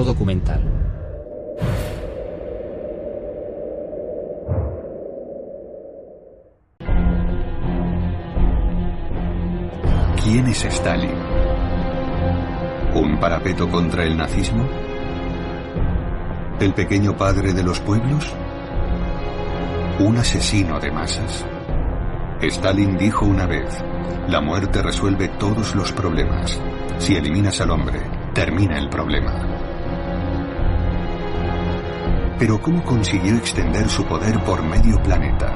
Documental. ¿Quién es Stalin? ¿Un parapeto contra el nazismo? ¿El pequeño padre de los pueblos? ¿Un asesino de masas? Stalin dijo una vez, la muerte resuelve todos los problemas. Si eliminas al hombre, termina el problema. Pero ¿cómo consiguió extender su poder por medio planeta?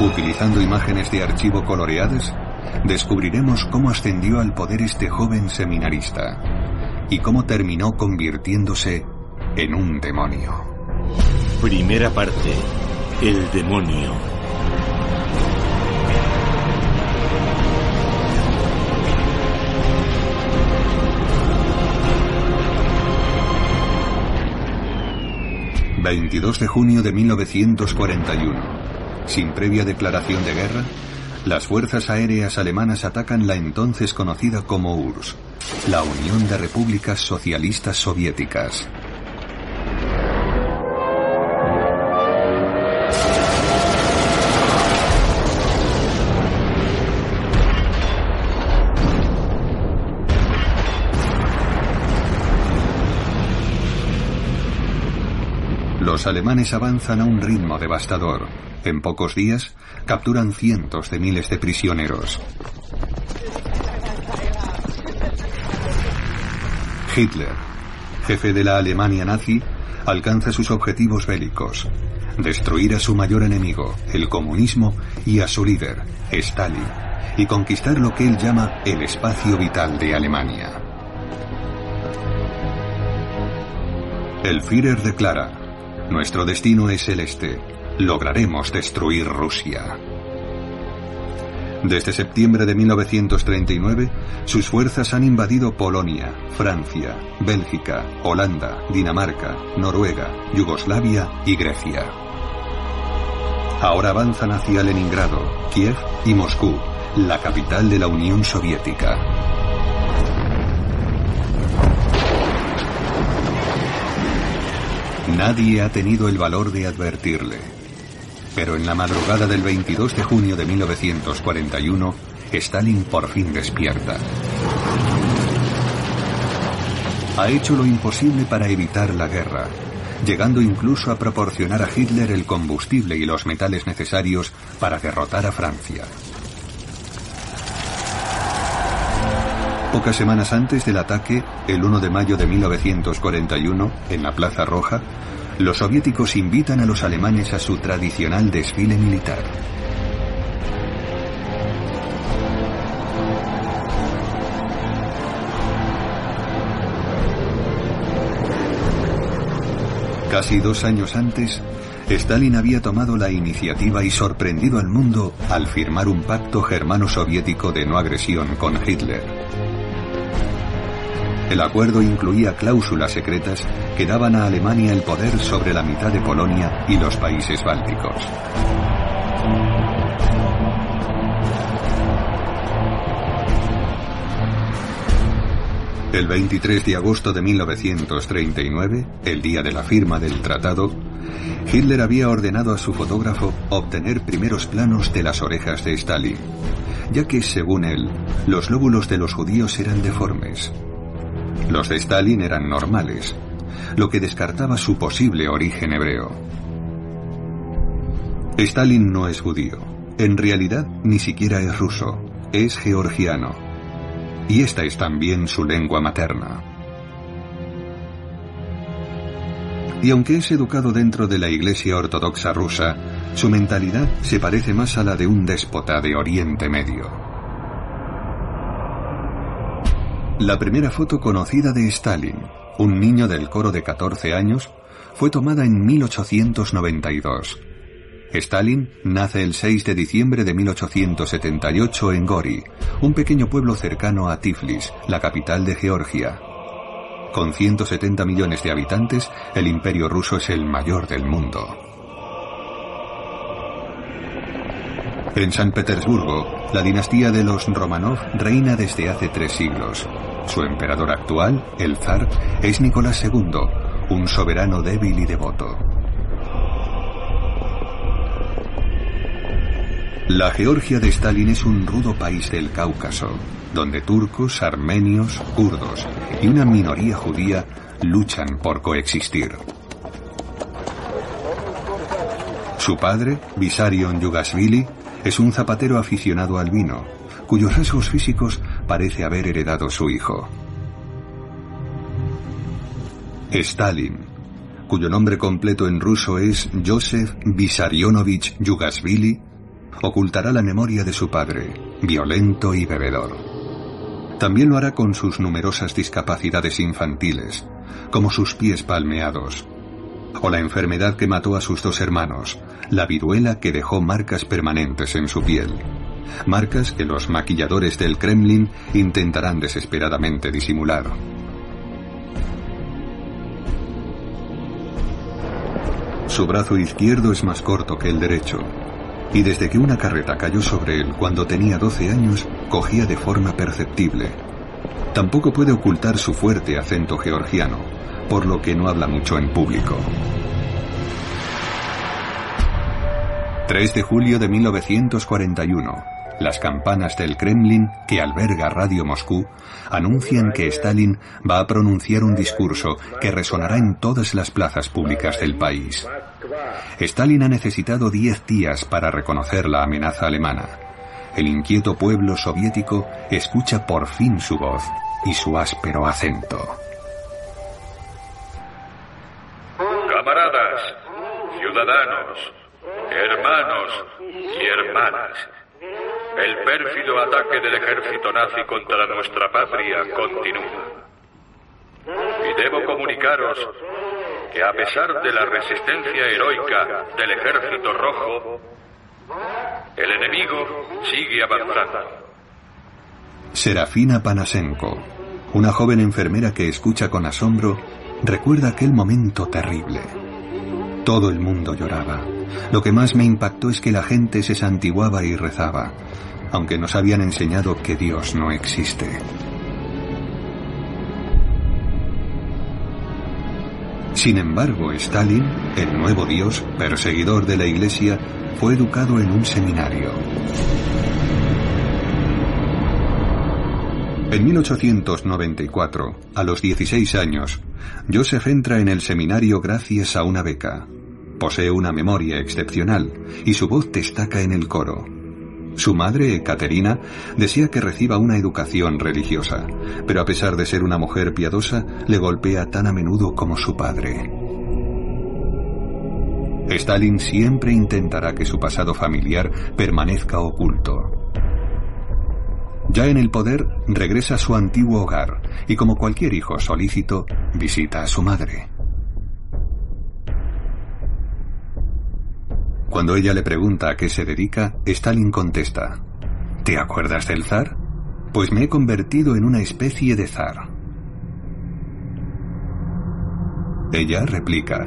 Utilizando imágenes de archivo coloreadas, descubriremos cómo ascendió al poder este joven seminarista y cómo terminó convirtiéndose en un demonio. Primera parte. El demonio. ...22 de junio de 1941... ...sin previa declaración de guerra... ...las fuerzas aéreas alemanas atacan la entonces conocida como URSS... ...la Unión de Repúblicas Socialistas Soviéticas... Los alemanes avanzan a un ritmo devastador. En pocos días capturan cientos de miles de prisioneros. Hitler, jefe de la Alemania nazi, alcanza sus objetivos bélicos. Destruir a su mayor enemigo, el comunismo, y a su líder, Stalin, y conquistar lo que él llama el espacio vital de Alemania. El Führer declara, nuestro destino es el este. Lograremos destruir Rusia. Desde septiembre de 1939, sus fuerzas han invadido Polonia, Francia, Bélgica, Holanda, Dinamarca, Noruega, Yugoslavia y Grecia. Ahora avanzan hacia Leningrado, Kiev y Moscú, la capital de la Unión Soviética. Nadie ha tenido el valor de advertirle. Pero en la madrugada del 22 de junio de 1941, Stalin por fin despierta. Ha hecho lo imposible para evitar la guerra, llegando incluso a proporcionar a Hitler el combustible y los metales necesarios para derrotar a Francia. Pocas semanas antes del ataque, el 1 de mayo de 1941, en la Plaza Roja, los soviéticos invitan a los alemanes a su tradicional desfile militar. Casi dos años antes, Stalin había tomado la iniciativa y sorprendido al mundo al firmar un pacto germano-soviético de no agresión con Hitler. El acuerdo incluía cláusulas secretas que daban a Alemania el poder sobre la mitad de Polonia y los países bálticos. El 23 de agosto de 1939, el día de la firma del tratado, Hitler había ordenado a su fotógrafo obtener primeros planos de las orejas de Stalin, ya que, según él, los lóbulos de los judíos eran deformes. Los de Stalin eran normales, lo que descartaba su posible origen hebreo. Stalin no es judío. En realidad ni siquiera es ruso. Es georgiano. Y esta es también su lengua materna. Y aunque es educado dentro de la Iglesia Ortodoxa rusa, su mentalidad se parece más a la de un déspota de Oriente Medio. La primera foto conocida de Stalin, un niño del coro de 14 años, fue tomada en 1892. Stalin nace el 6 de diciembre de 1878 en Gori, un pequeño pueblo cercano a Tiflis, la capital de Georgia. Con 170 millones de habitantes, el imperio ruso es el mayor del mundo. En San Petersburgo, la dinastía de los Romanov reina desde hace tres siglos. Su emperador actual, el zar, es Nicolás II, un soberano débil y devoto. La Georgia de Stalin es un rudo país del Cáucaso, donde turcos, armenios, kurdos y una minoría judía luchan por coexistir. Su padre, Vissarion Yugasvili, es un zapatero aficionado al vino, cuyos rasgos físicos parece haber heredado su hijo. Stalin, cuyo nombre completo en ruso es Joseph Vissarionovich Yugasvili, ocultará la memoria de su padre, violento y bebedor. También lo hará con sus numerosas discapacidades infantiles, como sus pies palmeados, o la enfermedad que mató a sus dos hermanos, la viruela que dejó marcas permanentes en su piel, marcas que los maquilladores del Kremlin intentarán desesperadamente disimular. Su brazo izquierdo es más corto que el derecho, y desde que una carreta cayó sobre él cuando tenía 12 años, cogía de forma perceptible. Tampoco puede ocultar su fuerte acento georgiano, por lo que no habla mucho en público. 3 de julio de 1941. Las campanas del Kremlin, que alberga Radio Moscú, anuncian que Stalin va a pronunciar un discurso que resonará en todas las plazas públicas del país. Stalin ha necesitado diez días para reconocer la amenaza alemana. El inquieto pueblo soviético escucha por fin su voz y su áspero acento. Camaradas, ciudadanos, hermanos y hermanas, el pérfido ataque del ejército nazi contra nuestra patria continúa. Y debo comunicaros que a pesar de la resistencia heroica del ejército rojo, el enemigo sigue avanzando. Serafina Panasenko, una joven enfermera que escucha con asombro, recuerda aquel momento terrible. Todo el mundo lloraba. Lo que más me impactó es que la gente se santiguaba y rezaba, aunque nos habían enseñado que Dios no existe. Sin embargo, Stalin, el nuevo Dios, perseguidor de la Iglesia, fue educado en un seminario. En 1894, a los 16 años, Joseph entra en el seminario gracias a una beca. Posee una memoria excepcional y su voz destaca en el coro. Su madre, Caterina, desea que reciba una educación religiosa, pero a pesar de ser una mujer piadosa, le golpea tan a menudo como su padre. Stalin siempre intentará que su pasado familiar permanezca oculto. Ya en el poder, regresa a su antiguo hogar y como cualquier hijo solícito, visita a su madre. Cuando ella le pregunta a qué se dedica, Stalin contesta, ¿Te acuerdas del zar? Pues me he convertido en una especie de zar. Ella replica,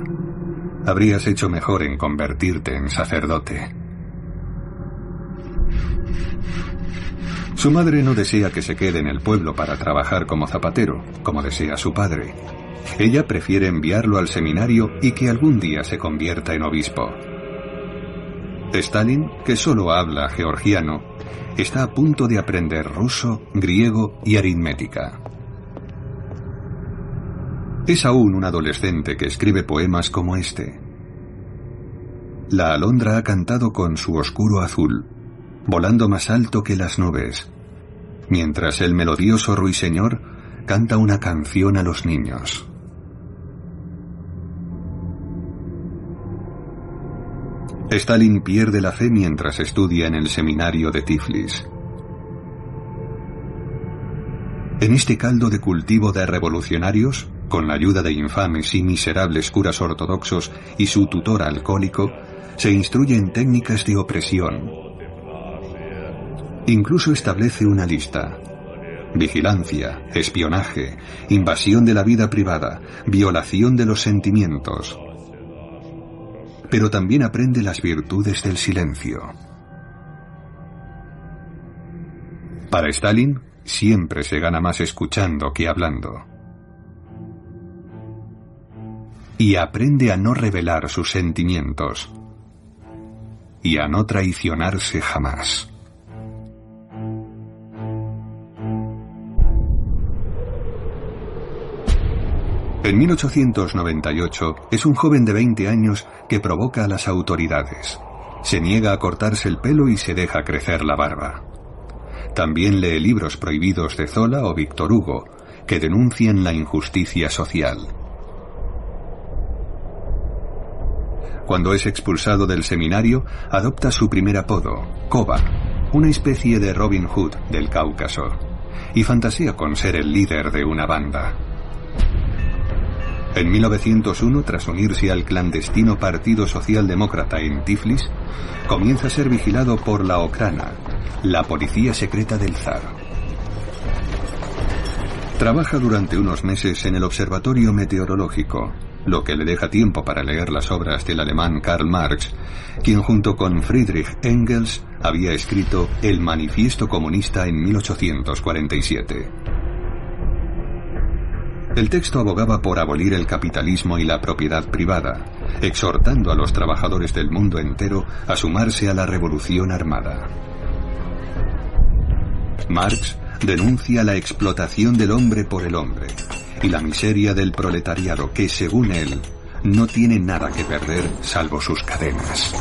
habrías hecho mejor en convertirte en sacerdote. Su madre no desea que se quede en el pueblo para trabajar como zapatero, como desea su padre. Ella prefiere enviarlo al seminario y que algún día se convierta en obispo. Stalin, que solo habla georgiano, está a punto de aprender ruso, griego y aritmética. Es aún un adolescente que escribe poemas como este. la alondra ha cantado con su oscuro azul, volando más alto que las nubes, mientras el melodioso ruiseñor canta una canción a los niños. Stalin pierde la fe mientras estudia en el seminario de Tiflis. En este caldo de cultivo de revolucionarios, con la ayuda de infames y miserables curas ortodoxos y su tutor alcohólico, se instruye en técnicas de opresión. Incluso establece una lista. Vigilancia, espionaje, invasión de la vida privada, violación de los sentimientos. Pero también aprende las virtudes del silencio. Para Stalin, Siempre se gana más escuchando que hablando. Y aprende a no revelar sus sentimientos. Y a no traicionarse jamás. En 1898 es un joven de 20 años que provoca a las autoridades. Se niega a cortarse el pelo y se deja crecer la barba. También lee libros prohibidos de Zola o Víctor Hugo, que denuncian la injusticia social. Cuando es expulsado del seminario, adopta su primer apodo, Koba, una especie de Robin Hood del Cáucaso, y fantasea con ser el líder de una banda. En 1901, tras unirse al clandestino Partido Socialdemócrata en Tiflis, comienza a ser vigilado por la Okrana, la policía secreta del zar. Trabaja durante unos meses en el Observatorio Meteorológico, lo que le deja tiempo para leer las obras del alemán Karl Marx, quien junto con Friedrich Engels había escrito El Manifiesto Comunista en 1847. El texto abogaba por abolir el capitalismo y la propiedad privada, exhortando a los trabajadores del mundo entero a sumarse a la revolución armada. Marx denuncia la explotación del hombre por el hombre y la miseria del proletariado que, según él, no tiene nada que perder salvo sus cadenas.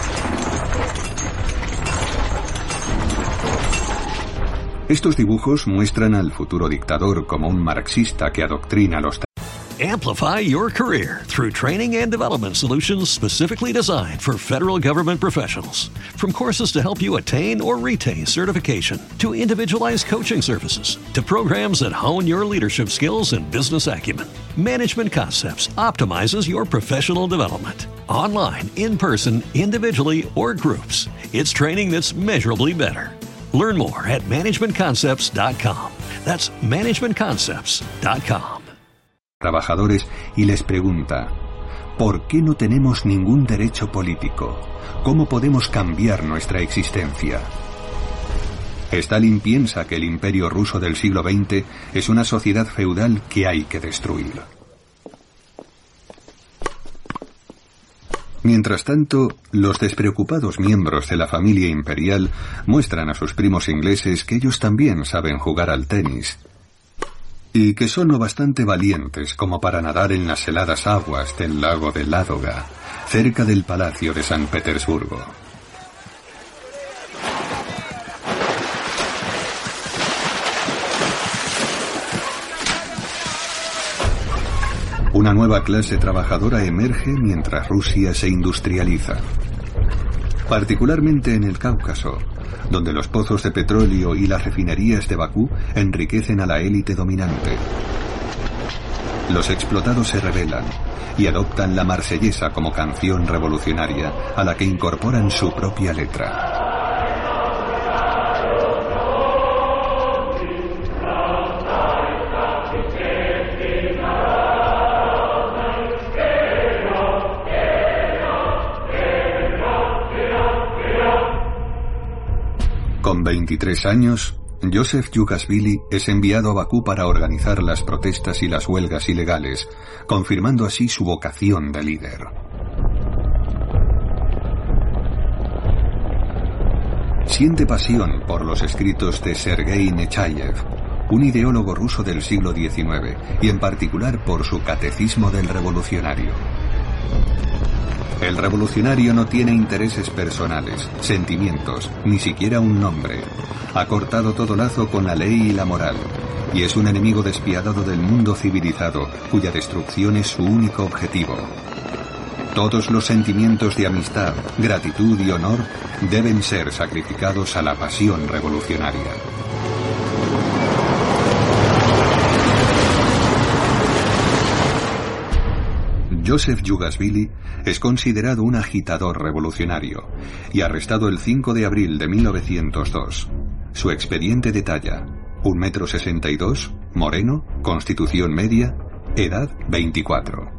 Estos dibujos muestran al futuro dictador como un marxista que adoctrina a los Amplify your career through training and development solutions specifically designed for federal government professionals. From courses to help you attain or retain certification, to individualized coaching services, to programs that hone your leadership skills and business acumen, Management Concepts optimizes your professional development. Online, in person, individually, or groups, it's training that's measurably better. Learn more at managementconcepts.com. That's managementconcepts.com. trabajadores y les pregunta, ¿por qué no tenemos ningún derecho político? ¿Cómo podemos cambiar nuestra existencia? Stalin piensa que el imperio ruso del siglo XX es una sociedad feudal que hay que destruir. Mientras tanto, los despreocupados miembros de la familia imperial muestran a sus primos ingleses que ellos también saben jugar al tenis y que son lo bastante valientes como para nadar en las heladas aguas del lago de Ládoga, cerca del Palacio de San Petersburgo. Una nueva clase trabajadora emerge mientras Rusia se industrializa, particularmente en el Cáucaso, donde los pozos de petróleo y las refinerías de Bakú enriquecen a la élite dominante. Los explotados se rebelan y adoptan la marsellesa como canción revolucionaria a la que incorporan su propia letra. Con 23 años, Joseph Yukasvili es enviado a Bakú para organizar las protestas y las huelgas ilegales, confirmando así su vocación de líder. Siente pasión por los escritos de Sergei Nechayev, un ideólogo ruso del siglo XIX, y en particular por su Catecismo del Revolucionario. El revolucionario no tiene intereses personales, sentimientos, ni siquiera un nombre. Ha cortado todo lazo con la ley y la moral, y es un enemigo despiadado del mundo civilizado, cuya destrucción es su único objetivo. Todos los sentimientos de amistad, gratitud y honor deben ser sacrificados a la pasión revolucionaria. Joseph Yugasvili es considerado un agitador revolucionario y arrestado el 5 de abril de 1902. Su expediente detalla 1,62 metro 62, moreno, constitución media, edad 24.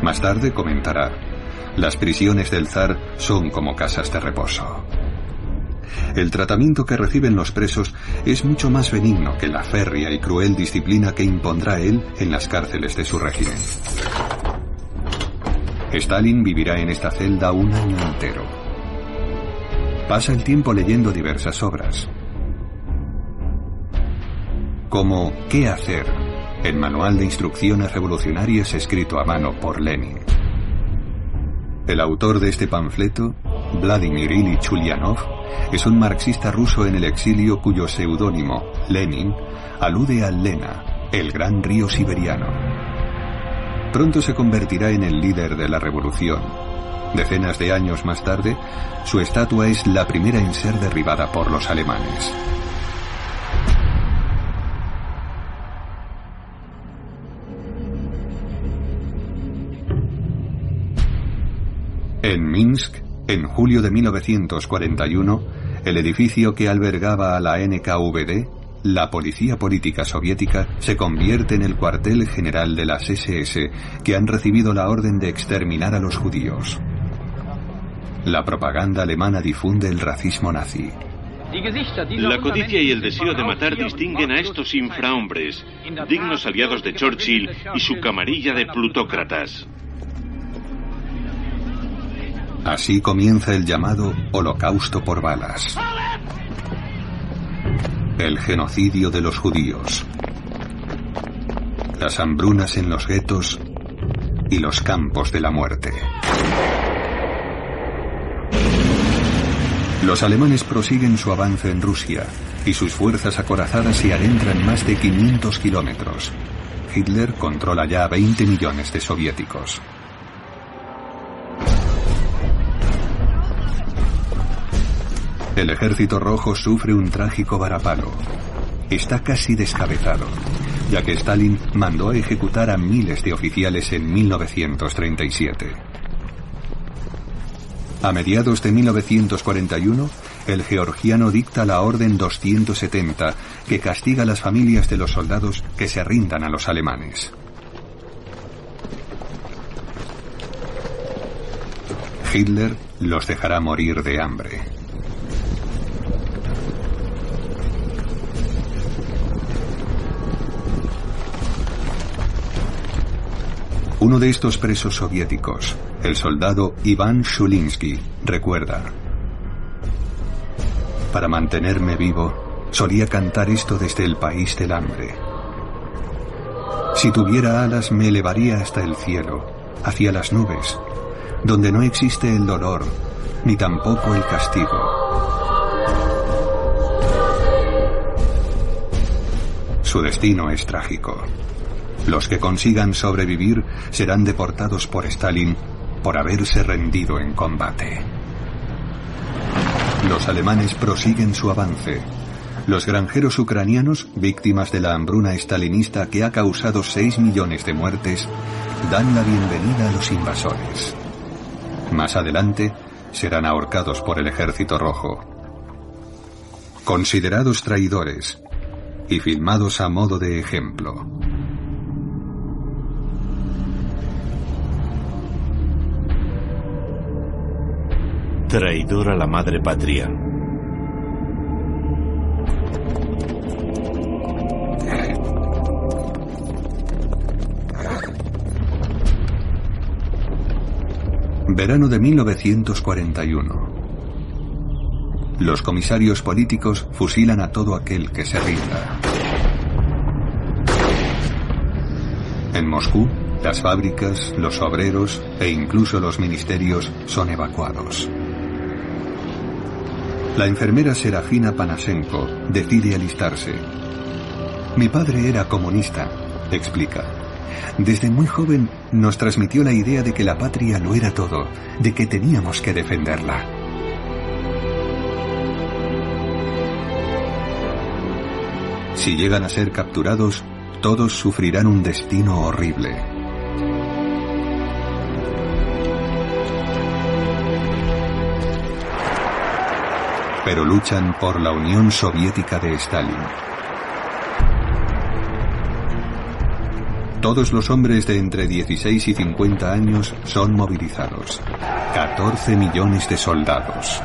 Más tarde comentará, las prisiones del zar son como casas de reposo. El tratamiento que reciben los presos es mucho más benigno que la férrea y cruel disciplina que impondrá él en las cárceles de su régimen. Stalin vivirá en esta celda un año entero. Pasa el tiempo leyendo diversas obras, como ¿Qué hacer? El manual de instrucciones revolucionarias escrito a mano por Lenin. El autor de este panfleto, Vladimir Ilyich Ulyanov, es un marxista ruso en el exilio cuyo seudónimo, Lenin, alude al Lena, el gran río siberiano. Pronto se convertirá en el líder de la revolución. Decenas de años más tarde, su estatua es la primera en ser derribada por los alemanes. En Minsk, en julio de 1941, el edificio que albergaba a la NKVD, la Policía Política Soviética, se convierte en el cuartel general de las SS, que han recibido la orden de exterminar a los judíos. La propaganda alemana difunde el racismo nazi. La codicia y el deseo de matar distinguen a estos infrahombres, dignos aliados de Churchill y su camarilla de plutócratas. Así comienza el llamado Holocausto por balas. El genocidio de los judíos. Las hambrunas en los guetos y los campos de la muerte. Los alemanes prosiguen su avance en Rusia y sus fuerzas acorazadas se adentran más de 500 kilómetros. Hitler controla ya 20 millones de soviéticos. El ejército rojo sufre un trágico varapalo. Está casi descabezado, ya que Stalin mandó a ejecutar a miles de oficiales en 1937. A mediados de 1941, el georgiano dicta la Orden 270, que castiga a las familias de los soldados que se rindan a los alemanes. Hitler los dejará morir de hambre. Uno de estos presos soviéticos, el soldado Iván Shulinsky, recuerda. Para mantenerme vivo, solía cantar esto desde el país del hambre. Si tuviera alas me elevaría hasta el cielo, hacia las nubes, donde no existe el dolor, ni tampoco el castigo. Su destino es trágico. Los que consigan sobrevivir serán deportados por Stalin por haberse rendido en combate. Los alemanes prosiguen su avance. Los granjeros ucranianos, víctimas de la hambruna estalinista que ha causado 6 millones de muertes, dan la bienvenida a los invasores. Más adelante, serán ahorcados por el ejército rojo. Considerados traidores y filmados a modo de ejemplo. Traidor a la madre patria. Verano de 1941. Los comisarios políticos fusilan a todo aquel que se rinda. En Moscú, Las fábricas, los obreros e incluso los ministerios son evacuados. La enfermera Serafina Panasenko decide alistarse. Mi padre era comunista, explica. Desde muy joven nos transmitió la idea de que la patria lo era todo, de que teníamos que defenderla. Si llegan a ser capturados, todos sufrirán un destino horrible. Pero luchan por la Unión Soviética de Stalin. Todos los hombres de entre 16 y 50 años son movilizados. 14 millones de soldados.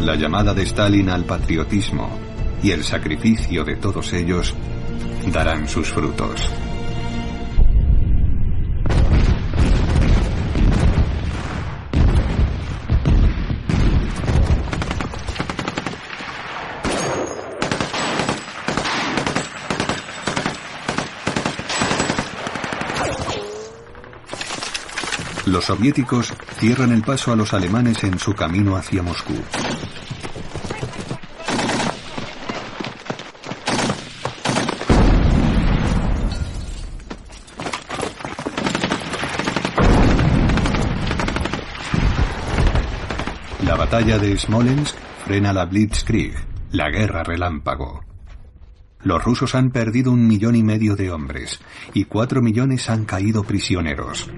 La llamada de Stalin al patriotismo y el sacrificio de todos ellos darán sus frutos. Los soviéticos cierran el paso a los alemanes en su camino hacia Moscú. La batalla de Smolensk frena la Blitzkrieg, la guerra relámpago. Los rusos han perdido un millón y medio de hombres y cuatro millones han caído prisioneros.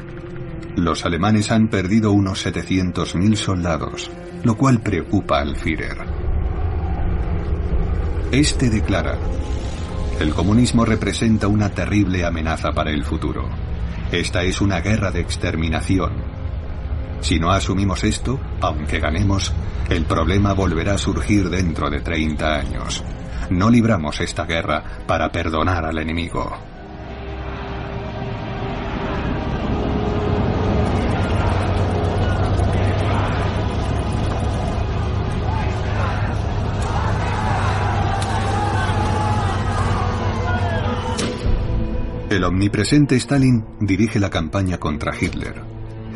Los alemanes han perdido unos 700.000 soldados, lo cual preocupa al Führer. Este declara, el comunismo representa una terrible amenaza para el futuro. Esta es una guerra de exterminación. Si no asumimos esto, aunque ganemos, el problema volverá a surgir dentro de 30 años. No libramos esta guerra para perdonar al enemigo. El omnipresente Stalin dirige la campaña contra Hitler.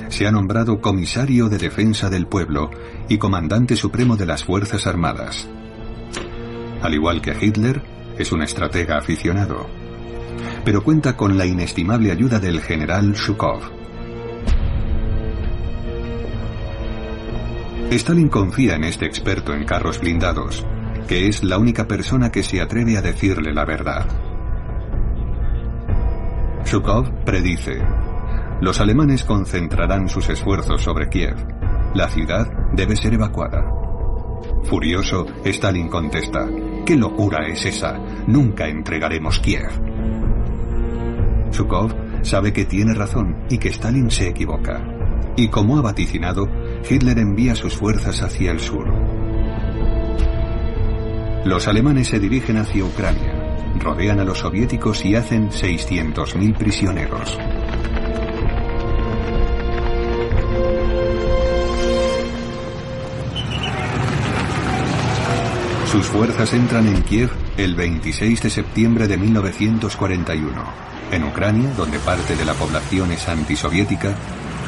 Se ha nombrado comisario de defensa del pueblo y comandante supremo de las Fuerzas Armadas. Al igual que Hitler, es un estratega aficionado, pero cuenta con la inestimable ayuda del general Shukov. Stalin confía en este experto en carros blindados, que es la única persona que se atreve a decirle la verdad. Shukov predice, los alemanes concentrarán sus esfuerzos sobre Kiev. La ciudad debe ser evacuada. Furioso, Stalin contesta, ¿qué locura es esa? Nunca entregaremos Kiev. Shukov sabe que tiene razón y que Stalin se equivoca. Y como ha vaticinado, Hitler envía sus fuerzas hacia el sur. Los alemanes se dirigen hacia Ucrania rodean a los soviéticos y hacen 600.000 prisioneros. Sus fuerzas entran en Kiev el 26 de septiembre de 1941. En Ucrania, donde parte de la población es antisoviética,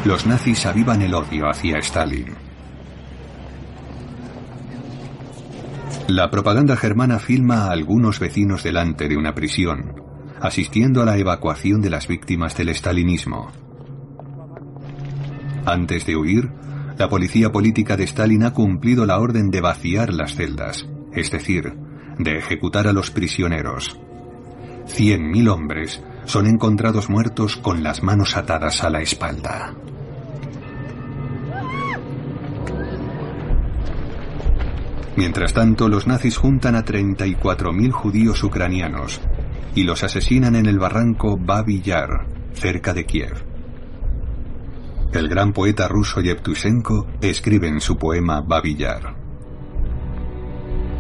los nazis avivan el odio hacia Stalin. La propaganda germana filma a algunos vecinos delante de una prisión, asistiendo a la evacuación de las víctimas del estalinismo. Antes de huir, la policía política de Stalin ha cumplido la orden de vaciar las celdas, es decir, de ejecutar a los prisioneros. Cien mil hombres son encontrados muertos con las manos atadas a la espalda. Mientras tanto, los nazis juntan a 34.000 judíos ucranianos y los asesinan en el barranco Babi cerca de Kiev. El gran poeta ruso Yevtushenko escribe en su poema Babi Yar.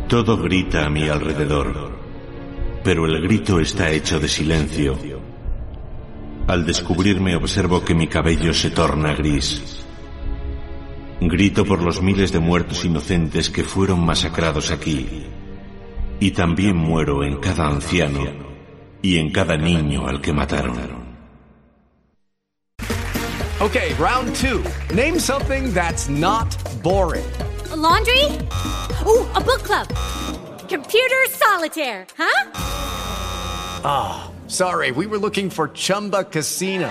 Todo grita a mi alrededor, pero el grito está hecho de silencio. Al descubrirme observo que mi cabello se torna gris. Grito por los miles de muertos inocentes que fueron masacrados aquí. Y también muero en cada anciano y en cada niño al que mataron. Okay, round two. Name something that's not boring. A laundry? Ooh, a book club. Computer solitaire, huh? Ah, oh, sorry, we were looking for Chumba Casino.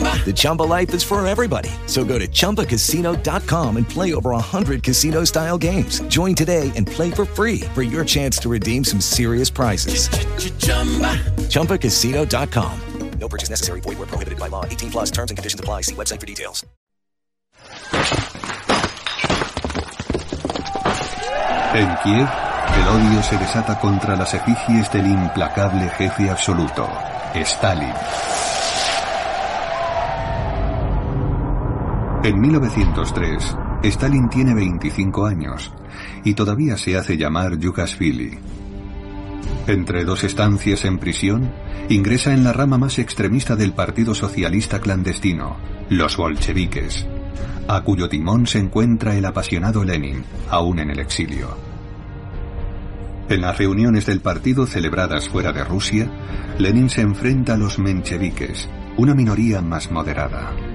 The Chumba life is for everybody. So go to ChumbaCasino.com and play over 100 casino style games. Join today and play for free for your chance to redeem some serious prizes. ChumbaCasino.com. No purchase necessary. Void where prohibited by law. 18 plus terms and conditions apply. See website for details. En Kiev, el odio se desata contra las efigies del implacable jefe absoluto, Stalin. En 1903, Stalin tiene 25 años y todavía se hace llamar Yugashvili. Entre dos estancias en prisión, ingresa en la rama más extremista del Partido Socialista clandestino, los bolcheviques, a cuyo timón se encuentra el apasionado Lenin, aún en el exilio. En las reuniones del partido celebradas fuera de Rusia, Lenin se enfrenta a los mencheviques, una minoría más moderada.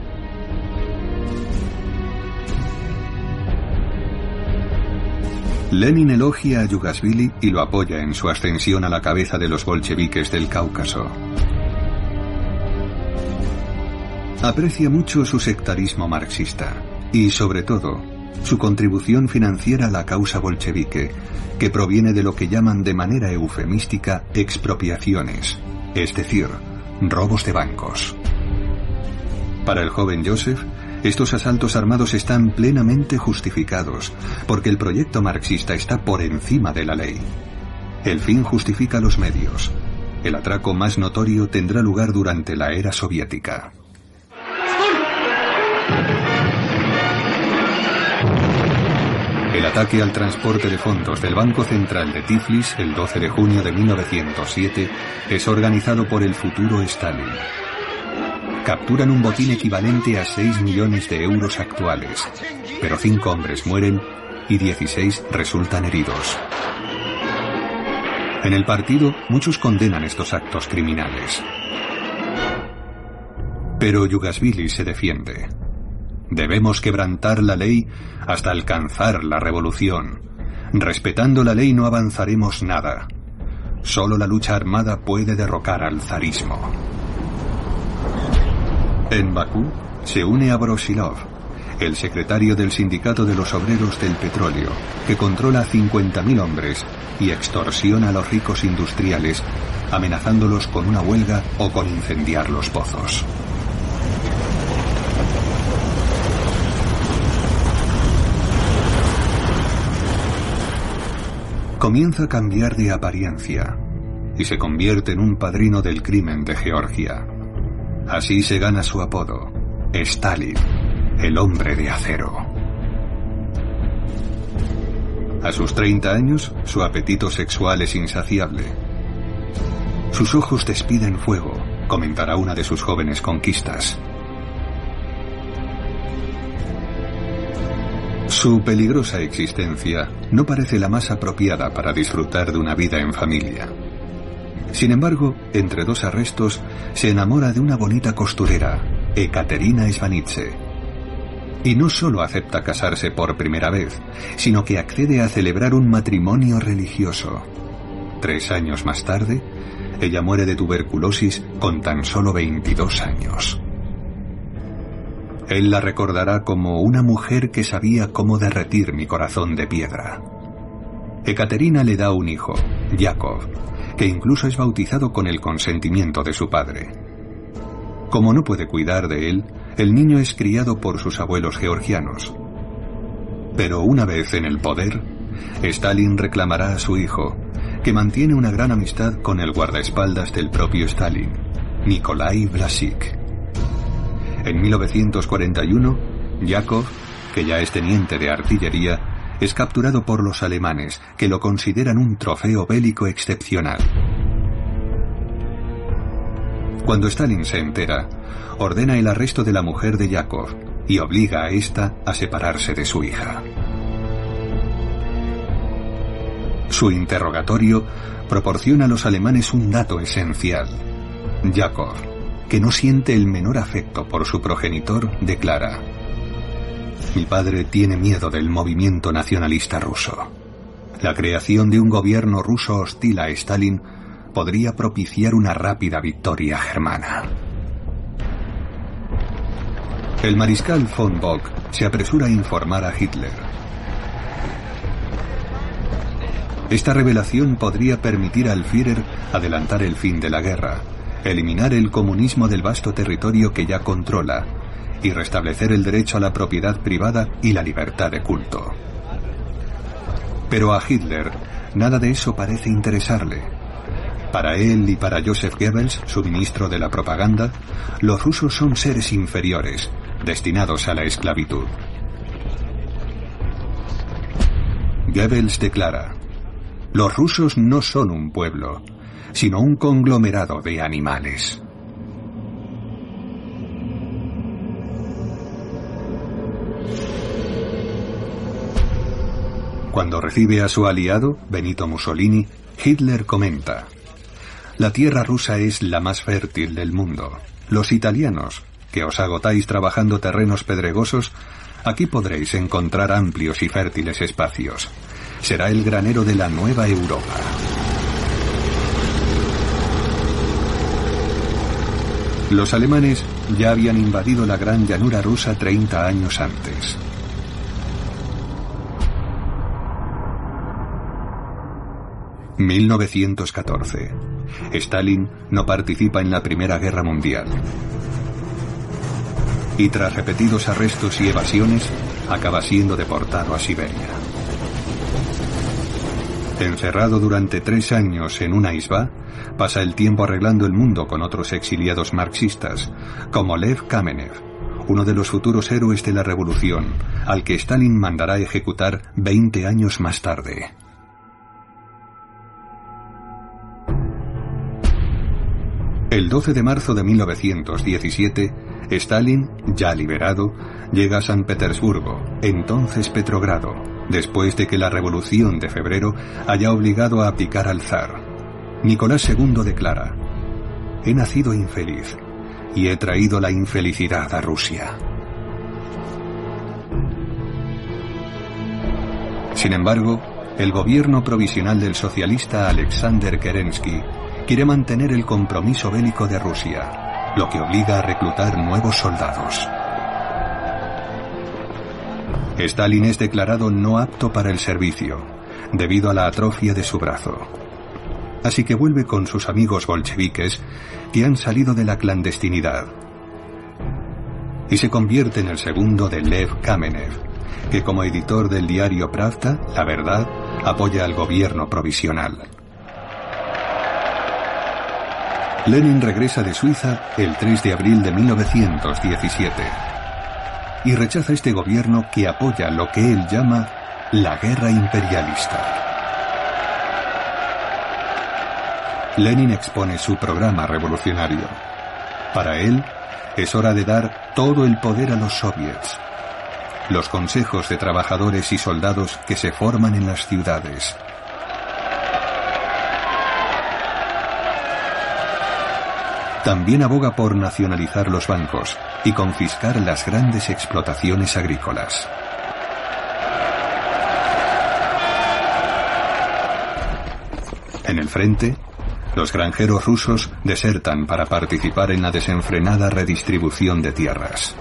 Lenin elogia a Yugashvili y lo apoya en su ascensión a la cabeza de los bolcheviques del Cáucaso. Aprecia mucho su sectarismo marxista y, sobre todo, su contribución financiera a la causa bolchevique, que proviene de lo que llaman de manera eufemística expropiaciones, es decir, robos de bancos. Para el joven Joseph, estos asaltos armados están plenamente justificados, porque el proyecto marxista está por encima de la ley. El fin justifica los medios. El atraco más notorio tendrá lugar durante la era soviética. El ataque al transporte de fondos del Banco Central de Tiflis el 12 de junio de 1907 es organizado por el futuro Stalin capturan un botín equivalente a 6 millones de euros actuales, pero cinco hombres mueren y 16 resultan heridos. En el partido, muchos condenan estos actos criminales. Pero Yugashvili se defiende. Debemos quebrantar la ley hasta alcanzar la revolución. Respetando la ley no avanzaremos nada. Solo la lucha armada puede derrocar al zarismo. En Bakú se une a Brosilov, el secretario del Sindicato de los Obreros del Petróleo, que controla a 50.000 hombres y extorsiona a los ricos industriales, amenazándolos con una huelga o con incendiar los pozos. Comienza a cambiar de apariencia y se convierte en un padrino del crimen de Georgia. Así se gana su apodo, Stalin, el hombre de acero. A sus 30 años, su apetito sexual es insaciable. Sus ojos despiden fuego, comentará una de sus jóvenes conquistas. Su peligrosa existencia no parece la más apropiada para disfrutar de una vida en familia. Sin embargo, entre dos arrestos, se enamora de una bonita costurera, Ekaterina Svanitze. Y no solo acepta casarse por primera vez, sino que accede a celebrar un matrimonio religioso. Tres años más tarde, ella muere de tuberculosis con tan solo 22 años. Él la recordará como una mujer que sabía cómo derretir mi corazón de piedra. Ekaterina le da un hijo, Yakov, que incluso es bautizado con el consentimiento de su padre. Como no puede cuidar de él, el niño es criado por sus abuelos georgianos. Pero una vez en el poder, Stalin reclamará a su hijo, que mantiene una gran amistad con el guardaespaldas del propio Stalin, Nikolai Blasik. En 1941, Yakov, que ya es teniente de artillería, es capturado por los alemanes, que lo consideran un trofeo bélico excepcional. Cuando Stalin se entera, ordena el arresto de la mujer de Yakov y obliga a esta a separarse de su hija. Su interrogatorio proporciona a los alemanes un dato esencial. Yakov, que no siente el menor afecto por su progenitor, declara, Mi padre tiene miedo del movimiento nacionalista ruso. La creación de un gobierno ruso hostil a Stalin podría propiciar una rápida victoria germana. El mariscal von Bock se apresura a informar a Hitler. Esta revelación podría permitir al Führer adelantar el fin de la guerra, eliminar el comunismo del vasto territorio que ya controla y restablecer el derecho a la propiedad privada y la libertad de culto. Pero a Hitler nada de eso parece interesarle. Para él y para Joseph Goebbels, su ministro de la propaganda, los rusos son seres inferiores, destinados a la esclavitud. Goebbels declara, los rusos no son un pueblo, sino un conglomerado de animales. Cuando recibe a su aliado, Benito Mussolini, Hitler comenta, La tierra rusa es la más fértil del mundo. Los italianos, que os agotáis trabajando terrenos pedregosos, aquí podréis encontrar amplios y fértiles espacios será el granero de la nueva Europa. Los alemanes ya habían invadido la gran llanura rusa 30 años antes. ...1914... Stalin no participa en la Primera Guerra Mundial. Y tras repetidos arrestos y evasiones, acaba siendo deportado a Siberia. Encerrado durante tres años en una isba, pasa el tiempo arreglando el mundo con otros exiliados marxistas, como Lev Kamenev, uno de los futuros héroes de la revolución, al que Stalin mandará ejecutar 20 años más tarde. El 12 de marzo de 1917, Stalin, ya liberado, llega a San Petersburgo, entonces Petrogrado, después de que la Revolución de Febrero haya obligado a picar al zar. Nicolás II declara, He nacido infeliz y he traído la infelicidad a Rusia. Sin embargo, el gobierno provisional del socialista Alexander Kerensky quiere mantener el compromiso bélico de Rusia, lo que obliga a reclutar nuevos soldados. Stalin es declarado no apto para el servicio, debido a la atrofia de su brazo. Así que vuelve con sus amigos bolcheviques que han salido de la clandestinidad. Y se convierte en el segundo de Lev Kamenev, que como editor del diario Pravda, La Verdad, apoya al gobierno provisional. Lenin regresa de Suiza el 3 de abril de 1917 y rechaza este gobierno que apoya lo que él llama la guerra imperialista. Lenin expone su programa revolucionario. Para él, es hora de dar todo el poder a los soviets, los consejos de trabajadores y soldados que se forman en las ciudades. También aboga por nacionalizar los bancos, y confiscar las grandes explotaciones agrícolas. En el frente, los granjeros rusos desertan para participar en la desenfrenada redistribución de tierras.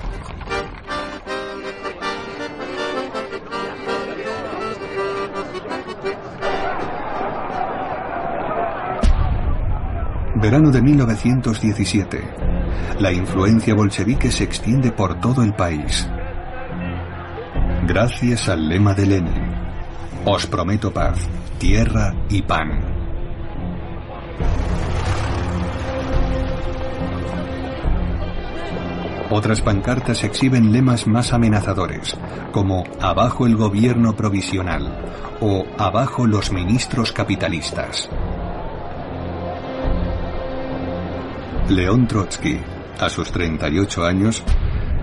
verano de 1917. La influencia bolchevique se extiende por todo el país. Gracias al lema de Lenin, os prometo paz, tierra y pan. Otras pancartas exhiben lemas más amenazadores, como Abajo el gobierno provisional o Abajo los ministros capitalistas. León Trotsky, a sus 38 años,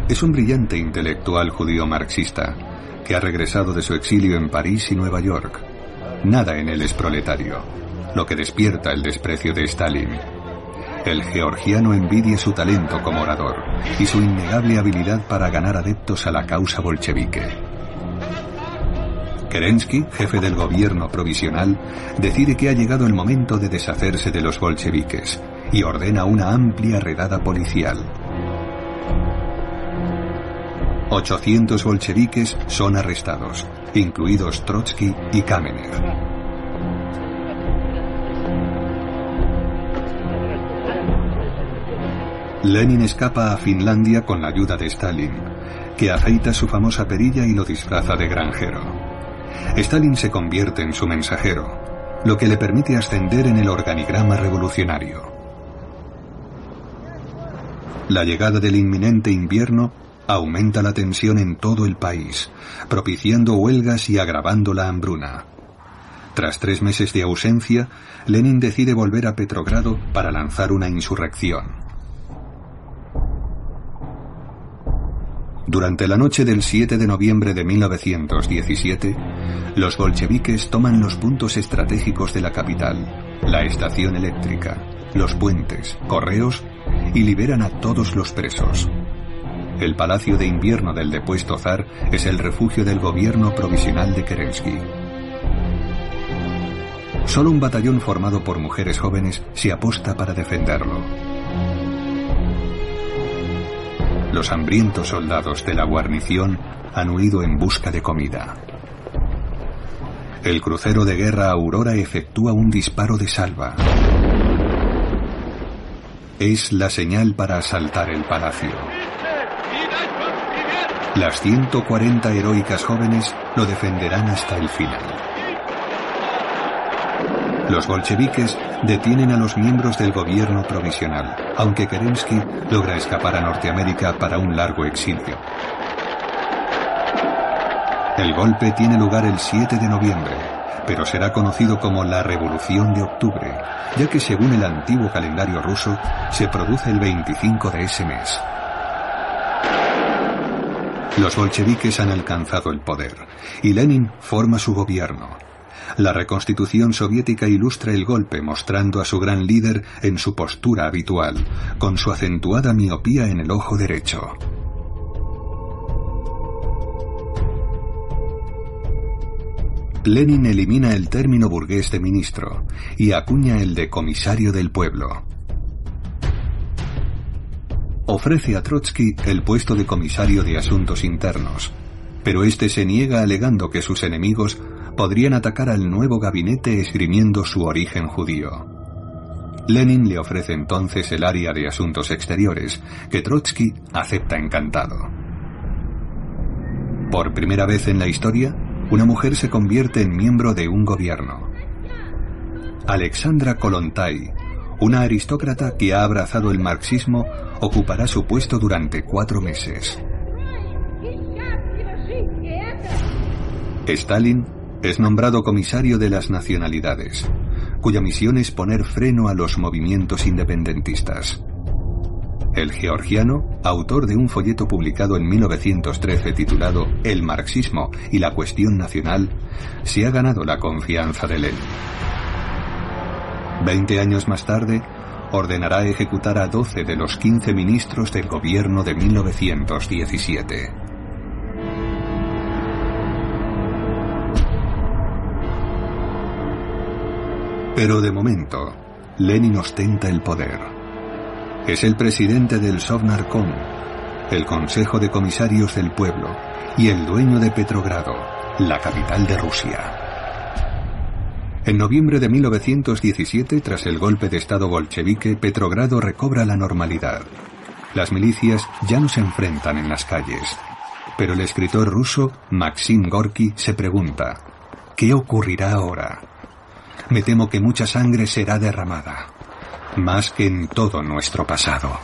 es un brillante intelectual judío marxista que ha regresado de su exilio en París y Nueva York. Nada en él es proletario, lo que despierta el desprecio de Stalin. El georgiano envidia su talento como orador y su innegable habilidad para ganar adeptos a la causa bolchevique. Kerensky, jefe del gobierno provisional, decide que ha llegado el momento de deshacerse de los bolcheviques y ordena una amplia redada policial. 800 bolcheviques son arrestados, incluidos Trotsky y Kamenev. Lenin escapa a Finlandia con la ayuda de Stalin, que afeita su famosa perilla y lo disfraza de granjero. Stalin se convierte en su mensajero, lo que le permite ascender en el organigrama revolucionario. La llegada del inminente invierno aumenta la tensión en todo el país, propiciando huelgas y agravando la hambruna. Tras tres meses de ausencia, Lenin decide volver a Petrogrado para lanzar una insurrección. Durante la noche del 7 de noviembre de 1917, los bolcheviques toman los puntos estratégicos de la capital, la estación eléctrica, los puentes, correos y liberan a todos los presos. El palacio de invierno del depuesto zar es el refugio del gobierno provisional de Kerensky. Solo un batallón formado por mujeres jóvenes se aposta para defenderlo. Los hambrientos soldados de la guarnición han huido en busca de comida. El crucero de guerra Aurora efectúa un disparo de salva. Es la señal para asaltar el palacio. Las 140 heroicas jóvenes lo defenderán hasta el final. Los bolcheviques detienen a los miembros del gobierno provisional, aunque Kerensky logra escapar a Norteamérica para un largo exilio. El golpe tiene lugar el 7 de noviembre, pero será conocido como la Revolución de Octubre, ya que según el antiguo calendario ruso, se produce el 25 de ese mes. Los bolcheviques han alcanzado el poder, y Lenin forma su gobierno, la reconstitución soviética ilustra el golpe mostrando a su gran líder en su postura habitual, con su acentuada miopía en el ojo derecho. Lenin elimina el término burgués de ministro y acuña el de comisario del pueblo. Ofrece a Trotsky el puesto de comisario de asuntos internos, pero este se niega alegando que sus enemigos podrían atacar al nuevo gabinete esgrimiendo su origen judío. Lenin le ofrece entonces el área de asuntos exteriores, que Trotsky acepta encantado. Por primera vez en la historia, una mujer se convierte en miembro de un gobierno. Alexandra Kolontai, una aristócrata que ha abrazado el marxismo, ocupará su puesto durante cuatro meses. Stalin es nombrado comisario de las nacionalidades, cuya misión es poner freno a los movimientos independentistas. El georgiano, autor de un folleto publicado en 1913 titulado El marxismo y la cuestión nacional, se ha ganado la confianza de Lenin. Veinte años más tarde, ordenará ejecutar a 12 de los 15 ministros del gobierno de 1917. Pero de momento, Lenin ostenta el poder. Es el presidente del Sovnarkom, el Consejo de Comisarios del Pueblo y el dueño de Petrogrado, la capital de Rusia. En noviembre de 1917, tras el golpe de Estado bolchevique, Petrogrado recobra la normalidad. Las milicias ya no se enfrentan en las calles. Pero el escritor ruso Maxim Gorky se pregunta, ¿qué ocurrirá ahora? me temo que mucha sangre será derramada, más que en todo nuestro pasado.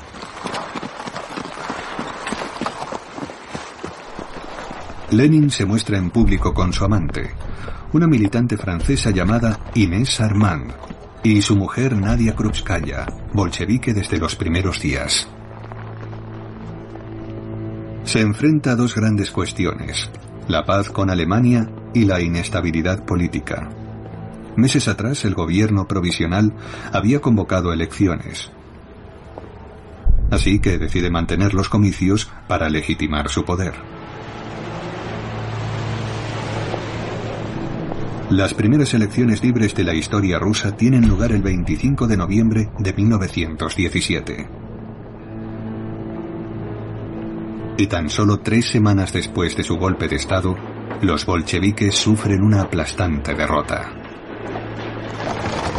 Lenin se muestra en público con su amante, una militante francesa llamada Inés Armand, y su mujer Nadia Krupskaya, bolchevique desde los primeros días. Se enfrenta a dos grandes cuestiones, la paz con Alemania y la inestabilidad política. Meses atrás el gobierno provisional había convocado elecciones. Así que decide mantener los comicios para legitimar su poder. Las primeras elecciones libres de la historia rusa tienen lugar el 25 de noviembre de 1917. Y tan solo tres semanas después de su golpe de Estado, los bolcheviques sufren una aplastante derrota.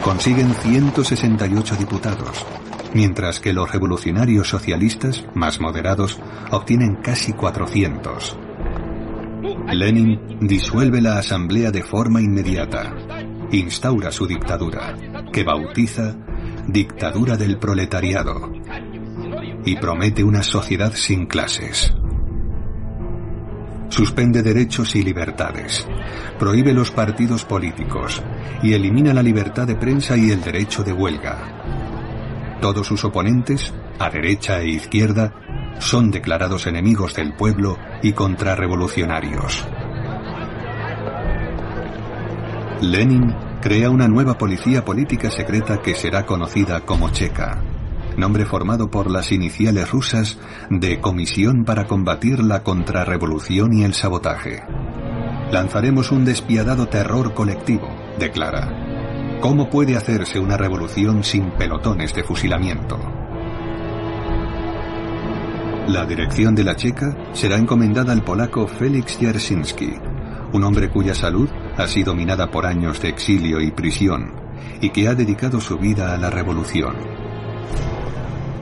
Consiguen 168 diputados, mientras que los revolucionarios socialistas, más moderados, obtienen casi 400. Lenin disuelve la asamblea de forma inmediata, instaura su dictadura, que bautiza Dictadura del Proletariado, y promete una sociedad sin clases. Suspende derechos y libertades, prohíbe los partidos políticos y elimina la libertad de prensa y el derecho de huelga. Todos sus oponentes, a derecha e izquierda, son declarados enemigos del pueblo y contrarrevolucionarios. Lenin crea una nueva policía política secreta que será conocida como Checa, nombre formado por las iniciales rusas de Comisión para combatir la contrarrevolución y el sabotaje. Lanzaremos un despiadado terror colectivo, declara. ¿Cómo puede hacerse una revolución sin pelotones de fusilamiento? La dirección de la Checa será encomendada al polaco Félix Jarzynski, un hombre cuya salud ha sido minada por años de exilio y prisión y que ha dedicado su vida a la revolución.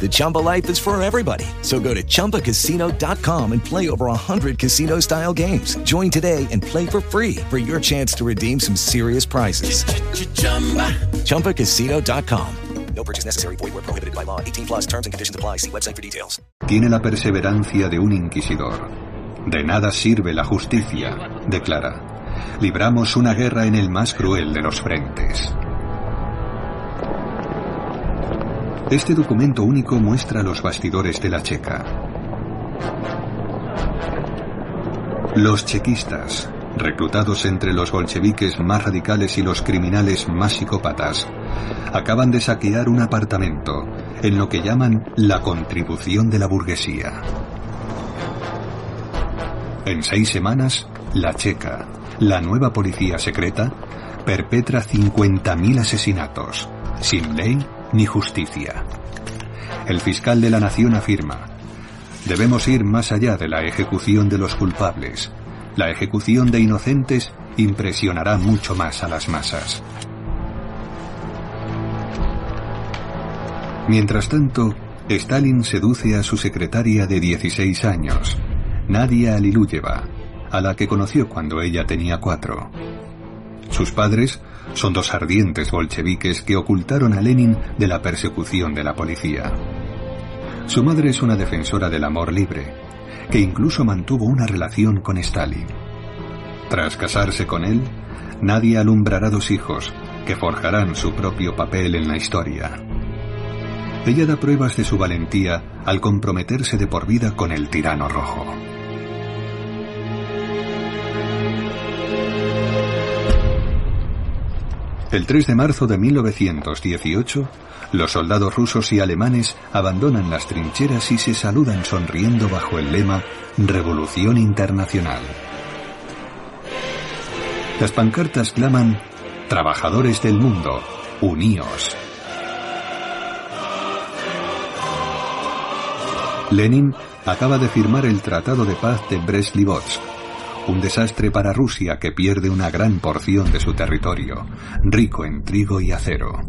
The Chumba life is for everybody. So go to ChumbaCasino.com and play over 100 casino style games. Join today and play for free for your chance to redeem some serious prizes. ChumbaCasino.com. No purchase necessary. Void where prohibited by law. 18 plus terms and conditions apply. See website for details. Tiene la perseverancia de un inquisidor. De nada sirve la justicia, declara. Libramos una guerra en el más cruel de los frentes. Este documento único muestra los bastidores de la Checa. Los chequistas, reclutados entre los bolcheviques más radicales y los criminales más psicópatas, acaban de saquear un apartamento en lo que llaman la contribución de la burguesía. En seis semanas, la Checa, la nueva policía secreta, perpetra 50.000 asesinatos, sin ley ni justicia. El fiscal de la nación afirma, debemos ir más allá de la ejecución de los culpables. La ejecución de inocentes impresionará mucho más a las masas. Mientras tanto, Stalin seduce a su secretaria de 16 años, Nadia Aliluyeva, a la que conoció cuando ella tenía cuatro. Sus padres son dos ardientes bolcheviques que ocultaron a Lenin de la persecución de la policía. Su madre es una defensora del amor libre, que incluso mantuvo una relación con Stalin. Tras casarse con él, Nadia alumbrará dos hijos que forjarán su propio papel en la historia. Ella da pruebas de su valentía al comprometerse de por vida con el tirano rojo. El 3 de marzo de 1918, Los soldados rusos y alemanes abandonan las trincheras y se saludan sonriendo bajo el lema Revolución Internacional. Las pancartas claman Trabajadores del mundo, uníos. Lenin acaba de firmar el Tratado de Paz de Brest-Litovsk, un desastre para Rusia que pierde una gran porción de su territorio, rico en trigo y acero.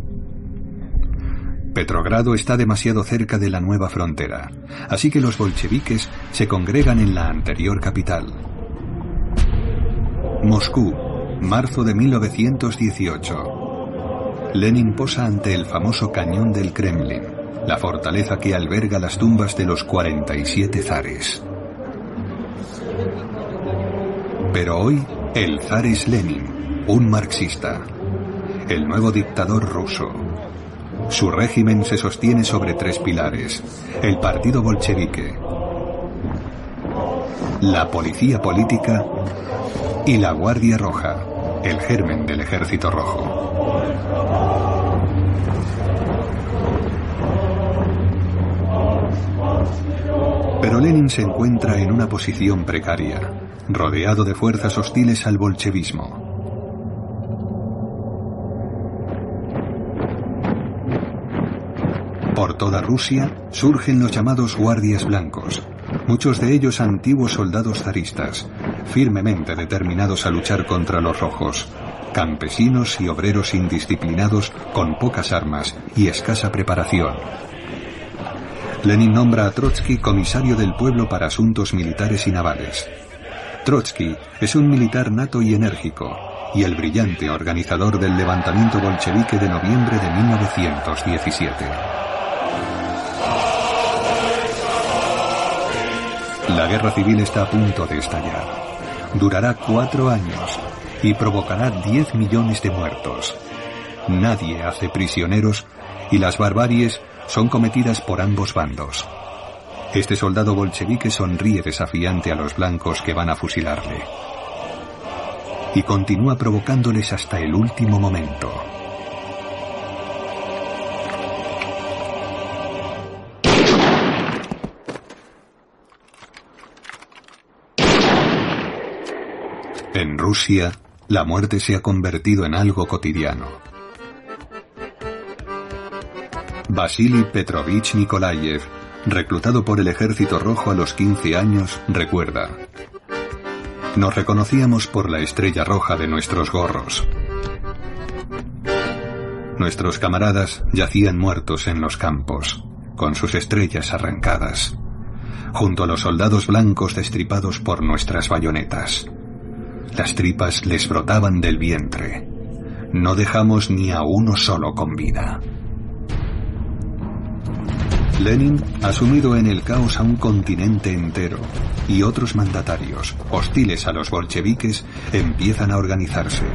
Petrogrado está demasiado cerca de la nueva frontera, así que los bolcheviques se congregan en la anterior capital. Moscú, marzo de 1918. Lenin posa ante el famoso cañón del Kremlin, la fortaleza que alberga las tumbas de los 47 zares. Pero hoy, el zar es Lenin, un marxista, el nuevo dictador ruso. Su régimen se sostiene sobre tres pilares, el partido bolchevique, la policía política y la Guardia Roja, el germen del Ejército Rojo. Pero Lenin se encuentra en una posición precaria, rodeado de fuerzas hostiles al bolchevismo. Por toda Rusia surgen los llamados guardias blancos, muchos de ellos antiguos soldados zaristas, firmemente determinados a luchar contra los rojos, campesinos y obreros indisciplinados con pocas armas y escasa preparación. Lenin nombra a Trotsky comisario del pueblo para asuntos militares y navales. Trotsky es un militar nato y enérgico, y el brillante organizador del levantamiento bolchevique de noviembre de 1917. La guerra civil está a punto de estallar. Durará cuatro años y provocará 10 millones de muertos. Nadie hace prisioneros y las barbaries son cometidas por ambos bandos. Este soldado bolchevique sonríe desafiante a los blancos que van a fusilarle. Y continúa provocándoles hasta el último momento. En Rusia, la muerte se ha convertido en algo cotidiano. Vasily Petrovich Nikolayev, reclutado por el Ejército Rojo a los 15 años, recuerda. Nos reconocíamos por la estrella roja de nuestros gorros. Nuestros camaradas yacían muertos en los campos, con sus estrellas arrancadas, junto a los soldados blancos destripados por nuestras bayonetas. Las tripas les brotaban del vientre. No dejamos ni a uno solo con vida. Lenin ha sumido en el caos a un continente entero y otros mandatarios, hostiles a los bolcheviques, empiezan a organizarse.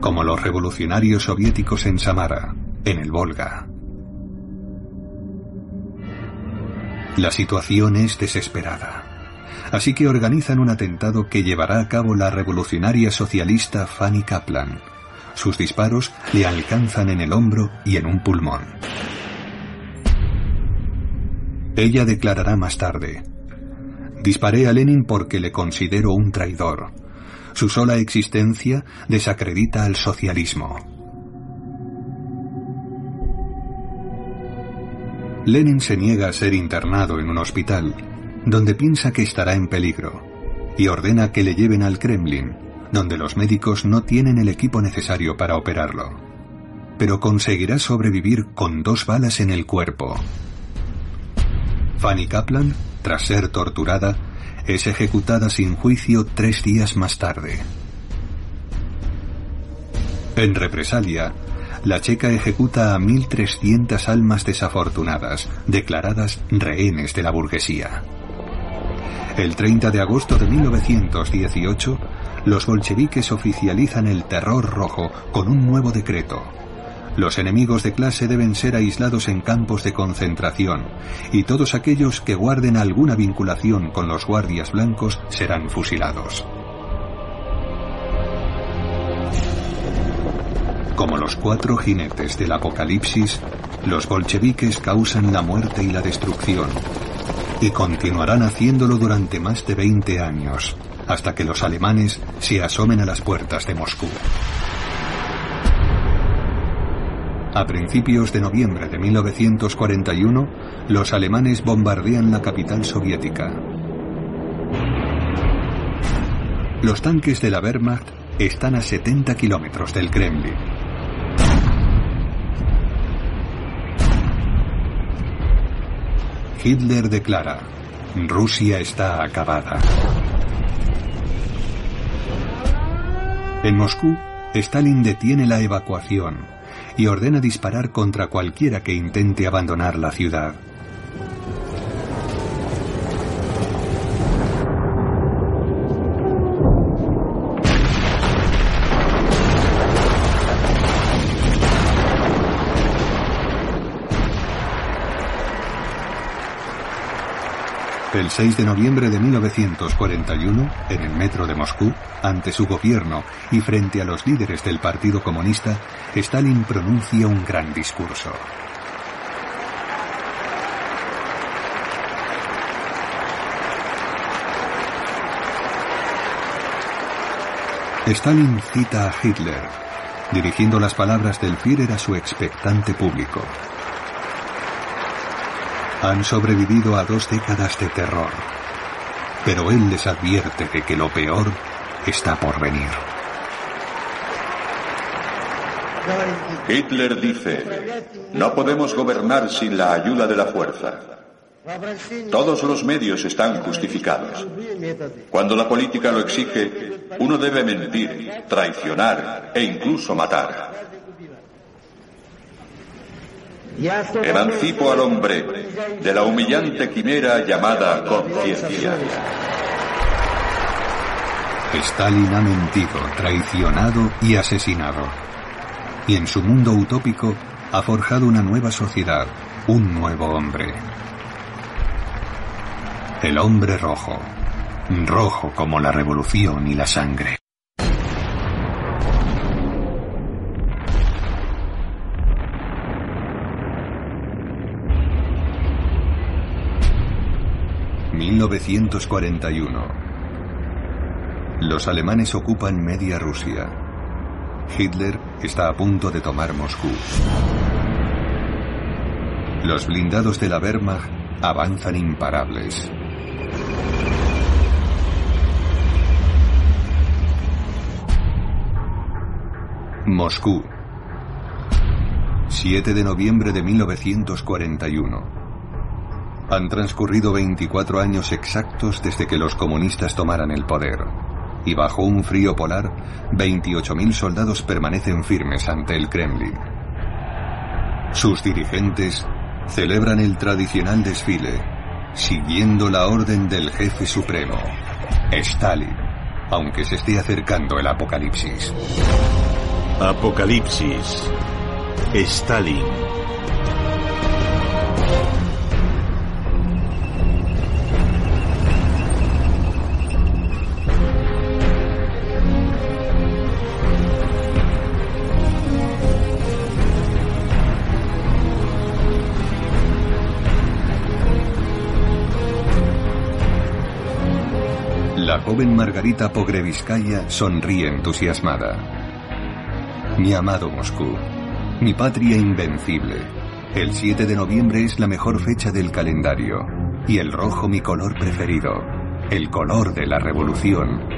Como los revolucionarios soviéticos en Samara, en el Volga. La situación es desesperada así que organizan un atentado que llevará a cabo la revolucionaria socialista Fanny Kaplan. Sus disparos le alcanzan en el hombro y en un pulmón. Ella declarará más tarde, disparé a Lenin porque le considero un traidor. Su sola existencia desacredita al socialismo. Lenin se niega a ser internado en un hospital donde piensa que estará en peligro, y ordena que le lleven al Kremlin, donde los médicos no tienen el equipo necesario para operarlo. Pero conseguirá sobrevivir con dos balas en el cuerpo. Fanny Kaplan, tras ser torturada, es ejecutada sin juicio tres días más tarde. En represalia, la checa ejecuta a 1.300 almas desafortunadas, declaradas rehenes de la burguesía. El 30 de agosto de 1918, los bolcheviques oficializan el terror rojo con un nuevo decreto. Los enemigos de clase deben ser aislados en campos de concentración y todos aquellos que guarden alguna vinculación con los guardias blancos serán fusilados. Como los cuatro jinetes del apocalipsis, los bolcheviques causan la muerte y la destrucción. Y continuarán haciéndolo durante más de 20 años, hasta que los alemanes se asomen a las puertas de Moscú. A principios de noviembre de 1941, los alemanes bombardean la capital soviética. Los tanques de la Wehrmacht están a 70 kilómetros del Kremlin. Hitler declara, Rusia está acabada. En Moscú, Stalin detiene la evacuación y ordena disparar contra cualquiera que intente abandonar la ciudad. El 6 de noviembre de 1941, en el metro de Moscú, ante su gobierno y frente a los líderes del Partido Comunista, Stalin pronuncia un gran discurso. Stalin cita a Hitler, dirigiendo las palabras del Führer a su expectante público. Han sobrevivido a dos décadas de terror, pero él les advierte de que lo peor está por venir. Hitler dice, no podemos gobernar sin la ayuda de la fuerza. Todos los medios están justificados. Cuando la política lo exige, uno debe mentir, traicionar e incluso matar. Emancipo al hombre de la humillante quimera llamada conciencia. Stalin ha mentido, traicionado y asesinado. Y en su mundo utópico ha forjado una nueva sociedad, un nuevo hombre. El hombre rojo, rojo como la revolución y la sangre. ...1941... Los alemanes ocupan media Rusia. Hitler está a punto de tomar Moscú. Los blindados de la Wehrmacht avanzan imparables. Moscú. 7 de noviembre de 1941. Han transcurrido 24 años exactos desde que los comunistas tomaran el poder. Y bajo un frío polar, 28.000 soldados permanecen firmes ante el Kremlin. Sus dirigentes celebran el tradicional desfile, siguiendo la orden del jefe supremo, Stalin, aunque se esté acercando el apocalipsis. Apocalipsis. Stalin. Joven Margarita Pogreviskaya sonríe entusiasmada. Mi amado Moscú, mi patria invencible. El 7 de noviembre es la mejor fecha del calendario y el rojo mi color preferido, el color de la revolución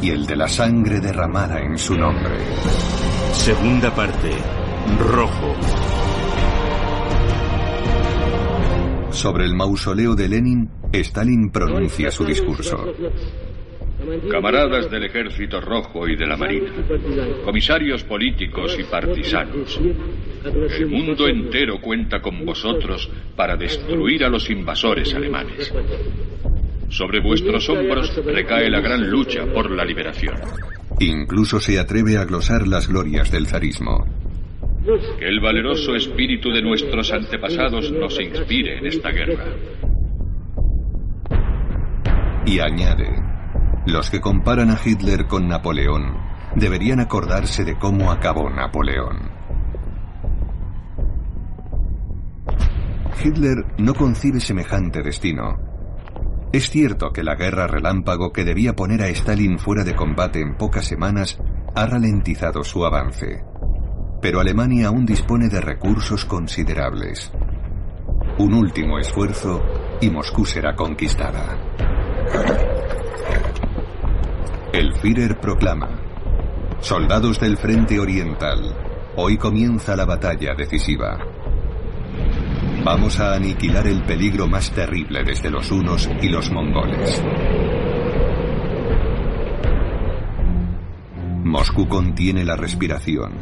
y el de la sangre derramada en su nombre. Segunda parte. Rojo. Sobre el mausoleo de Lenin, Stalin pronuncia su discurso. Camaradas del Ejército Rojo y de la Marina, comisarios políticos y partisanos, el mundo entero cuenta con vosotros para destruir a los invasores alemanes. Sobre vuestros hombros recae la gran lucha por la liberación. Incluso se atreve a glosar las glorias del zarismo. Que el valeroso espíritu de nuestros antepasados nos inspire en esta guerra. Y añade, los que comparan a Hitler con Napoleón deberían acordarse de cómo acabó Napoleón. Hitler no concibe semejante destino. Es cierto que la guerra relámpago que debía poner a Stalin fuera de combate en pocas semanas ha ralentizado su avance. Pero Alemania aún dispone de recursos considerables. Un último esfuerzo y Moscú será conquistada. El Führer proclama, Soldados del Frente Oriental, hoy comienza la batalla decisiva. Vamos a aniquilar el peligro más terrible desde los hunos y los mongoles. Moscú contiene la respiración.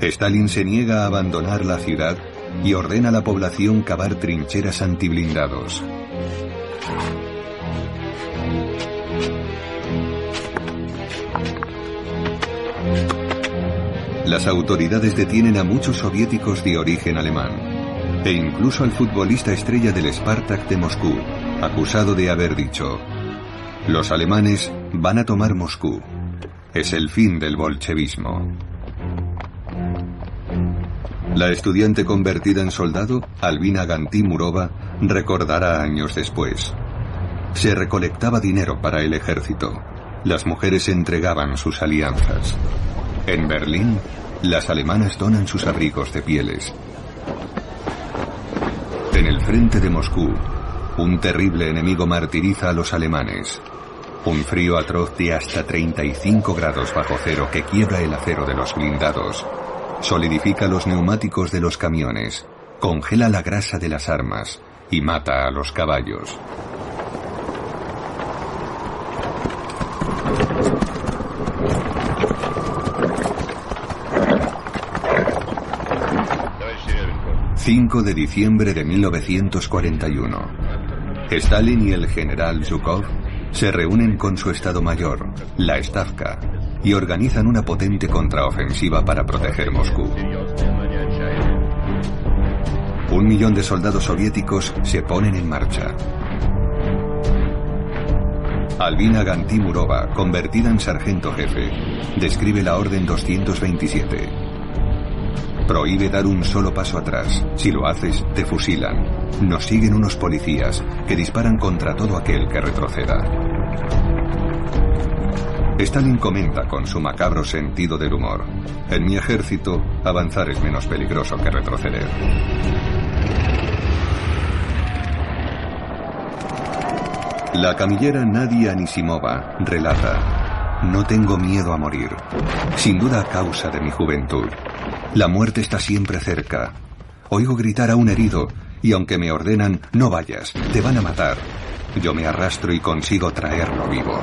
Stalin se niega a abandonar la ciudad y ordena a la población cavar trincheras antiblindados. Las autoridades detienen a muchos soviéticos de origen alemán e incluso al futbolista estrella del Spartak de Moscú, acusado de haber dicho, los alemanes van a tomar Moscú. Es el fin del bolchevismo. La estudiante convertida en soldado, Albina Gantimurova, recordará años después. Se recolectaba dinero para el ejército. Las mujeres entregaban sus alianzas. En Berlín, las alemanas donan sus abrigos de pieles. En el frente de Moscú, un terrible enemigo martiriza a los alemanes. Un frío atroz de hasta 35 grados bajo cero que quiebra el acero de los blindados, solidifica los neumáticos de los camiones, congela la grasa de las armas y mata a los caballos. ...5 de diciembre de 1941... Stalin y el general Zhukov se reúnen con su Estado Mayor, la Stavka, y organizan una potente contraofensiva para proteger Moscú. Un millón de soldados soviéticos se ponen en marcha. Albina Gantimurova, convertida en sargento jefe, describe la Orden 227. Prohíbe dar un solo paso atrás. Si lo haces, te fusilan. Nos siguen unos policías que disparan contra todo aquel que retroceda. Stalin comenta con su macabro sentido del humor. En mi ejército, avanzar es menos peligroso que retroceder. La camillera Nadia Anisimova relata, no tengo miedo a morir, sin duda a causa de mi juventud. La muerte está siempre cerca. Oigo gritar a un herido y aunque me ordenan, no vayas, te van a matar. Yo me arrastro y consigo traerlo vivo.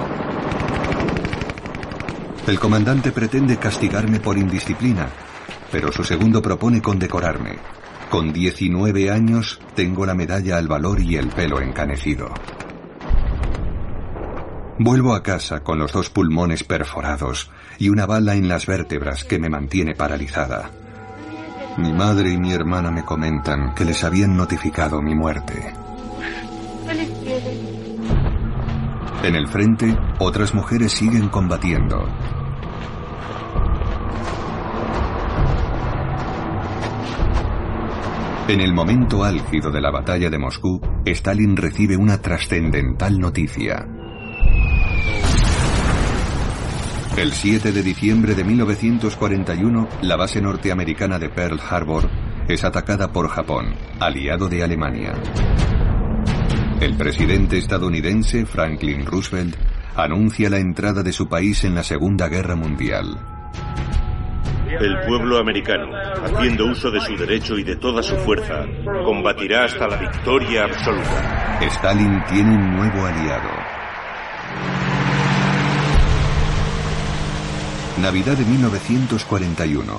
El comandante pretende castigarme por indisciplina, pero su segundo propone condecorarme. Con 19 años tengo la medalla al valor y el pelo encanecido. Vuelvo a casa con los dos pulmones perforados y una bala en las vértebras que me mantiene paralizada. Mi madre y mi hermana me comentan que les habían notificado mi muerte. En el frente, otras mujeres siguen combatiendo. En el momento álgido de la batalla de Moscú, Stalin recibe una trascendental noticia. El 7 de diciembre de 1941, la base norteamericana de Pearl Harbor es atacada por Japón, aliado de Alemania. El presidente estadounidense Franklin Roosevelt anuncia la entrada de su país en la Segunda Guerra Mundial. El pueblo americano, haciendo uso de su derecho y de toda su fuerza, combatirá hasta la victoria absoluta. Stalin tiene un nuevo aliado. Navidad de 1941.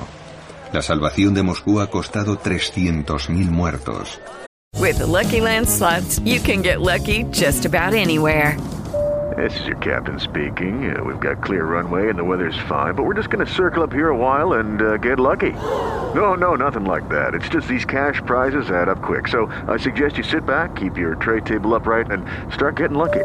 La salvación de Moscú ha costado 300.000 muertos. With the Lucky Land slots, you can get lucky just about anywhere. This is your captain speaking. Uh, we've got clear runway and the weather's fine, but we're just going to circle up here a while and uh, get lucky. No, no, nothing like that. It's just these cash prizes add up quick. So I suggest you sit back, keep your tray table upright, and start getting lucky.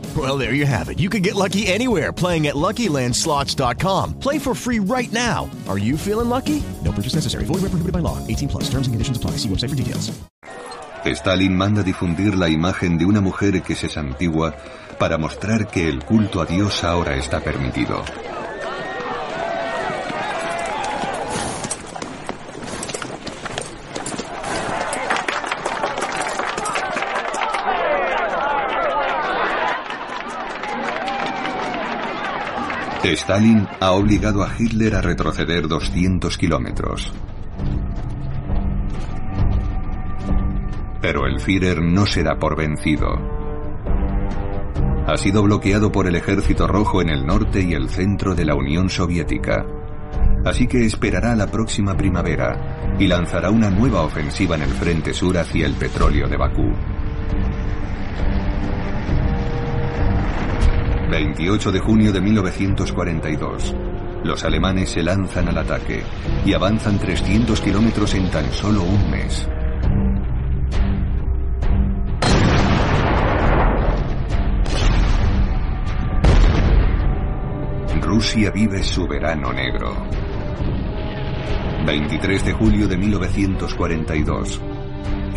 Well, there you have it. You can get lucky anywhere playing at LuckyLandSlots.com. Play for free right now. Are you feeling lucky? No purchase necessary. Void where prohibited by law. 18 plus. Terms and conditions apply. See website for details. Stalin manda difundir la imagen de una mujer que se santigua para mostrar que el culto a Dios ahora está permitido. Stalin ha obligado a Hitler a retroceder 200 kilómetros. Pero el Führer no se da por vencido. Ha sido bloqueado por el Ejército Rojo en el norte y el centro de la Unión Soviética. Así que esperará la próxima primavera y lanzará una nueva ofensiva en el frente sur hacia el petróleo de Bakú. 28 de junio de 1942. Los alemanes se lanzan al ataque y avanzan 300 kilómetros en tan solo un mes. Rusia vive su verano negro. 23 de julio de 1942.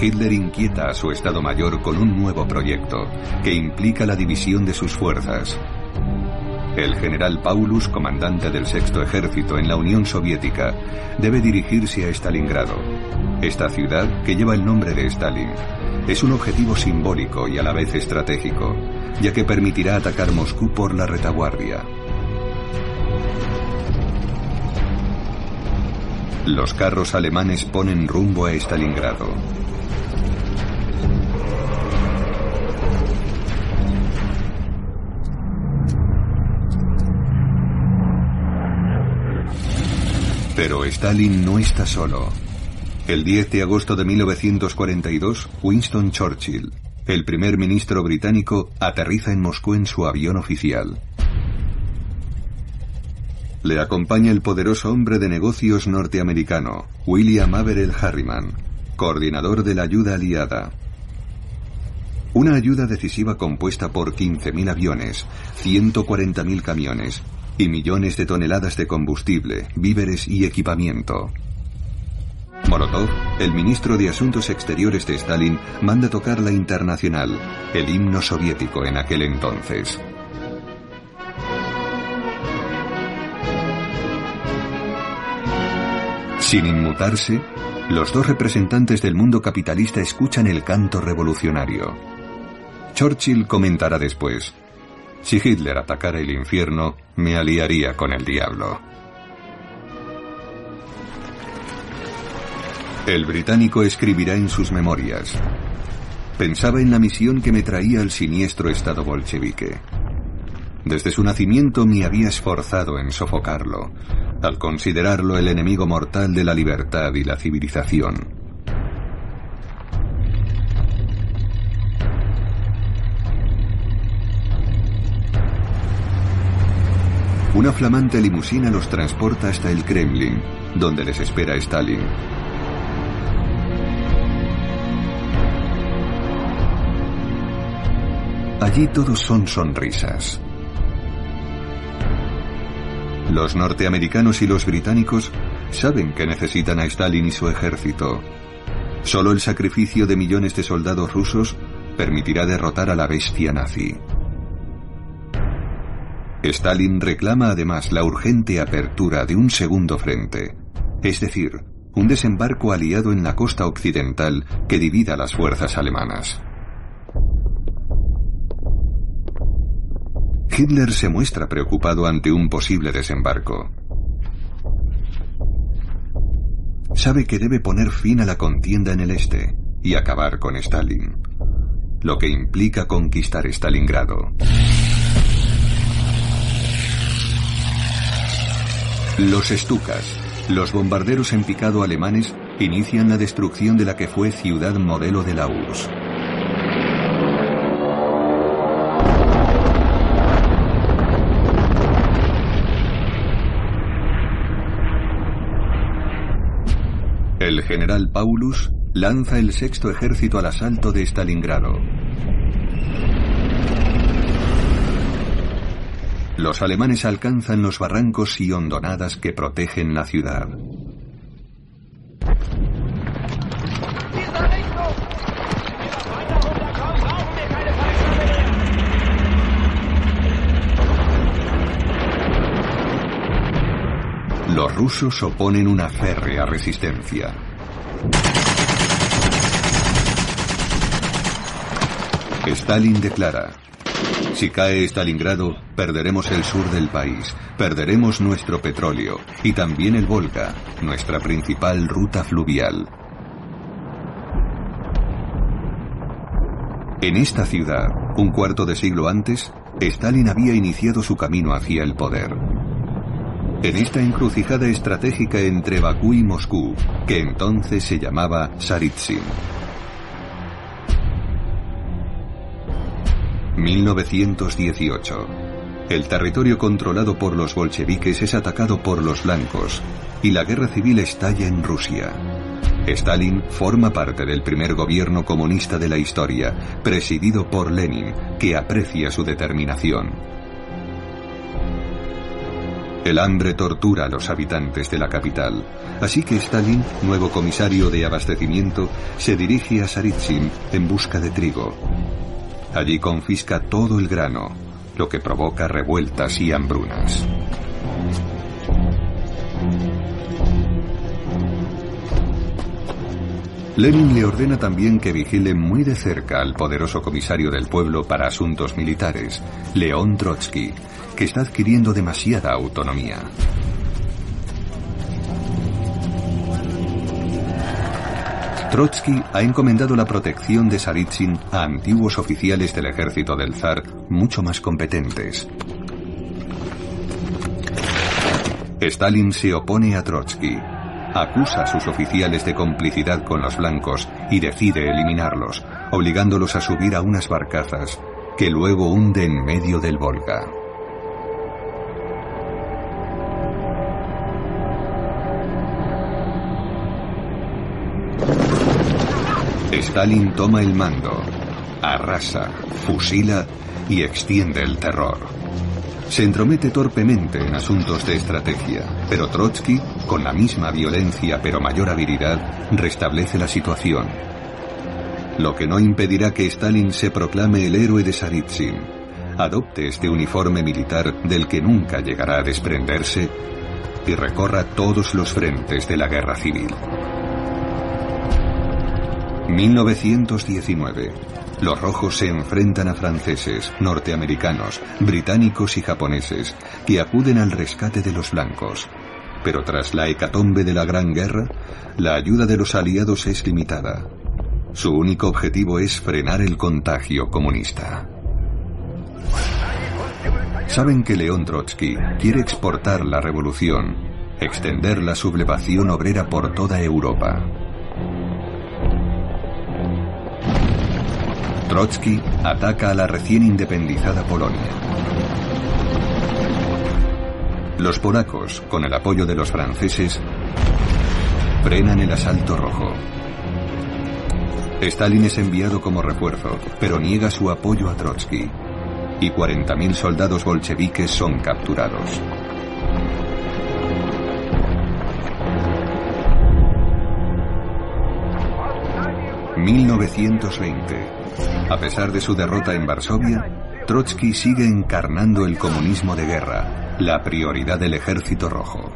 Hitler inquieta a su Estado Mayor con un nuevo proyecto que implica la división de sus fuerzas. El general Paulus, comandante del sexto ejército en la Unión Soviética, debe dirigirse a Stalingrado. Esta ciudad, que lleva el nombre de Stalin, es un objetivo simbólico y a la vez estratégico, ya que permitirá atacar Moscú por la retaguardia. Los carros alemanes ponen rumbo a Stalingrado. Pero Stalin no está solo. El 10 de agosto de 1942, Winston Churchill, el primer ministro británico, aterriza en Moscú en su avión oficial. Le acompaña el poderoso hombre de negocios norteamericano, William Averell Harriman, coordinador de la ayuda aliada. Una ayuda decisiva compuesta por 15.000 aviones, 140.000 camiones y millones de toneladas de combustible, víveres y equipamiento. Molotov, el ministro de Asuntos Exteriores de Stalin, manda tocar la internacional, el himno soviético en aquel entonces. Sin inmutarse, los dos representantes del mundo capitalista escuchan el canto revolucionario. Churchill comentará después, si Hitler atacara el infierno, me aliaría con el diablo. El británico escribirá en sus memorias, pensaba en la misión que me traía el siniestro Estado bolchevique. Desde su nacimiento me había esforzado en sofocarlo, al considerarlo el enemigo mortal de la libertad y la civilización. Una flamante limusina los transporta hasta el Kremlin, donde les espera Stalin. Allí todos son sonrisas. Los norteamericanos y los británicos saben que necesitan a Stalin y su ejército. Solo el sacrificio de millones de soldados rusos permitirá derrotar a la bestia nazi. Stalin reclama además la urgente apertura de un segundo frente, es decir, un desembarco aliado en la costa occidental que divida las fuerzas alemanas. Hitler se muestra preocupado ante un posible desembarco. Sabe que debe poner fin a la contienda en el este y acabar con Stalin, lo que implica conquistar Stalingrado. Los Stukas, los bombarderos en picado alemanes, inician la destrucción de la que fue ciudad modelo de la URSS. El general Paulus lanza el sexto ejército al asalto de Stalingrado. Los alemanes alcanzan los barrancos y hondonadas que protegen la ciudad. Los rusos oponen una férrea resistencia. Stalin declara, si cae Stalingrado, perderemos el sur del país, perderemos nuestro petróleo y también el Volga, nuestra principal ruta fluvial. En esta ciudad, un cuarto de siglo antes, Stalin había iniciado su camino hacia el poder. En esta encrucijada estratégica entre Bakú y Moscú, que entonces se llamaba Saritsyn. 1918. El territorio controlado por los bolcheviques es atacado por los blancos y la guerra civil estalla en Rusia. Stalin forma parte del primer gobierno comunista de la historia, presidido por Lenin, que aprecia su determinación. El hambre tortura a los habitantes de la capital, así que Stalin, nuevo comisario de abastecimiento, se dirige a Saritsyn en busca de trigo. Allí confisca todo el grano, lo que provoca revueltas y hambrunas. Lenin le ordena también que vigile muy de cerca al poderoso comisario del pueblo para asuntos militares, León Trotsky, que está adquiriendo demasiada autonomía. Trotsky ha encomendado la protección de Saritsyn a antiguos oficiales del ejército del zar mucho más competentes. Stalin se opone a Trotsky, acusa a sus oficiales de complicidad con los blancos y decide eliminarlos, obligándolos a subir a unas barcazas que luego hunde en medio del Volga. Stalin toma el mando, arrasa, fusila y extiende el terror. Se entromete torpemente en asuntos de estrategia, pero Trotsky, con la misma violencia pero mayor habilidad, restablece la situación. Lo que no impedirá que Stalin se proclame el héroe de Saritsyn, adopte este uniforme militar del que nunca llegará a desprenderse y recorra todos los frentes de la guerra civil. 1919. Los rojos se enfrentan a franceses, norteamericanos, británicos y japoneses, que acuden al rescate de los blancos. Pero tras la hecatombe de la Gran Guerra, la ayuda de los aliados es limitada. Su único objetivo es frenar el contagio comunista. Saben que León Trotsky quiere exportar la revolución, extender la sublevación obrera por toda Europa. Trotsky ataca a la recién independizada Polonia. Los polacos, con el apoyo de los franceses, frenan el asalto rojo. Stalin es enviado como refuerzo, pero niega su apoyo a Trotsky, y 40.000 soldados bolcheviques son capturados. ...1920... A pesar de su derrota en Varsovia, Trotsky sigue encarnando el comunismo de guerra, la prioridad del ejército rojo.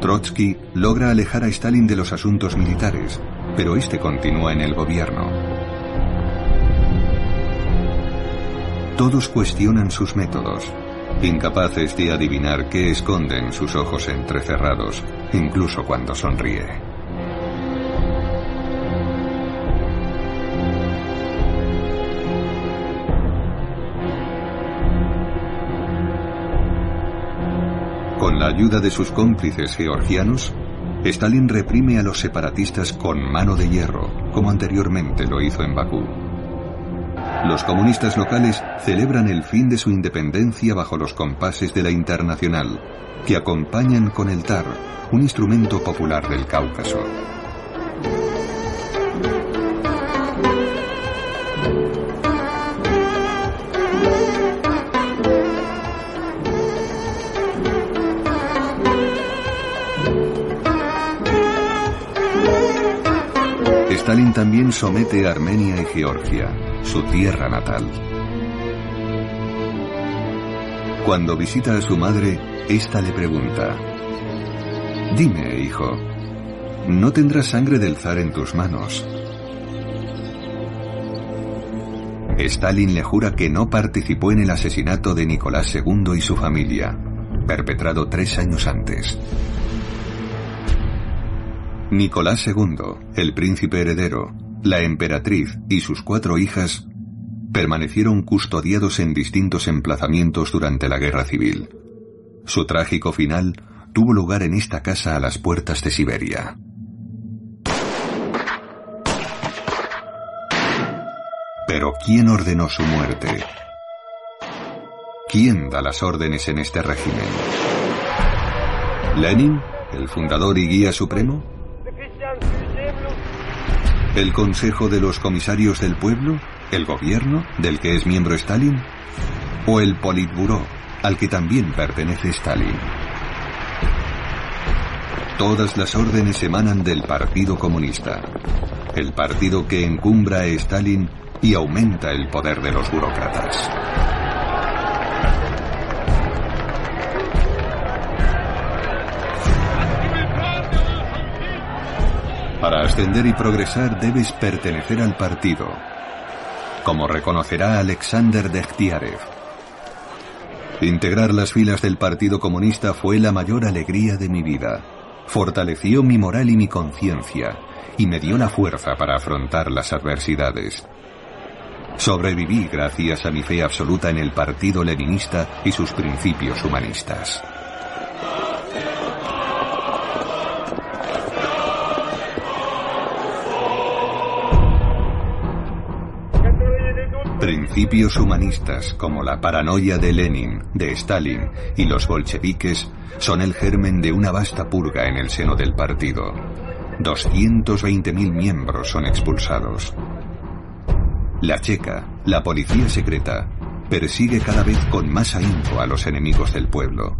Trotsky logra alejar a Stalin de los asuntos militares, pero este continúa en el gobierno. Todos cuestionan sus métodos, incapaces de adivinar qué esconden sus ojos entrecerrados, incluso cuando sonríe. Ayuda de sus cómplices georgianos, Stalin reprime a los separatistas con mano de hierro, como anteriormente lo hizo en Bakú. Los comunistas locales celebran el fin de su independencia bajo los compases de la Internacional, que acompañan con el tar, un instrumento popular del Cáucaso. También somete a Armenia y Georgia, su tierra natal. Cuando visita a su madre, ésta le pregunta, Dime, hijo, no tendrás sangre del zar en tus manos. Stalin le jura que no participó en el asesinato de Nicolás II y su familia, perpetrado tres años antes. Nicolás II, el príncipe heredero, la emperatriz y sus cuatro hijas permanecieron custodiados en distintos emplazamientos durante la guerra civil. Su trágico final tuvo lugar en esta casa a las puertas de Siberia. Pero ¿quién ordenó su muerte? ¿Quién da las órdenes en este régimen? ¿Lenin, el fundador y guía supremo? ¿El Consejo de los Comisarios del Pueblo? ¿El gobierno, del que es miembro Stalin? ¿O el Politburó, al que también pertenece Stalin? Todas las órdenes emanan del Partido Comunista, el partido que encumbra a Stalin y aumenta el poder de los burócratas. Para ascender y progresar debes pertenecer al partido, como reconocerá Alexander Dekhtiarev. Integrar las filas del Partido Comunista fue la mayor alegría de mi vida. Fortaleció mi moral y mi conciencia y me dio la fuerza para afrontar las adversidades. Sobreviví gracias a mi fe absoluta en el Partido Leninista y sus principios humanistas. Principios humanistas como la paranoia de Lenin, de Stalin y los bolcheviques son el germen de una vasta purga en el seno del partido. 220.000 miembros son expulsados. La Checa, la policía secreta, persigue cada vez con más ahínco a los enemigos del pueblo.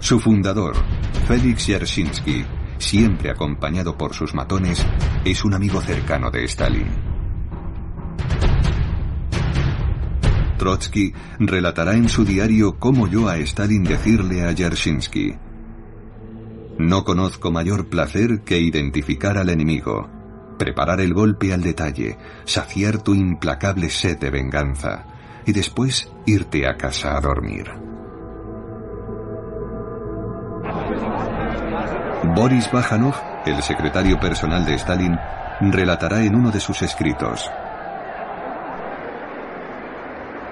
Su fundador, Félix Yersinsky, siempre acompañado por sus matones, es un amigo cercano de Stalin. Trotsky relatará en su diario cómo oyó a Stalin decirle a Yershinsky, No conozco mayor placer que identificar al enemigo, preparar el golpe al detalle, saciar tu implacable sed de venganza y después irte a casa a dormir. Boris Bajanov, el secretario personal de Stalin, relatará en uno de sus escritos.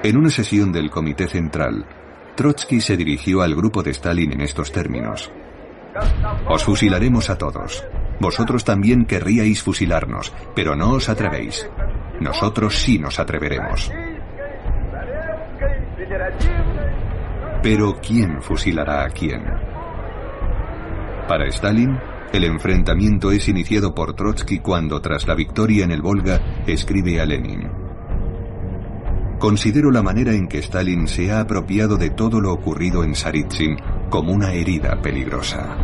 En una sesión del Comité Central, Trotsky se dirigió al grupo de Stalin en estos términos. Os fusilaremos a todos. Vosotros también querríais fusilarnos, pero no os atrevéis. Nosotros sí nos atreveremos. Pero ¿quién fusilará a quién? Para Stalin, el enfrentamiento es iniciado por Trotsky cuando, tras la victoria en el Volga, escribe a Lenin. Considero la manera en que Stalin se ha apropiado de todo lo ocurrido en Saritsyn como una herida peligrosa.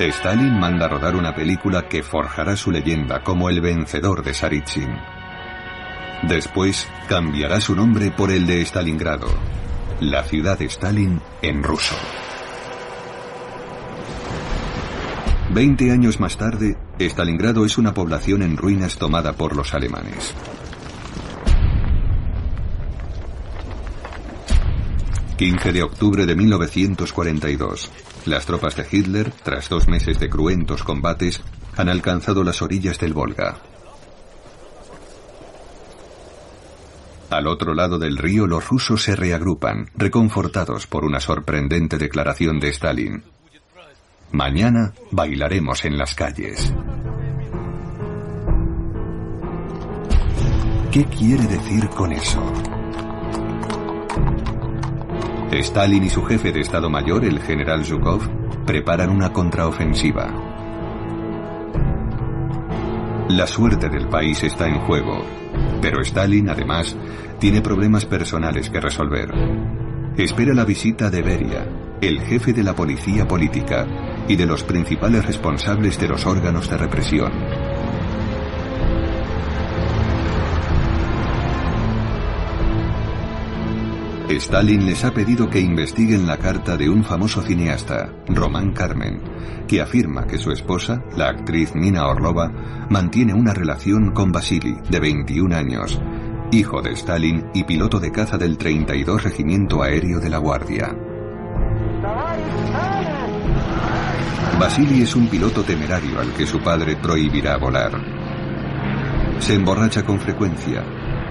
Stalin manda rodar una película que forjará su leyenda como el vencedor de Saritsyn. Después cambiará su nombre por el de Stalingrado, la ciudad de Stalin en ruso. Veinte años más tarde, Stalingrado es una población en ruinas tomada por los alemanes. ...15 de octubre de 1942... ...las tropas de Hitler, tras dos meses de cruentos combates... ...han alcanzado las orillas del Volga. Al otro lado del río los rusos se reagrupan, reconfortados por una sorprendente declaración de Stalin. Mañana bailaremos en las calles. ¿Qué quiere decir con eso? Stalin y su jefe de Estado Mayor, el general Zhukov, preparan una contraofensiva. La suerte del país está en juego, pero Stalin, además, tiene problemas personales que resolver. Espera la visita de Beria, el jefe de la policía política y de los principales responsables de los órganos de represión. Stalin les ha pedido que investiguen la carta de un famoso cineasta, Román Carmen, que afirma que su esposa, la actriz Nina Orlova, mantiene una relación con Vasily, de 21 años, hijo de Stalin y piloto de caza del 32 Regimiento Aéreo de la Guardia. Vasily es un piloto temerario al que su padre prohibirá volar. Se emborracha con frecuencia,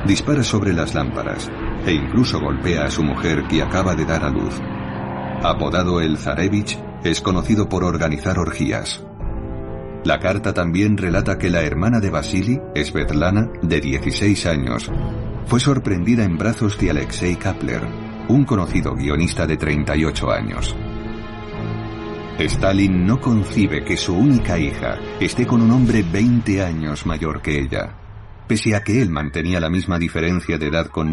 dispara sobre las lámparas e incluso golpea a su mujer que acaba de dar a luz. Apodado el Zarevich, es conocido por organizar orgías. La carta también relata que la hermana de Vasily, Svetlana, de 16 años, fue sorprendida en brazos de Alexei Kapler, un conocido guionista de 38 años. Stalin no concibe que su única hija esté con un hombre 20 años mayor que ella, pese a que él mantenía la misma diferencia de edad con...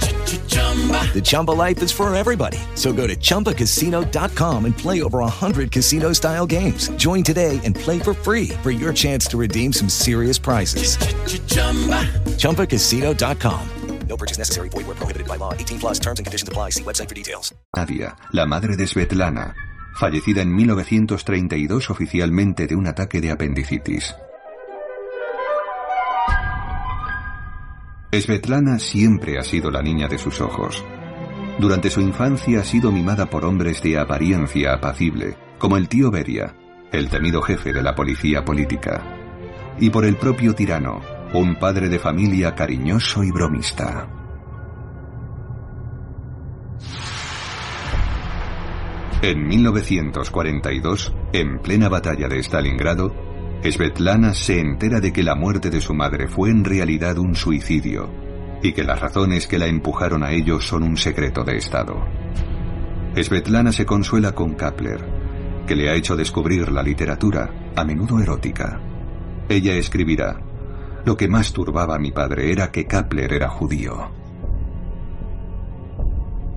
The Chumba life is for everybody. So go to ChumbaCasino.com and play over 100 casino style games. Join today and play for free for your chance to redeem some serious prizes. ChumbaCasino.com. No purchase necessary. Void where prohibited by law. 18 plus terms and conditions apply. See website for details. Nadia, la madre de Svetlana, fallecida en 1932 oficialmente de un ataque de apendicitis. Svetlana siempre ha sido la niña de sus ojos. Durante su infancia ha sido mimada por hombres de apariencia apacible, como el tío Beria, el temido jefe de la policía política, y por el propio tirano, un padre de familia cariñoso y bromista. En 1942, en plena batalla de Stalingrado, Svetlana se entera de que la muerte de su madre fue en realidad un suicidio y que las razones que la empujaron a ello son un secreto de Estado. Svetlana se consuela con Kapler, que le ha hecho descubrir la literatura, a menudo erótica. Ella escribirá, lo que más turbaba a mi padre era que Kapler era judío.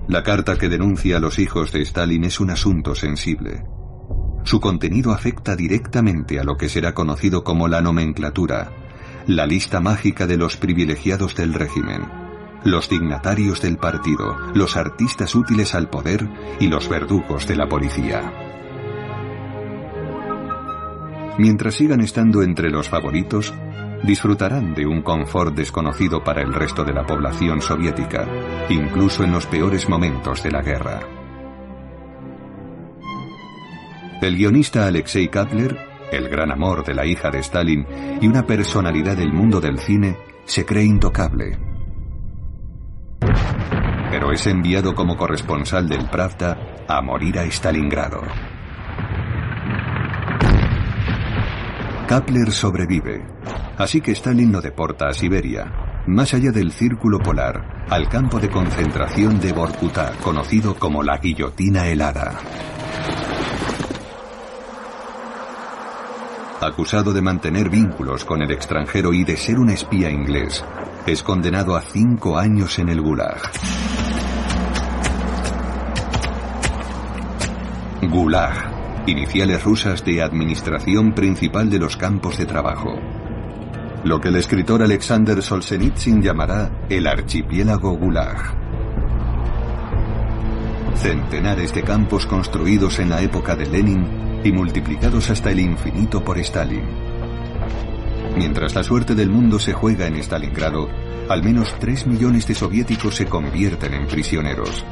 La carta que denuncia a los hijos de Stalin es un asunto sensible. Su contenido afecta directamente a lo que será conocido como la nomenclatura, la lista mágica de los privilegiados del régimen, los dignatarios del partido, los artistas útiles al poder y los verdugos de la policía. Mientras sigan estando entre los favoritos, disfrutarán de un confort desconocido para el resto de la población soviética, incluso en los peores momentos de la guerra. El guionista Alexei Kapler, el gran amor de la hija de Stalin y una personalidad del mundo del cine, se cree intocable. Pero es enviado como corresponsal del Pravda a morir a Stalingrado. Kapler sobrevive, así que Stalin lo deporta a Siberia, más allá del círculo polar, al campo de concentración de Vorkuta, conocido como la guillotina helada. Acusado de mantener vínculos con el extranjero y de ser un espía inglés, es condenado a cinco años en el Gulag. Gulag, iniciales rusas de Administración Principal de los Campos de Trabajo. Lo que el escritor Alexander Solzhenitsyn llamará el archipiélago Gulag. Centenares de campos construidos en la época de Lenin y multiplicados hasta el infinito por Stalin. Mientras la suerte del mundo se juega en Stalingrado, al menos 3 millones de soviéticos se convierten en prisioneros.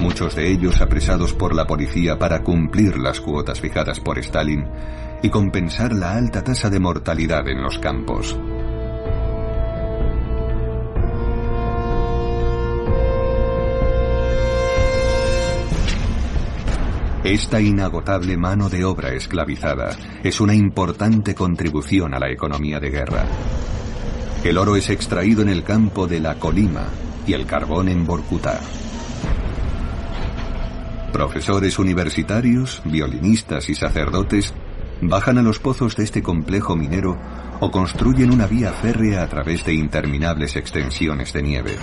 Muchos de ellos apresados por la policía para cumplir las cuotas fijadas por Stalin y compensar la alta tasa de mortalidad en los campos. Esta inagotable mano de obra esclavizada es una importante contribución a la economía de guerra. El oro es extraído en el campo de la Colima y el carbón en Borkutá. Profesores universitarios, violinistas y sacerdotes bajan a los pozos de este complejo minero o construyen una vía férrea a través de interminables extensiones de nieve.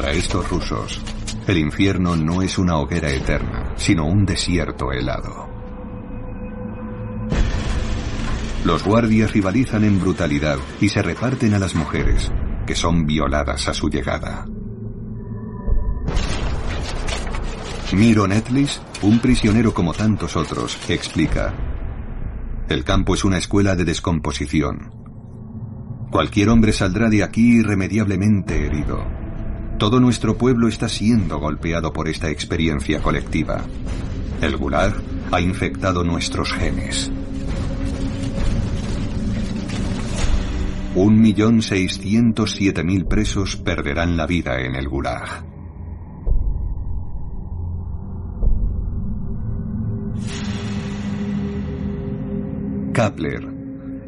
Para estos rusos, el infierno no es una hoguera eterna, sino un desierto helado. Los guardias rivalizan en brutalidad y se reparten a las mujeres, que son violadas a su llegada. Miro Netlis, un prisionero como tantos otros, explica, el campo es una escuela de descomposición. Cualquier hombre saldrá de aquí irremediablemente herido. Todo nuestro pueblo está siendo golpeado por esta experiencia colectiva. El gulag ha infectado nuestros genes. Un millón seiscientos siete mil presos perderán la vida en el gulag. Kapler,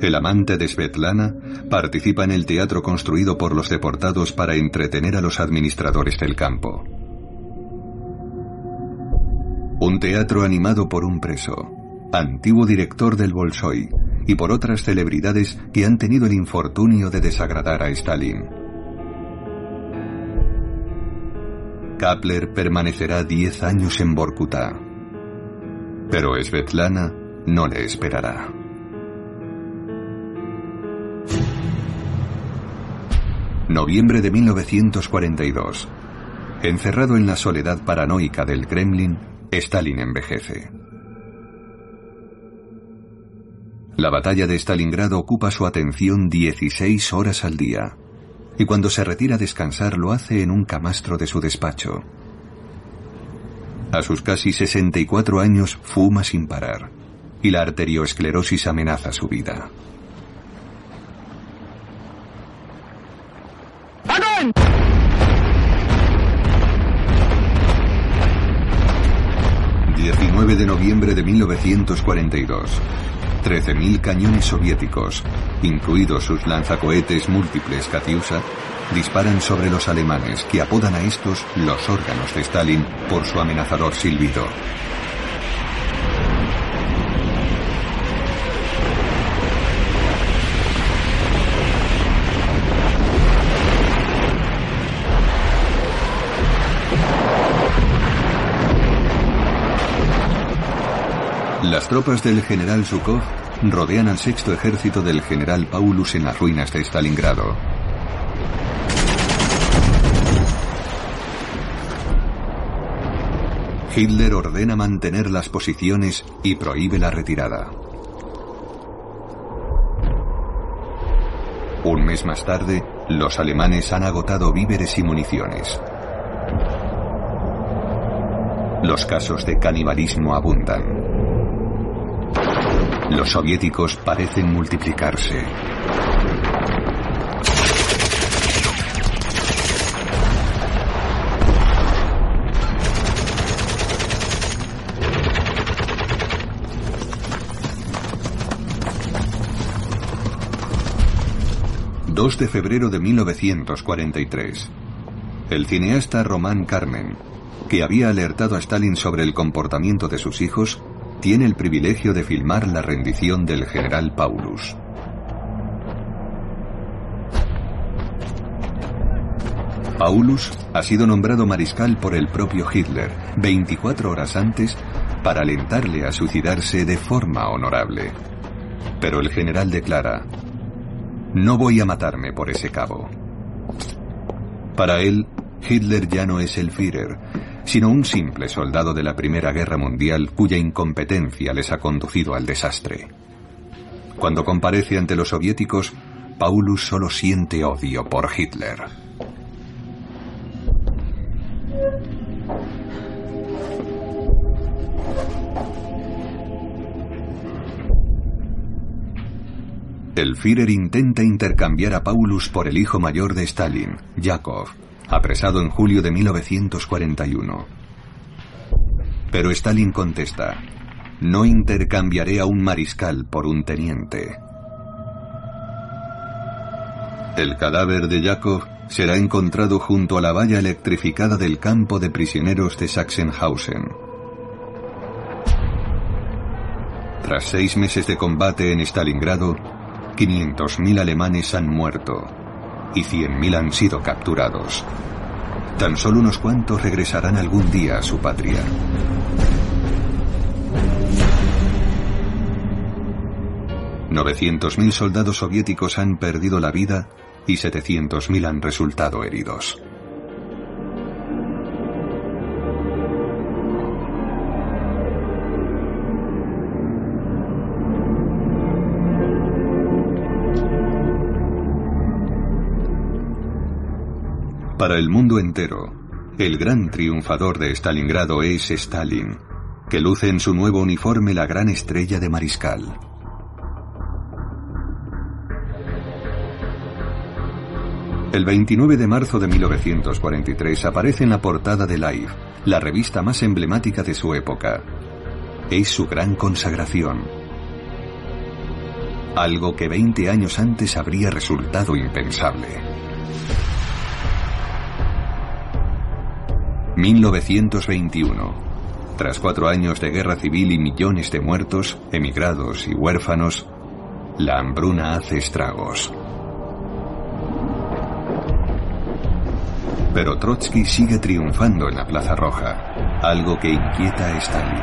el amante de Svetlana, participa en el teatro construido por los deportados para entretener a los administradores del campo. Un teatro animado por un preso, antiguo director del Bolshoi, y por otras celebridades que han tenido el infortunio de desagradar a Stalin. Kapler permanecerá 10 años en Borkutá, pero Svetlana no le esperará. Noviembre de 1942. Encerrado en la soledad paranoica del Kremlin, Stalin envejece. La batalla de Stalingrado ocupa su atención 16 horas al día, y cuando se retira a descansar lo hace en un camastro de su despacho. A sus casi 64 años fuma sin parar, y la arterioesclerosis amenaza su vida. 19 de noviembre de 1942. 13.000 cañones soviéticos, incluidos sus lanzacohetes múltiples Katyusha, disparan sobre los alemanes que apodan a estos los órganos de Stalin por su amenazador silbido. Las tropas del general Zhukov rodean al sexto ejército del general Paulus en las ruinas de Stalingrado. Hitler ordena mantener las posiciones y prohíbe la retirada. Un mes más tarde, los alemanes han agotado víveres y municiones. Los casos de canibalismo abundan. Los soviéticos parecen multiplicarse. ...2 de febrero de 1943... ...el cineasta Román Carmen... ...que había alertado a Stalin sobre el comportamiento de sus hijos tiene el privilegio de filmar la rendición del general Paulus. Paulus ha sido nombrado mariscal por el propio Hitler 24 horas antes para alentarle a suicidarse de forma honorable. Pero el general declara, no voy a matarme por ese cabo. Para él, Hitler ya no es el Führer, sino un simple soldado de la Primera Guerra Mundial cuya incompetencia les ha conducido al desastre. Cuando comparece ante los soviéticos, Paulus solo siente odio por Hitler. El Führer intenta intercambiar a Paulus por el hijo mayor de Stalin, Yakov, apresado en julio de 1941. Pero Stalin contesta, no intercambiaré a un mariscal por un teniente. El cadáver de Yakov será encontrado junto a la valla electrificada del campo de prisioneros de Sachsenhausen. Tras seis meses de combate en Stalingrado, 500.000 alemanes han muerto y 100.000 han sido capturados. Tan solo unos cuantos regresarán algún día a su patria. ...900.000 soldados soviéticos han perdido la vida y 700.000 han resultado heridos. Para el mundo entero, el gran triunfador de Stalingrado es Stalin, que luce en su nuevo uniforme la gran estrella de mariscal. El 29 de marzo de 1943 aparece en la portada de Life, la revista más emblemática de su época. Es su gran consagración. Algo que 20 años antes habría resultado impensable. 1921. Tras cuatro años de guerra civil y millones de muertos, emigrados y huérfanos, la hambruna hace estragos. Pero Trotsky sigue triunfando en la Plaza Roja, algo que inquieta a Stalin.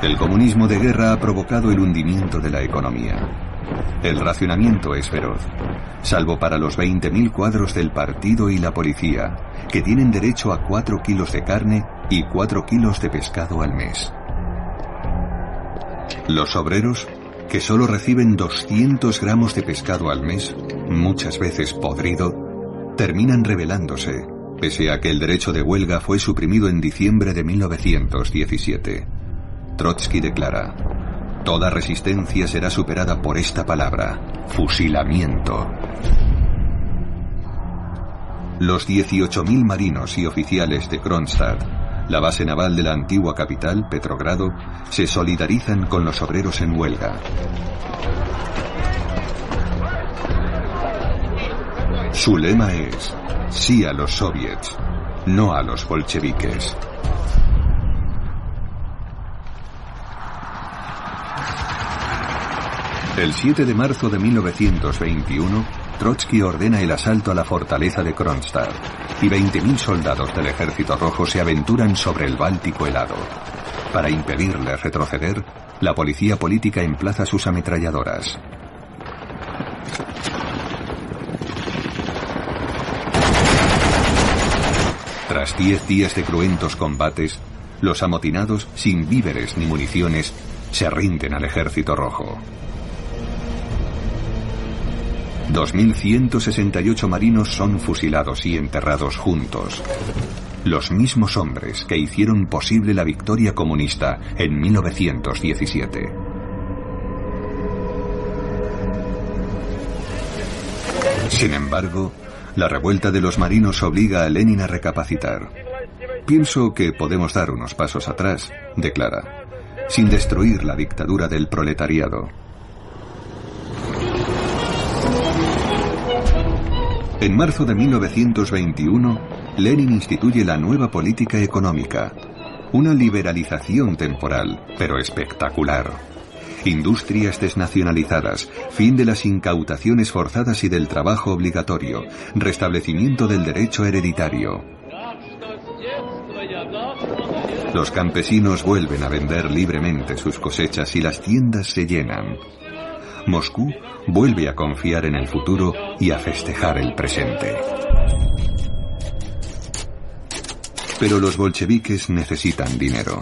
El comunismo de guerra ha provocado el hundimiento de la economía. El racionamiento es feroz, salvo para los 20.000 cuadros del partido y la policía, que tienen derecho a 4 kilos de carne y 4 kilos de pescado al mes. Los obreros, que solo reciben 200 gramos de pescado al mes, muchas veces podrido, terminan rebelándose, pese a que el derecho de huelga fue suprimido en diciembre de 1917. Trotsky declara, Toda resistencia será superada por esta palabra, fusilamiento. Los 18.000 marinos y oficiales de Kronstadt, la base naval de la antigua capital, Petrogrado, se solidarizan con los obreros en huelga. Su lema es, sí a los soviets, no a los bolcheviques. El 7 de marzo de 1921, Trotsky ordena el asalto a la fortaleza de Kronstadt y 20.000 soldados del Ejército Rojo se aventuran sobre el Báltico helado. Para impedirles retroceder, la policía política emplaza sus ametralladoras. Tras diez días de cruentos combates, los amotinados, sin víveres ni municiones, se rinden al ejército rojo. 2.168 marinos son fusilados y enterrados juntos. Los mismos hombres que hicieron posible la victoria comunista en 1917. Sin embargo, la revuelta de los marinos obliga a Lenin a recapacitar. Pienso que podemos dar unos pasos atrás, declara, sin destruir la dictadura del proletariado. En marzo de 1921, Lenin instituye la nueva política económica, una liberalización temporal, pero espectacular. Industrias desnacionalizadas, fin de las incautaciones forzadas y del trabajo obligatorio, restablecimiento del derecho hereditario. Los campesinos vuelven a vender libremente sus cosechas y las tiendas se llenan. Moscú vuelve a confiar en el futuro y a festejar el presente. Pero los bolcheviques necesitan dinero.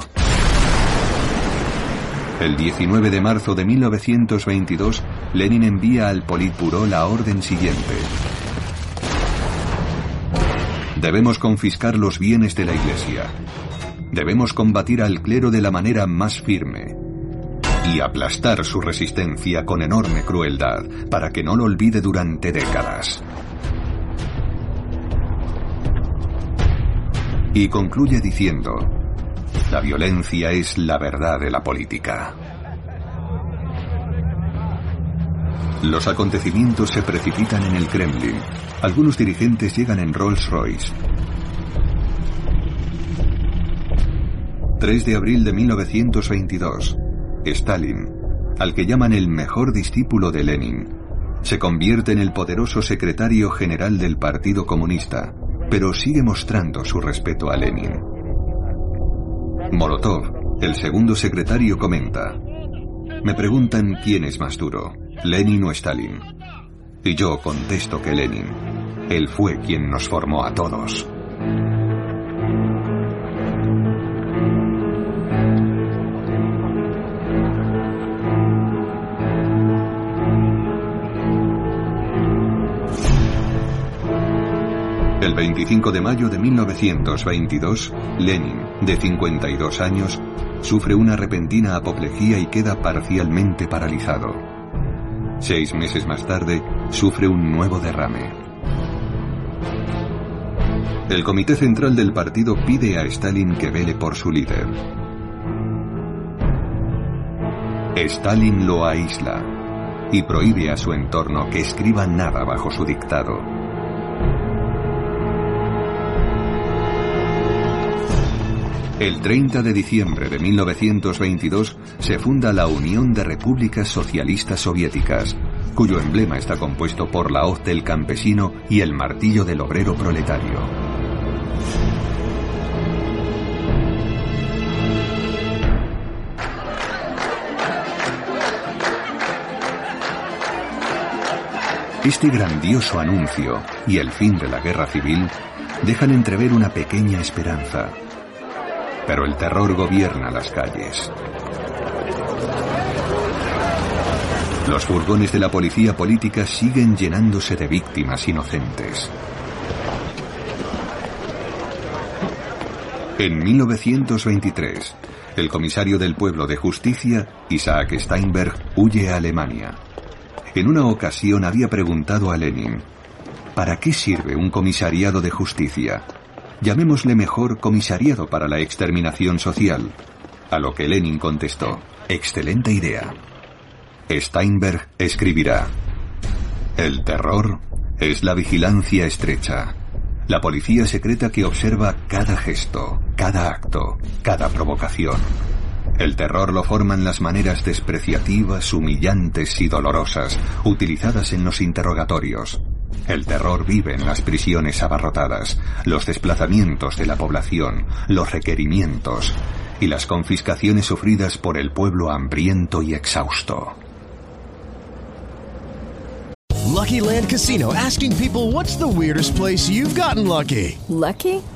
El 19 de marzo de 1922, Lenin envía al Politburó la orden siguiente. Debemos confiscar los bienes de la Iglesia. Debemos combatir al clero de la manera más firme y aplastar su resistencia con enorme crueldad para que no lo olvide durante décadas. Y concluye diciendo, la violencia es la verdad de la política. Los acontecimientos se precipitan en el Kremlin. Algunos dirigentes llegan en Rolls Royce. 3 de abril de 1922. Stalin, al que llaman el mejor discípulo de Lenin, se convierte en el poderoso secretario general del Partido Comunista, pero sigue mostrando su respeto a Lenin. Molotov, el segundo secretario, comenta, me preguntan quién es más duro, Lenin o Stalin. Y yo contesto que Lenin. Él fue quien nos formó a todos. El 25 de mayo de 1922, Lenin, de 52 años, sufre una repentina apoplejía y queda parcialmente paralizado. Seis meses más tarde, sufre un nuevo derrame. El Comité Central del Partido pide a Stalin que vele por su líder. Stalin lo aísla y prohíbe a su entorno que escriba nada bajo su dictado. El 30 de diciembre de 1922 se funda la Unión de Repúblicas Socialistas Soviéticas, cuyo emblema está compuesto por la hoz del campesino y el martillo del obrero proletario. Este grandioso anuncio y el fin de la guerra civil dejan entrever una pequeña esperanza pero el terror gobierna las calles. Los furgones de la policía política siguen llenándose de víctimas inocentes. En 1923, el comisario del pueblo de justicia, Isaac Steinberg, huye a Alemania. En una ocasión había preguntado a Lenin, ¿para qué sirve un comisariado de justicia? Llamémosle mejor comisariado para la exterminación social. A lo que Lenin contestó, excelente idea. Steinberg escribirá, el terror es la vigilancia estrecha, la policía secreta que observa cada gesto, cada acto, cada provocación. El terror lo forman las maneras despreciativas, humillantes y dolorosas utilizadas en los interrogatorios. El terror vive en las prisiones abarrotadas, los desplazamientos de la población, los requerimientos y las confiscaciones sufridas por el pueblo hambriento y exhausto. Lucky Land Casino asking people what's the weirdest place you've gotten lucky? Lucky?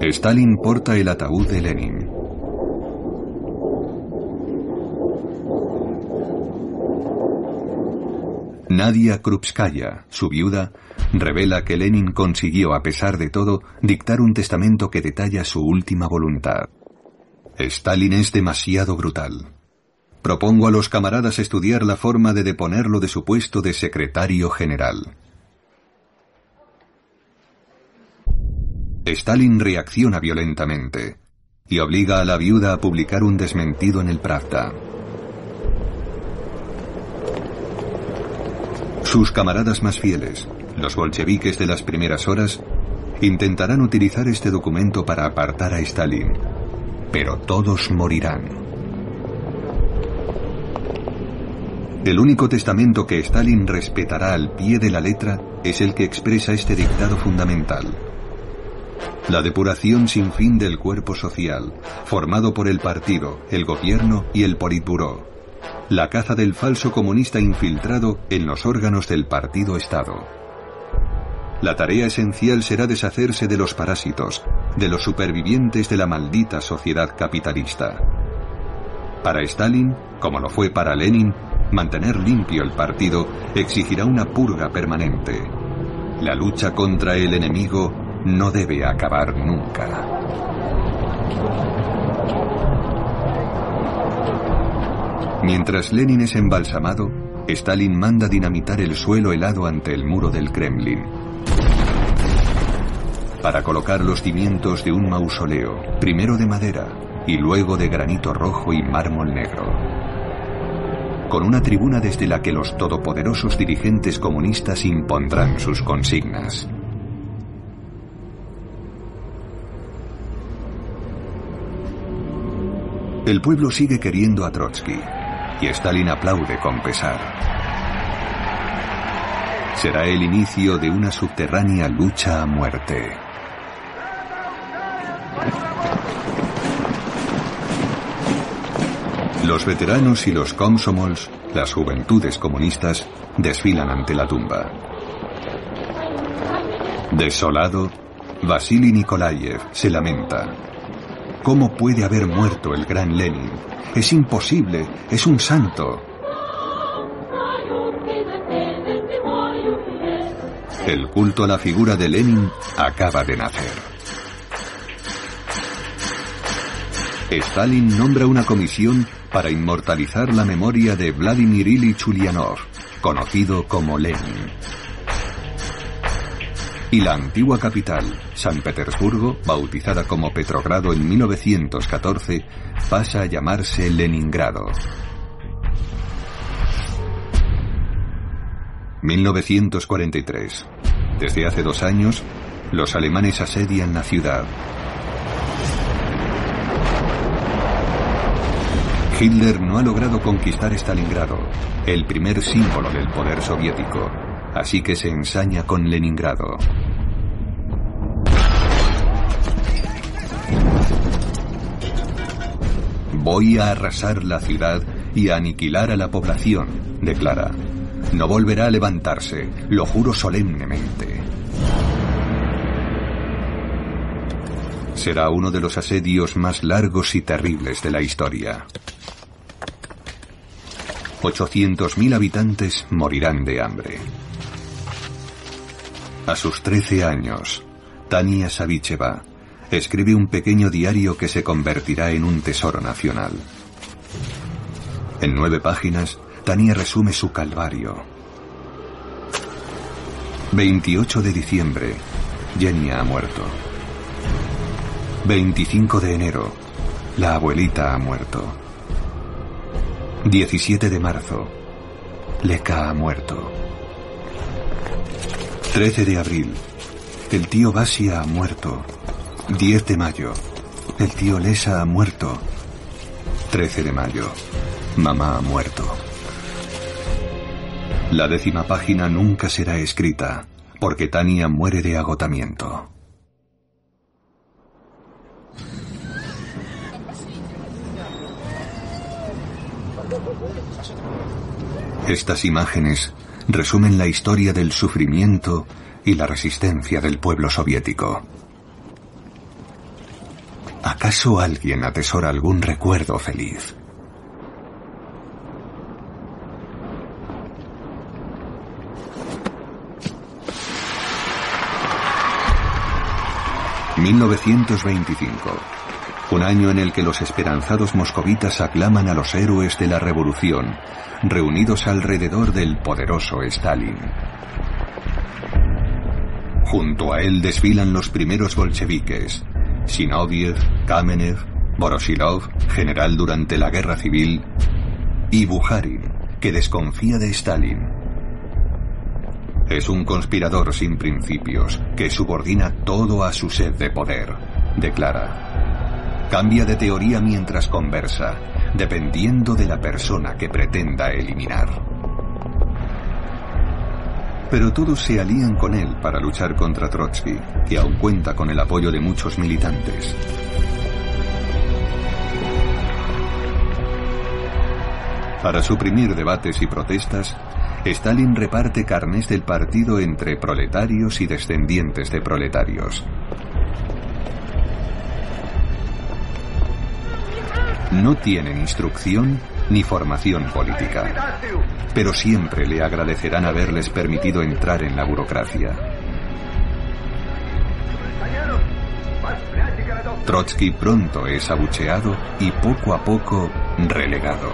Stalin porta el ataúd de Lenin. Nadia Krupskaya, su viuda, revela que Lenin consiguió, a pesar de todo, dictar un testamento que detalla su última voluntad. Stalin es demasiado brutal. Propongo a los camaradas estudiar la forma de deponerlo de su puesto de secretario general. Stalin reacciona violentamente y obliga a la viuda a publicar un desmentido en el Pravda. Sus camaradas más fieles, los bolcheviques de las primeras horas, intentarán utilizar este documento para apartar a Stalin, pero todos morirán. El único testamento que Stalin respetará al pie de la letra es el que expresa este dictado fundamental. La depuración sin fin del cuerpo social, formado por el partido, el gobierno y el Politburó la caza del falso comunista infiltrado en los órganos del partido Estado. La tarea esencial será deshacerse de los parásitos, de los supervivientes de la maldita sociedad capitalista. Para Stalin, como lo fue para Lenin, mantener limpio el partido exigirá una purga permanente. La lucha contra el enemigo no debe acabar nunca. Mientras Lenin es embalsamado, Stalin manda dinamitar el suelo helado ante el muro del Kremlin. Para colocar los cimientos de un mausoleo, primero de madera y luego de granito rojo y mármol negro. Con una tribuna desde la que los todopoderosos dirigentes comunistas impondrán sus consignas. El pueblo sigue queriendo a Trotsky y Stalin aplaude con pesar. Será el inicio de una subterránea lucha a muerte. Los veteranos y los komsomols, las juventudes comunistas, desfilan ante la tumba. Desolado, Vasily Nikolayev se lamenta. ¿Cómo puede haber muerto el gran Lenin? Es imposible, es un santo. El culto a la figura de Lenin acaba de nacer. Stalin nombra una comisión para inmortalizar la memoria de Vladimir Ilyich Ulyanov, conocido como Lenin. Y la antigua capital, San Petersburgo, bautizada como Petrogrado en 1914, pasa a llamarse Leningrado. 1943. Desde hace dos años, los alemanes asedian la ciudad. Hitler no ha logrado conquistar Stalingrado, el primer símbolo del poder soviético, así que se ensaña con Leningrado. Voy a arrasar la ciudad y a aniquilar a la población, declara. No volverá a levantarse, lo juro solemnemente. Será uno de los asedios más largos y terribles de la historia. 800.000 habitantes morirán de hambre. A sus 13 años, Tania Savicheva escribe un pequeño diario que se convertirá en un tesoro nacional. En nueve páginas, Tania resume su calvario. 28 de diciembre, Jenny ha muerto. 25 de enero, la abuelita ha muerto. 17 de marzo, Leka ha muerto. 13 de abril, el tío Basia ha muerto. 10 de mayo, el tío Lesa ha muerto. 13 de mayo, mamá ha muerto. La décima página nunca será escrita, porque Tania muere de agotamiento. Estas imágenes resumen la historia del sufrimiento y la resistencia del pueblo soviético. ¿Acaso alguien atesora algún recuerdo feliz? ...1925... Un año en el que los esperanzados moscovitas aclaman a los héroes de la revolución, reunidos alrededor del poderoso Stalin. Junto a él desfilan los primeros bolcheviques, Sinoviev, Kamenev, Borosilov, general durante la guerra civil, y Bukharin, que desconfía de Stalin. Es un conspirador sin principios que subordina todo a su sed de poder, declara. Cambia de teoría mientras conversa, dependiendo de la persona que pretenda eliminar. Pero todos se alían con él para luchar contra Trotsky, que aún cuenta con el apoyo de muchos militantes. Para suprimir debates y protestas, Stalin reparte carnes del partido entre proletarios y descendientes de proletarios. No tienen instrucción ni formación política, pero siempre le agradecerán haberles permitido entrar en la burocracia. Trotsky pronto es abucheado y poco a poco relegado.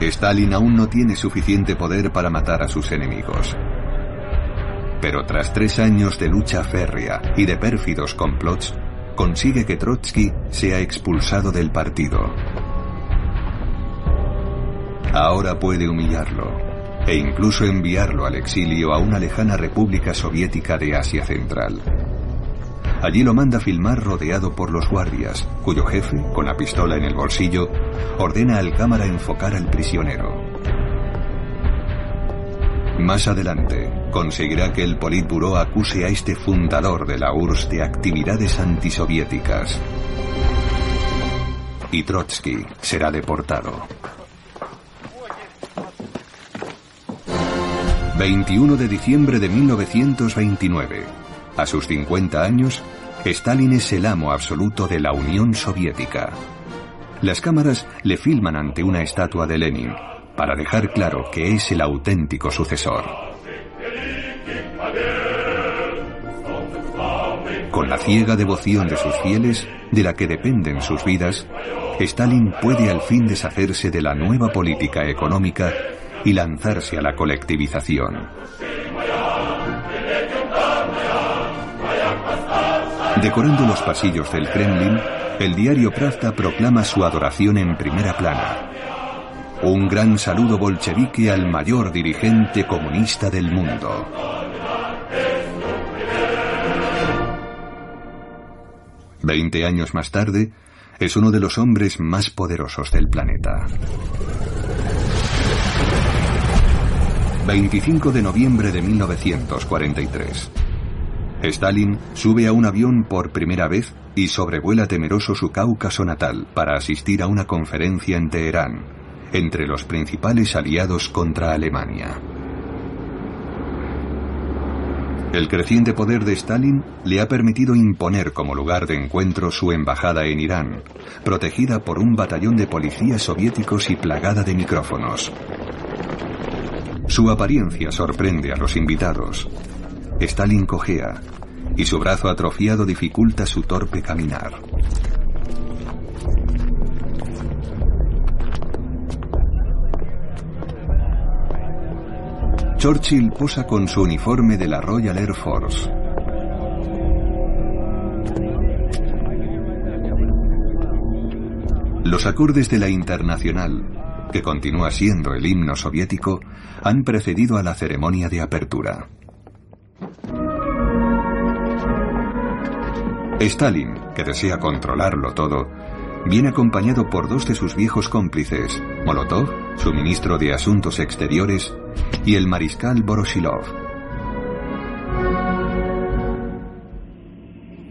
Stalin aún no tiene suficiente poder para matar a sus enemigos. Pero tras tres años de lucha férrea y de pérfidos complots, consigue que Trotsky sea expulsado del partido. Ahora puede humillarlo e incluso enviarlo al exilio a una lejana república soviética de Asia Central. Allí lo manda filmar rodeado por los guardias, cuyo jefe, con la pistola en el bolsillo, ordena al cámara enfocar al prisionero. Más adelante, conseguirá que el Politburo acuse a este fundador de la URSS de actividades antisoviéticas. Y Trotsky será deportado. 21 de diciembre de 1929. A sus 50 años, Stalin es el amo absoluto de la Unión Soviética. Las cámaras le filman ante una estatua de Lenin, para dejar claro que es el auténtico sucesor. Con la ciega devoción de sus fieles, de la que dependen sus vidas, Stalin puede al fin deshacerse de la nueva política económica y lanzarse a la colectivización. Decorando los pasillos del Kremlin, el diario Pravda proclama su adoración en primera plana. Un gran saludo bolchevique al mayor dirigente comunista del mundo. Veinte años más tarde, es uno de los hombres más poderosos del planeta. 25 de noviembre de 1943. Stalin sube a un avión por primera vez y sobrevuela temeroso su Cáucaso natal para asistir a una conferencia en Teherán, entre los principales aliados contra Alemania. El creciente poder de Stalin le ha permitido imponer como lugar de encuentro su embajada en Irán, protegida por un batallón de policías soviéticos y plagada de micrófonos. Su apariencia sorprende a los invitados. Stalin cojea y su brazo atrofiado dificulta su torpe caminar. Churchill posa con su uniforme de la Royal Air Force. Los acordes de la Internacional, que continúa siendo el himno soviético, han precedido a la ceremonia de apertura. Stalin, que desea controlarlo todo, viene acompañado por dos de sus viejos cómplices, Molotov, su ministro de Asuntos Exteriores, y el mariscal Borosilov.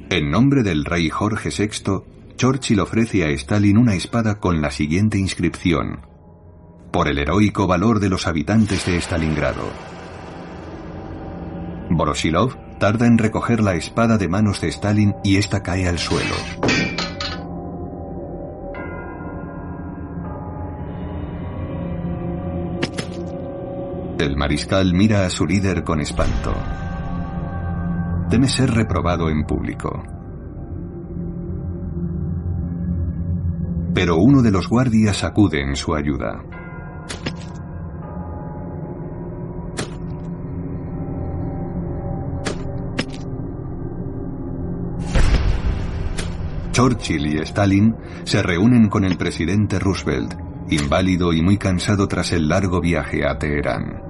En nombre del rey Jorge VI, Churchill ofrece a Stalin una espada con la siguiente inscripción. Por el heroico valor de los habitantes de Stalingrado. Voroshilov tarda en recoger la espada de manos de Stalin y ésta cae al suelo. El mariscal mira a su líder con espanto. Teme ser reprobado en público. Pero uno de los guardias acude en su ayuda. Churchill y Stalin se reúnen con el presidente Roosevelt, inválido y muy cansado tras el largo viaje a Teherán.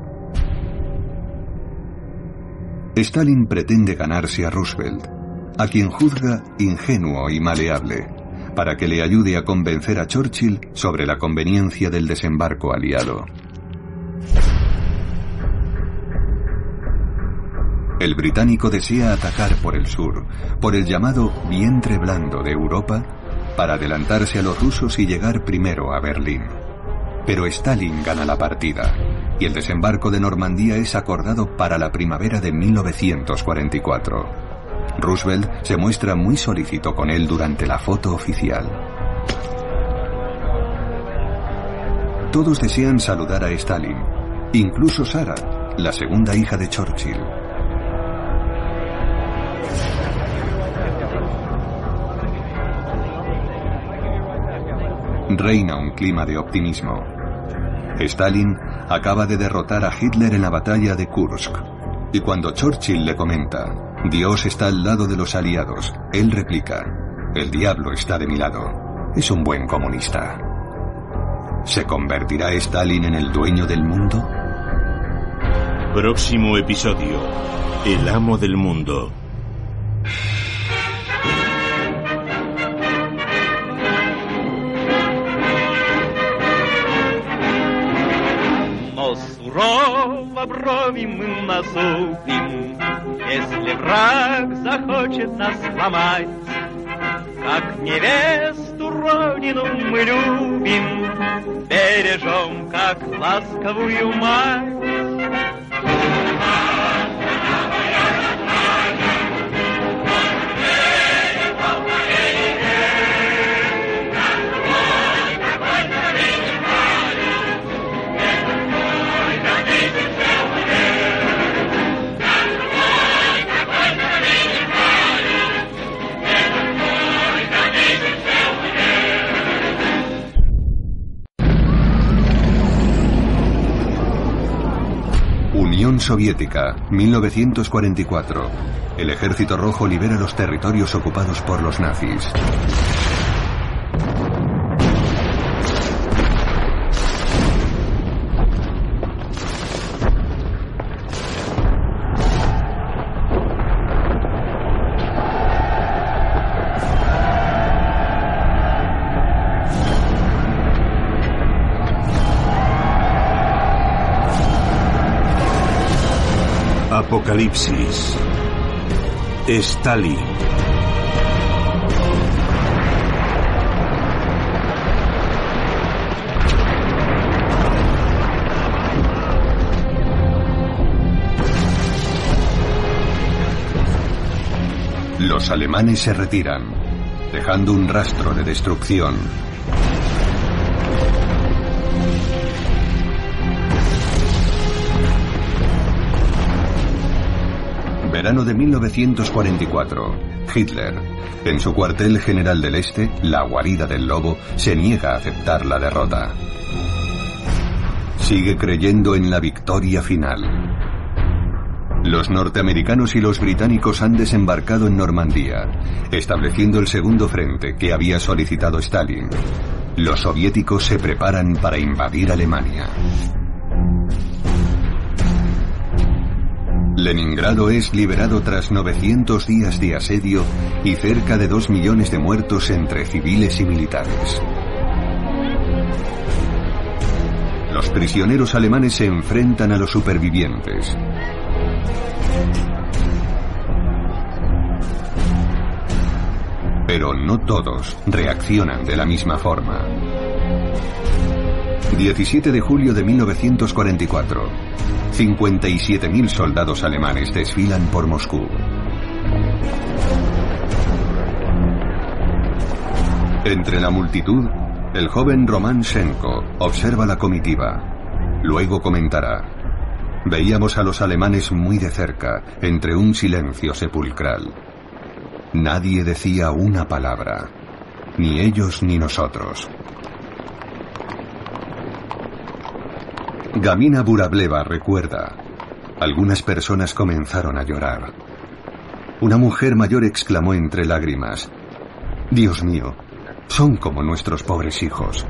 Stalin pretende ganarse a Roosevelt, a quien juzga ingenuo y maleable, para que le ayude a convencer a Churchill sobre la conveniencia del desembarco aliado. El británico desea atacar por el sur, por el llamado vientre blando de Europa, para adelantarse a los rusos y llegar primero a Berlín. Pero Stalin gana la partida, y el desembarco de Normandía es acordado para la primavera de 1944. Roosevelt se muestra muy solícito con él durante la foto oficial. Todos desean saludar a Stalin, incluso Sara, la segunda hija de Churchill. Reina un clima de optimismo. Stalin acaba de derrotar a Hitler en la batalla de Kursk. Y cuando Churchill le comenta, Dios está al lado de los aliados, él replica, el diablo está de mi lado. Es un buen comunista. ¿Se convertirá Stalin en el dueño del mundo? Próximo episodio. El amo del mundo. Сурово брови мы насупим, Если враг захочет нас сломать. Как невесту родину мы любим, Бережем, как ласковую мать. Unión Soviética, 1944. El Ejército Rojo libera los territorios ocupados por los nazis. Apocalipsis. Stalin. Los alemanes se retiran, dejando un rastro de destrucción. Verano de 1944. Hitler, en su cuartel general del Este, la guarida del lobo, se niega a aceptar la derrota. Sigue creyendo en la victoria final. Los norteamericanos y los británicos han desembarcado en Normandía, estableciendo el segundo frente que había solicitado Stalin. Los soviéticos se preparan para invadir Alemania. Leningrado es liberado tras 900 días de asedio y cerca de 2 millones de muertos entre civiles y militares. Los prisioneros alemanes se enfrentan a los supervivientes. Pero no todos reaccionan de la misma forma. 17 de julio de 1944. 57.000 soldados alemanes desfilan por Moscú. Entre la multitud, el joven Roman Schenko observa la comitiva. Luego comentará. Veíamos a los alemanes muy de cerca, entre un silencio sepulcral. Nadie decía una palabra, ni ellos ni nosotros. Gamina Burableva recuerda. Algunas personas comenzaron a llorar. Una mujer mayor exclamó entre lágrimas, Dios mío, son como nuestros pobres hijos.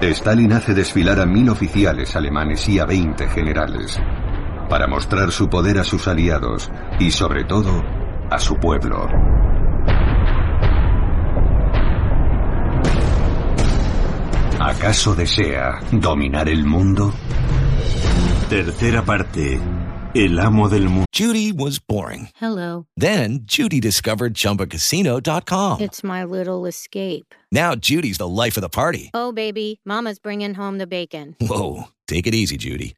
Stalin hace desfilar a mil oficiales alemanes y a veinte generales, para mostrar su poder a sus aliados y sobre todo a su pueblo. ¿Acaso desea dominar el mundo? Tercera parte. El amo del mundo. Judy was boring. Hello. Then Judy discovered ChumbaCasino.com. It's my little escape. Now Judy's the life of the party. Oh, baby, Mama's bringing home the bacon. Whoa, take it easy, Judy.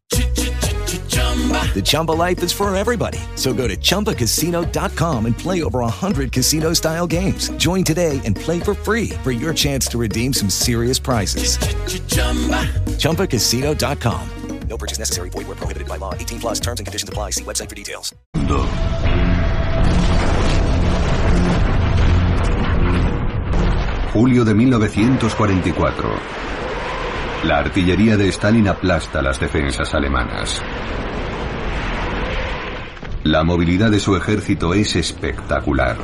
The Chumba life is for everybody. So go to ChumbaCasino.com and play over 100 casino style games. Join today and play for free for your chance to redeem some serious prizes. ChumbaCasino.com. No purchase necessary. Void where prohibited by law. 18 plus terms and conditions apply. See website for details. No. Julio de 1944. La artillería de Stalin aplasta las defensas alemanas. La movilidad de su ejército es espectacular.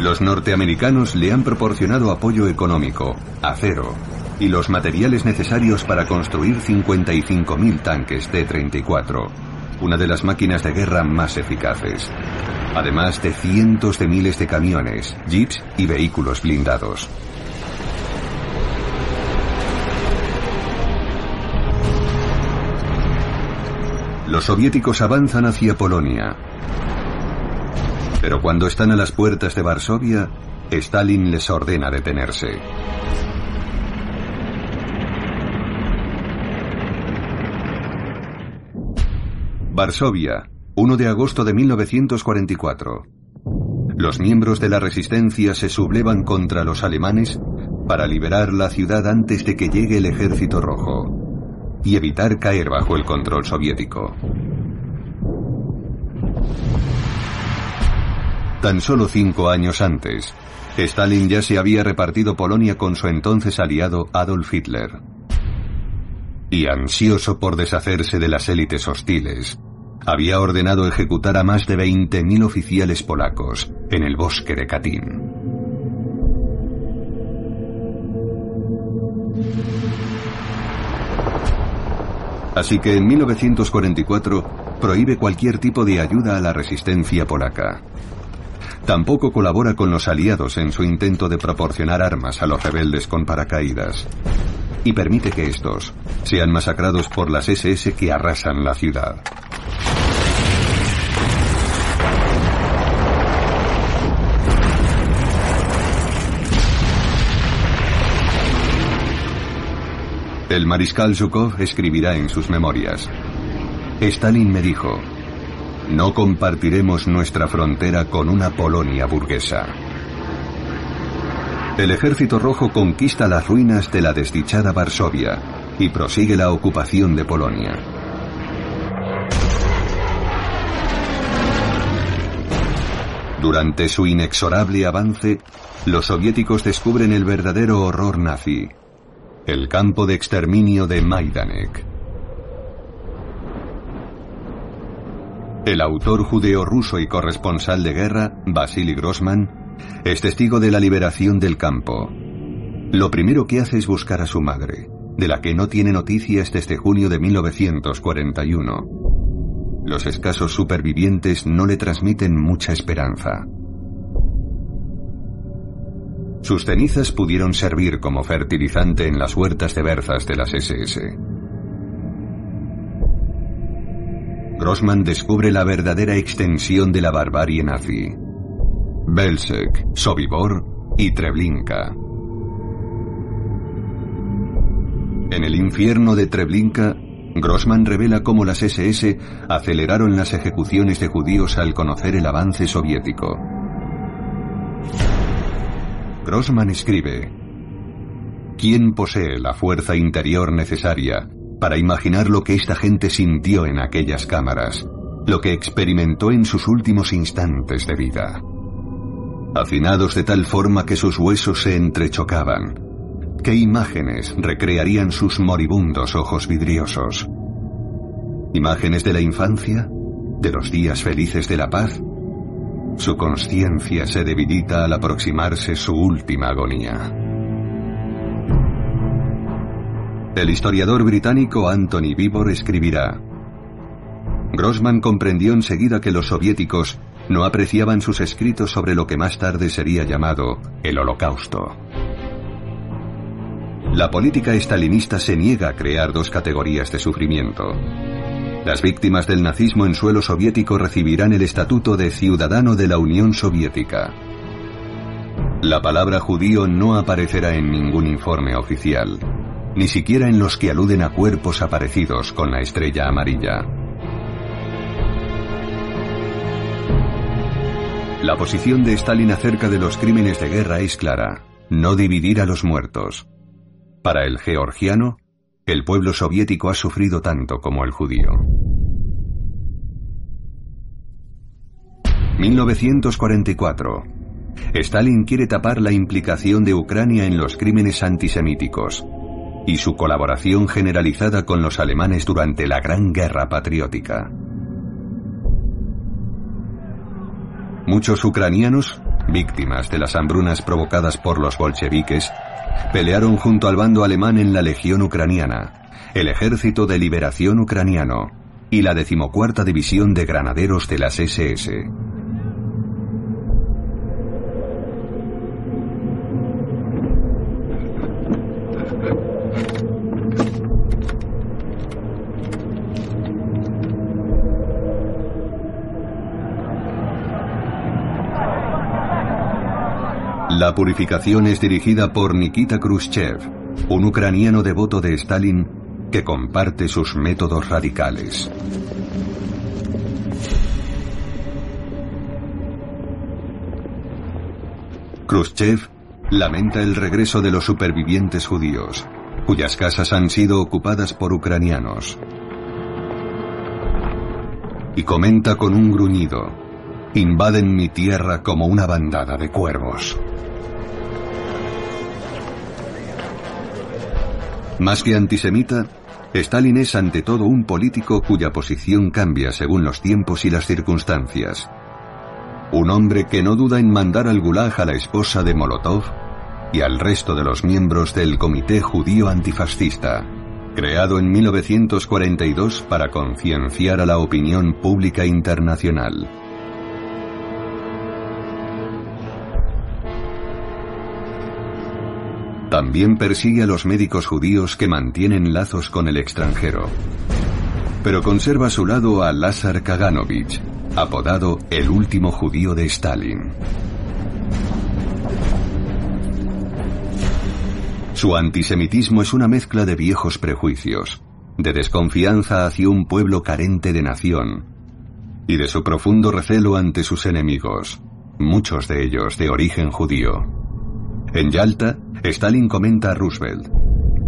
Los norteamericanos le han proporcionado apoyo económico, acero y los materiales necesarios para construir 55.000 tanques T-34, una de las máquinas de guerra más eficaces, además de cientos de miles de camiones, jeeps y vehículos blindados. Los soviéticos avanzan hacia Polonia. Pero cuando están a las puertas de Varsovia, Stalin les ordena detenerse. Varsovia, 1 de agosto de 1944. Los miembros de la resistencia se sublevan contra los alemanes para liberar la ciudad antes de que llegue el ejército rojo y evitar caer bajo el control soviético. Tan solo cinco años antes, Stalin ya se había repartido Polonia con su entonces aliado Adolf Hitler. Y ansioso por deshacerse de las élites hostiles, había ordenado ejecutar a más de 20.000 oficiales polacos en el bosque de Katyn. Así que en 1944 prohíbe cualquier tipo de ayuda a la resistencia polaca. Tampoco colabora con los aliados en su intento de proporcionar armas a los rebeldes con paracaídas. Y permite que estos sean masacrados por las SS que arrasan la ciudad. El mariscal Zhukov escribirá en sus memorias. Stalin me dijo, no compartiremos nuestra frontera con una Polonia burguesa. El ejército rojo conquista las ruinas de la desdichada Varsovia y prosigue la ocupación de Polonia. Durante su inexorable avance, los soviéticos descubren el verdadero horror nazi, el campo de exterminio de Majdanek. El autor judeo-ruso y corresponsal de guerra, Vasily Grossman, es testigo de la liberación del campo. Lo primero que hace es buscar a su madre, de la que no tiene noticias desde junio de 1941. Los escasos supervivientes no le transmiten mucha esperanza. Sus cenizas pudieron servir como fertilizante en las huertas de berzas de las SS. Grossman descubre la verdadera extensión de la barbarie nazi. Belzec, Sobibor y Treblinka. En el infierno de Treblinka, Grossman revela cómo las SS aceleraron las ejecuciones de judíos al conocer el avance soviético. Grossman escribe, ¿Quién posee la fuerza interior necesaria para imaginar lo que esta gente sintió en aquellas cámaras, lo que experimentó en sus últimos instantes de vida? Hacinados de tal forma que sus huesos se entrechocaban, ¿Qué imágenes recrearían sus moribundos ojos vidriosos? ¿Imágenes de la infancia? ¿De los días felices de la paz? Su conciencia se debilita al aproximarse su última agonía. El historiador británico Anthony Vibor escribirá, Grossman comprendió enseguida que los soviéticos no apreciaban sus escritos sobre lo que más tarde sería llamado el Holocausto. La política estalinista se niega a crear dos categorías de sufrimiento. Las víctimas del nazismo en suelo soviético recibirán el estatuto de ciudadano de la Unión Soviética. La palabra judío no aparecerá en ningún informe oficial, ni siquiera en los que aluden a cuerpos aparecidos con la estrella amarilla. La posición de Stalin acerca de los crímenes de guerra es clara, no dividir a los muertos. Para el georgiano, el pueblo soviético ha sufrido tanto como el judío. 1944. Stalin quiere tapar la implicación de Ucrania en los crímenes antisemíticos y su colaboración generalizada con los alemanes durante la Gran Guerra Patriótica. Muchos ucranianos, víctimas de las hambrunas provocadas por los bolcheviques, Pelearon junto al bando alemán en la Legión Ucraniana, el Ejército de Liberación Ucraniano y la decimocuarta División de Granaderos de las SS. La purificación es dirigida por Nikita Khrushchev, un ucraniano devoto de Stalin que comparte sus métodos radicales. Khrushchev lamenta el regreso de los supervivientes judíos, cuyas casas han sido ocupadas por ucranianos. Y comenta con un gruñido, invaden mi tierra como una bandada de cuervos. Más que antisemita, Stalin es ante todo un político cuya posición cambia según los tiempos y las circunstancias. Un hombre que no duda en mandar al Gulag a la esposa de Molotov y al resto de los miembros del Comité Judío Antifascista, creado en 1942 para concienciar a la opinión pública internacional. También persigue a los médicos judíos que mantienen lazos con el extranjero. Pero conserva a su lado a Lázar Kaganovich, apodado el último judío de Stalin. Su antisemitismo es una mezcla de viejos prejuicios, de desconfianza hacia un pueblo carente de nación y de su profundo recelo ante sus enemigos, muchos de ellos de origen judío. En Yalta, Stalin comenta a Roosevelt,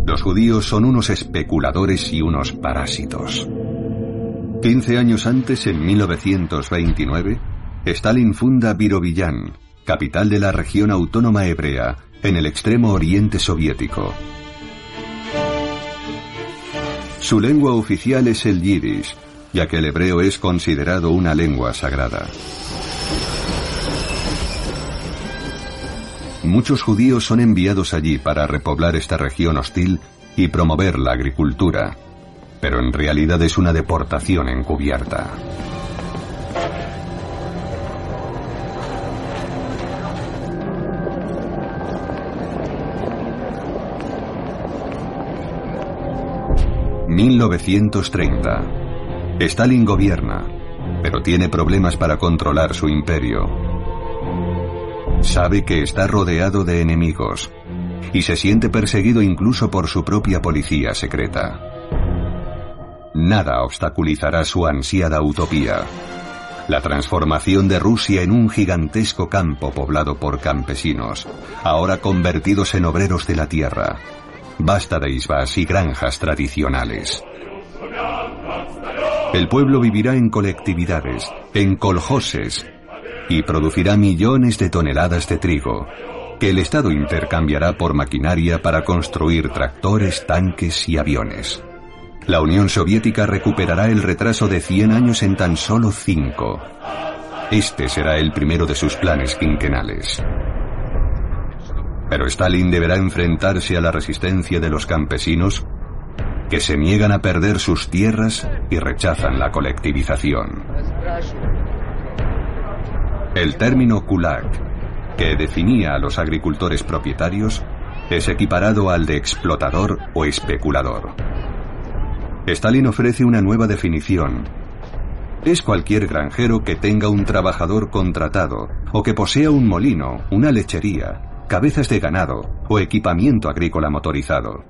los judíos son unos especuladores y unos parásitos. Quince años antes, en 1929, Stalin funda Virovillán, capital de la región autónoma hebrea, en el extremo oriente soviético. Su lengua oficial es el yiddish, ya que el hebreo es considerado una lengua sagrada. Muchos judíos son enviados allí para repoblar esta región hostil y promover la agricultura, pero en realidad es una deportación encubierta. ...1930... Stalin gobierna... ...pero tiene problemas para controlar su imperio... Sabe que está rodeado de enemigos y se siente perseguido incluso por su propia policía secreta. Nada obstaculizará su ansiada utopía. La transformación de Rusia en un gigantesco campo poblado por campesinos, ahora convertidos en obreros de la tierra. Basta de isbas y granjas tradicionales. El pueblo vivirá en colectividades, en coljoses, y producirá millones de toneladas de trigo, que el Estado intercambiará por maquinaria para construir tractores, tanques y aviones. La Unión Soviética recuperará el retraso de 100 años en tan solo 5. Este será el primero de sus planes quinquenales. Pero Stalin deberá enfrentarse a la resistencia de los campesinos que se niegan a perder sus tierras y rechazan la colectivización. El término kulak, que definía a los agricultores propietarios, es equiparado al de explotador o especulador. Stalin ofrece una nueva definición. Es cualquier granjero que tenga un trabajador contratado o que posea un molino, una lechería, cabezas de ganado o equipamiento agrícola motorizado.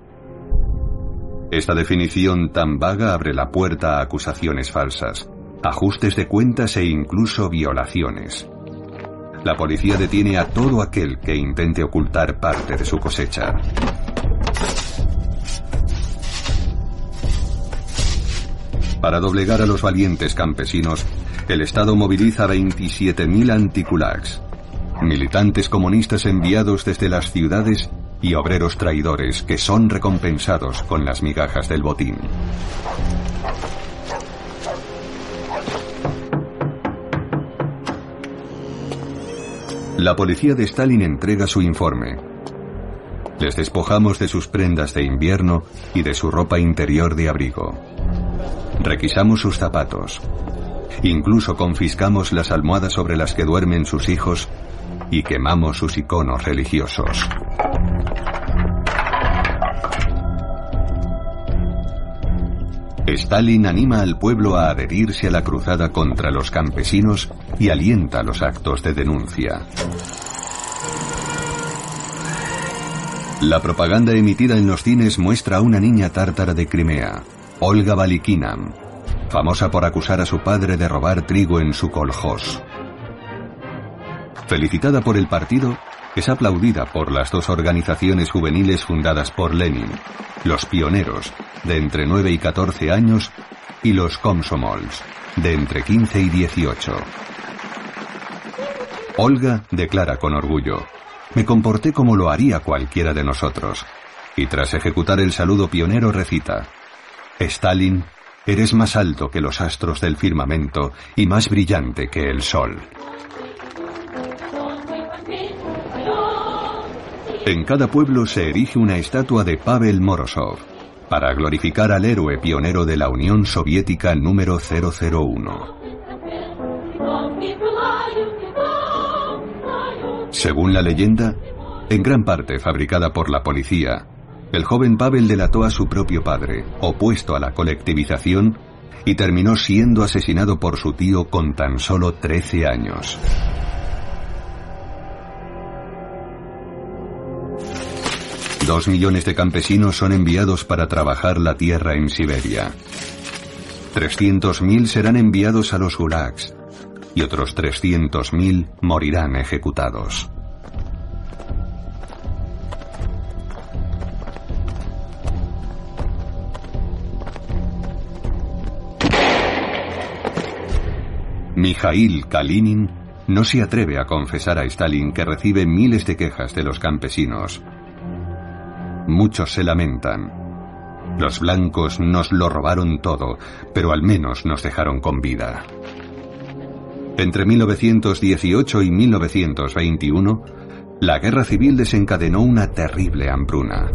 Esta definición tan vaga abre la puerta a acusaciones falsas, ajustes de cuentas e incluso violaciones. La policía detiene a todo aquel que intente ocultar parte de su cosecha. Para doblegar a los valientes campesinos, el Estado moviliza 27.000 anticulaks, militantes comunistas enviados desde las ciudades y obreros traidores que son recompensados con las migajas del botín. La policía de Stalin entrega su informe. Les despojamos de sus prendas de invierno y de su ropa interior de abrigo. Requisamos sus zapatos. Incluso confiscamos las almohadas sobre las que duermen sus hijos y quemamos sus iconos religiosos. Stalin anima al pueblo a adherirse a la cruzada contra los campesinos y alienta los actos de denuncia. La propaganda emitida en los cines muestra a una niña tártara de Crimea, Olga Balikina, famosa por acusar a su padre de robar trigo en su koljós. Felicitada por el partido, es aplaudida por las dos organizaciones juveniles fundadas por Lenin, los pioneros, de entre 9 y 14 años, y los Komsomols, de entre 15 y 18. Olga declara con orgullo, me comporté como lo haría cualquiera de nosotros, y tras ejecutar el saludo pionero recita, Stalin, eres más alto que los astros del firmamento y más brillante que el sol. En cada pueblo se erige una estatua de Pavel Morozov para glorificar al héroe pionero de la Unión Soviética número 001. Según la leyenda, en gran parte fabricada por la policía, el joven Pavel delató a su propio padre, opuesto a la colectivización, y terminó siendo asesinado por su tío con tan solo 13 años. Dos millones de campesinos son enviados para trabajar la tierra en Siberia. 300.000 serán enviados a los gulags y otros 300.000 morirán ejecutados. Mikhail Kalinin no se atreve a confesar a Stalin que recibe miles de quejas de los campesinos Muchos se lamentan. Los blancos nos lo robaron todo, pero al menos nos dejaron con vida. Entre 1918 y 1921, la guerra civil desencadenó una terrible hambruna.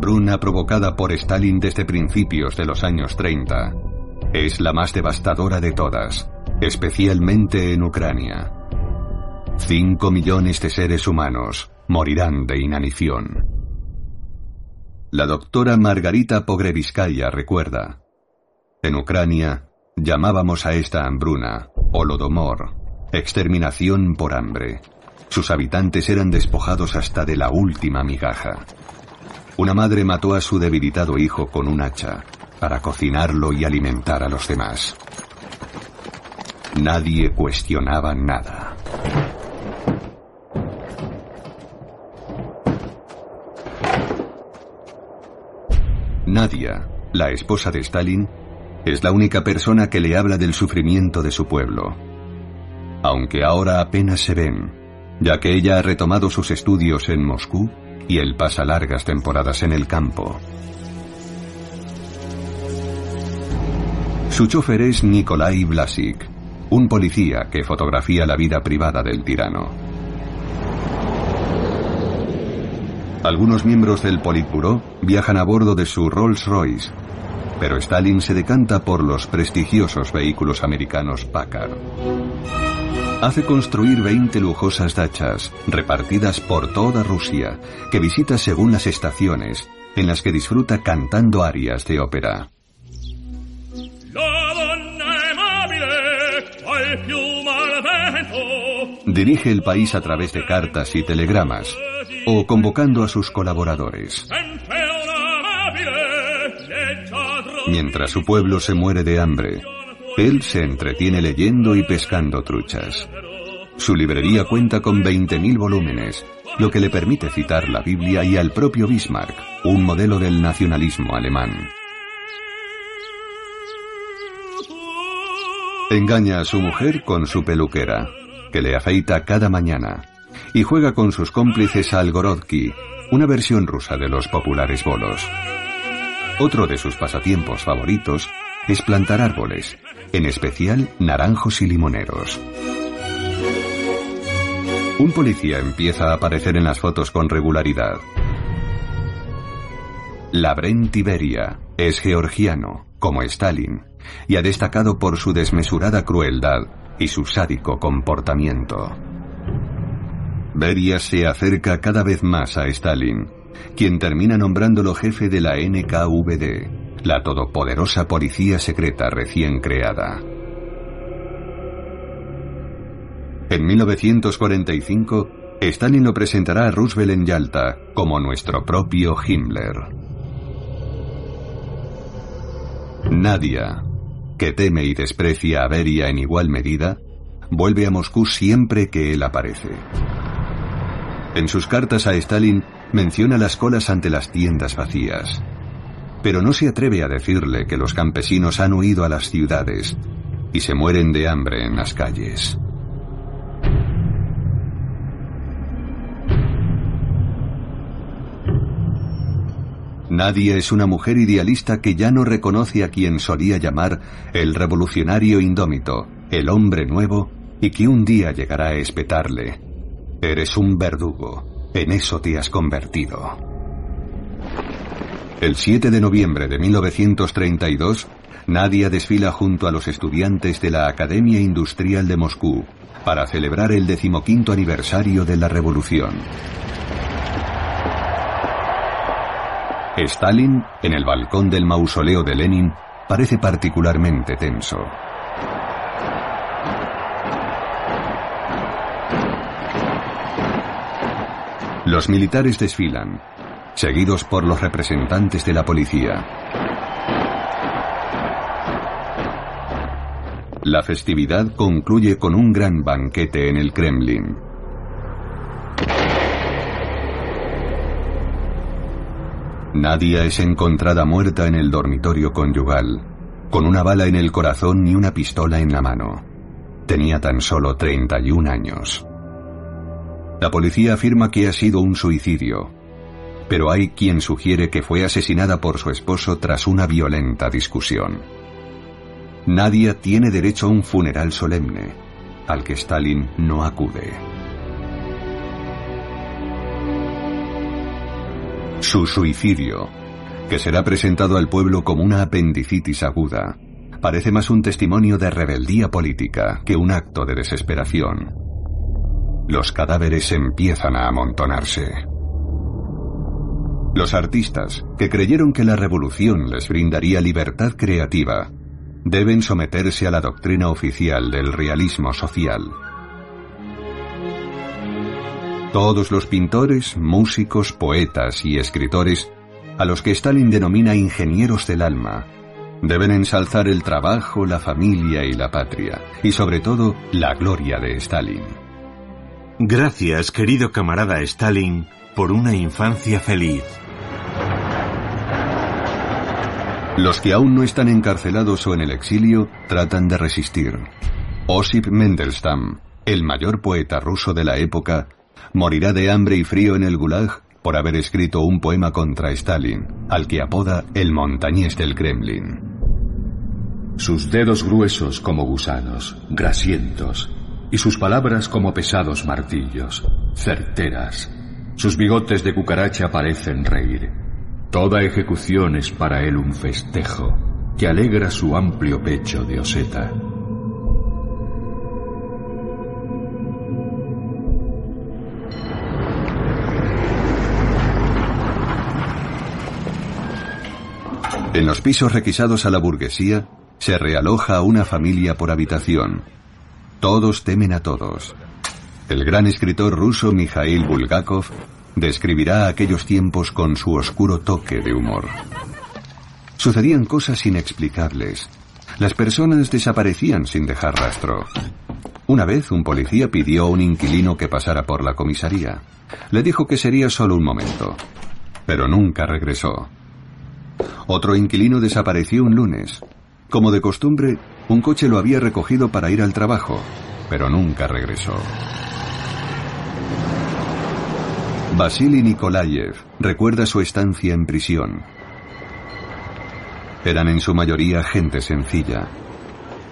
Hambruna provocada por Stalin desde principios de los años 30 es la más devastadora de todas, especialmente en Ucrania. Cinco millones de seres humanos morirán de inanición. La doctora Margarita Pogreviskaya recuerda, en Ucrania llamábamos a esta hambruna Holodomor, exterminación por hambre. Sus habitantes eran despojados hasta de la última migaja. Una madre mató a su debilitado hijo con un hacha para cocinarlo y alimentar a los demás. Nadie cuestionaba nada. Nadia, la esposa de Stalin, es la única persona que le habla del sufrimiento de su pueblo. Aunque ahora apenas se ven, ya que ella ha retomado sus estudios en Moscú y él pasa largas temporadas en el campo. Su chofer es Nikolai Blasik, un policía que fotografía la vida privada del tirano. Algunos miembros del Politburo viajan a bordo de su Rolls Royce, pero Stalin se decanta por los prestigiosos vehículos americanos Packard. Hace construir 20 lujosas dachas, repartidas por toda Rusia, que visita según las estaciones, en las que disfruta cantando arias de ópera. Dirige el país a través de cartas y telegramas, o convocando a sus colaboradores. Mientras su pueblo se muere de hambre, él se entretiene leyendo y pescando truchas. Su librería cuenta con 20.000 volúmenes, lo que le permite citar la Biblia y al propio Bismarck, un modelo del nacionalismo alemán. Engaña a su mujer con su peluquera, que le afeita cada mañana, y juega con sus cómplices al Gorodki, una versión rusa de los populares bolos. Otro de sus pasatiempos favoritos es plantar árboles, en especial naranjos y limoneros. Un policía empieza a aparecer en las fotos con regularidad. Labren Tiberia es georgiano, como Stalin, y ha destacado por su desmesurada crueldad y su sádico comportamiento. Beria se acerca cada vez más a Stalin, quien termina nombrándolo jefe de la NKVD, la todopoderosa policía secreta recién creada. En 1945, Stalin lo presentará a Roosevelt en Yalta como nuestro propio Himmler. Nadia, que teme y desprecia a Beria en igual medida, vuelve a Moscú siempre que él aparece. En sus cartas a Stalin menciona las colas ante las tiendas vacías, pero no se atreve a decirle que los campesinos han huido a las ciudades y se mueren de hambre en las calles. Nadie es una mujer idealista que ya no reconoce a quien solía llamar el revolucionario indómito, el hombre nuevo, y que un día llegará a espetarle. Eres un verdugo, en eso te has convertido. El 7 de noviembre de 1932, Nadia desfila junto a los estudiantes de la Academia Industrial de Moscú para celebrar el decimoquinto aniversario de la revolución. Stalin, en el balcón del mausoleo de Lenin, parece particularmente tenso. Los militares desfilan, seguidos por los representantes de la policía. La festividad concluye con un gran banquete en el Kremlin. Nadia es encontrada muerta en el dormitorio conyugal, con una bala en el corazón y una pistola en la mano. Tenía tan solo 31 años. La policía afirma que ha sido un suicidio, pero hay quien sugiere que fue asesinada por su esposo tras una violenta discusión. Nadia tiene derecho a un funeral solemne, al que Stalin no acude. Su suicidio, que será presentado al pueblo como una apendicitis aguda, parece más un testimonio de rebeldía política que un acto de desesperación. Los cadáveres empiezan a amontonarse. Los artistas, que creyeron que la revolución les brindaría libertad creativa, deben someterse a la doctrina oficial del realismo social. Todos los pintores, músicos, poetas y escritores, a los que Stalin denomina ingenieros del alma, deben ensalzar el trabajo, la familia y la patria, y sobre todo la gloria de Stalin. Gracias, querido camarada Stalin, por una infancia feliz. Los que aún no están encarcelados o en el exilio tratan de resistir. Osip Mendelstam, el mayor poeta ruso de la época, morirá de hambre y frío en el Gulag por haber escrito un poema contra Stalin, al que apoda el montañés del Kremlin. Sus dedos gruesos como gusanos, grasientos, y sus palabras como pesados martillos, certeras. Sus bigotes de cucaracha parecen reír. Toda ejecución es para él un festejo que alegra su amplio pecho de oseta. En los pisos requisados a la burguesía, se realoja una familia por habitación. Todos temen a todos. El gran escritor ruso Mikhail Bulgakov describirá aquellos tiempos con su oscuro toque de humor. Sucedían cosas inexplicables. Las personas desaparecían sin dejar rastro. Una vez un policía pidió a un inquilino que pasara por la comisaría. Le dijo que sería solo un momento, pero nunca regresó. Otro inquilino desapareció un lunes. Como de costumbre, un coche lo había recogido para ir al trabajo, pero nunca regresó. Vasily Nikolayev recuerda su estancia en prisión. Eran en su mayoría gente sencilla.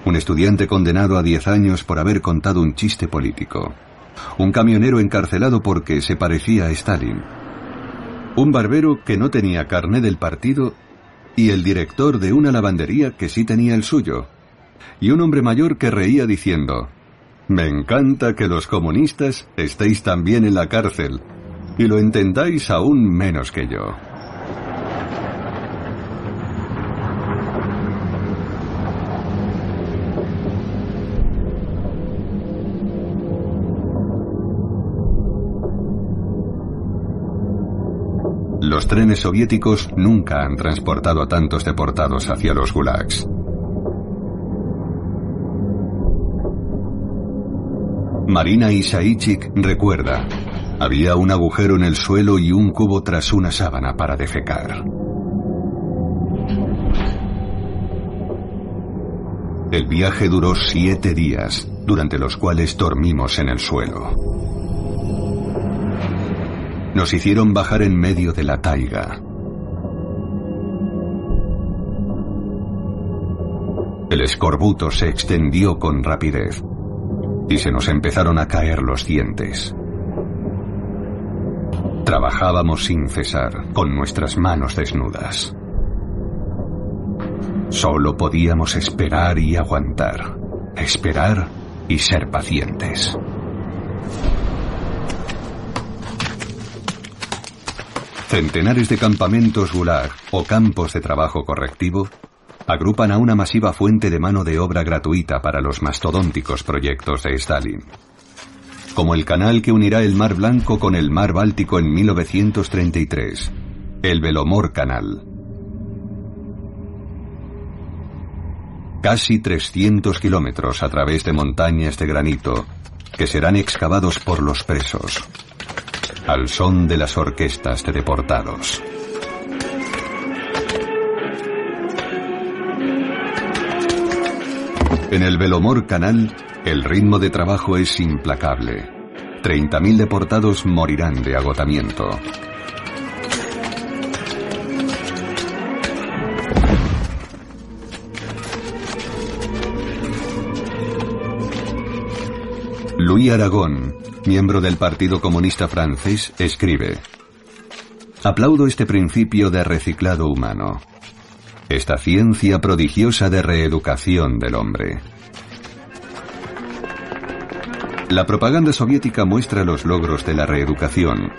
Un estudiante condenado a 10 años por haber contado un chiste político. Un camionero encarcelado porque se parecía a Stalin. Un barbero que no tenía carné del partido y el director de una lavandería que sí tenía el suyo. Y un hombre mayor que reía diciendo, Me encanta que los comunistas estéis también en la cárcel y lo entendáis aún menos que yo. Los trenes soviéticos nunca han transportado a tantos deportados hacia los gulags. Marina Isaichik recuerda, había un agujero en el suelo y un cubo tras una sábana para defecar. El viaje duró siete días, durante los cuales dormimos en el suelo. Nos hicieron bajar en medio de la taiga. El escorbuto se extendió con rapidez y se nos empezaron a caer los dientes. Trabajábamos sin cesar, con nuestras manos desnudas. Solo podíamos esperar y aguantar, esperar y ser pacientes. Centenares de campamentos gulag o campos de trabajo correctivo agrupan a una masiva fuente de mano de obra gratuita para los mastodónticos proyectos de Stalin como el canal que unirá el Mar Blanco con el Mar Báltico en 1933, el Velomor Canal. Casi 300 kilómetros a través de montañas de granito que serán excavados por los presos, al son de las orquestas de deportados. En el Velomor Canal el ritmo de trabajo es implacable. 30.000 deportados morirán de agotamiento. Louis Aragón, miembro del Partido Comunista Francés, escribe, Aplaudo este principio de reciclado humano, esta ciencia prodigiosa de reeducación del hombre. La propaganda soviética muestra los logros de la reeducación.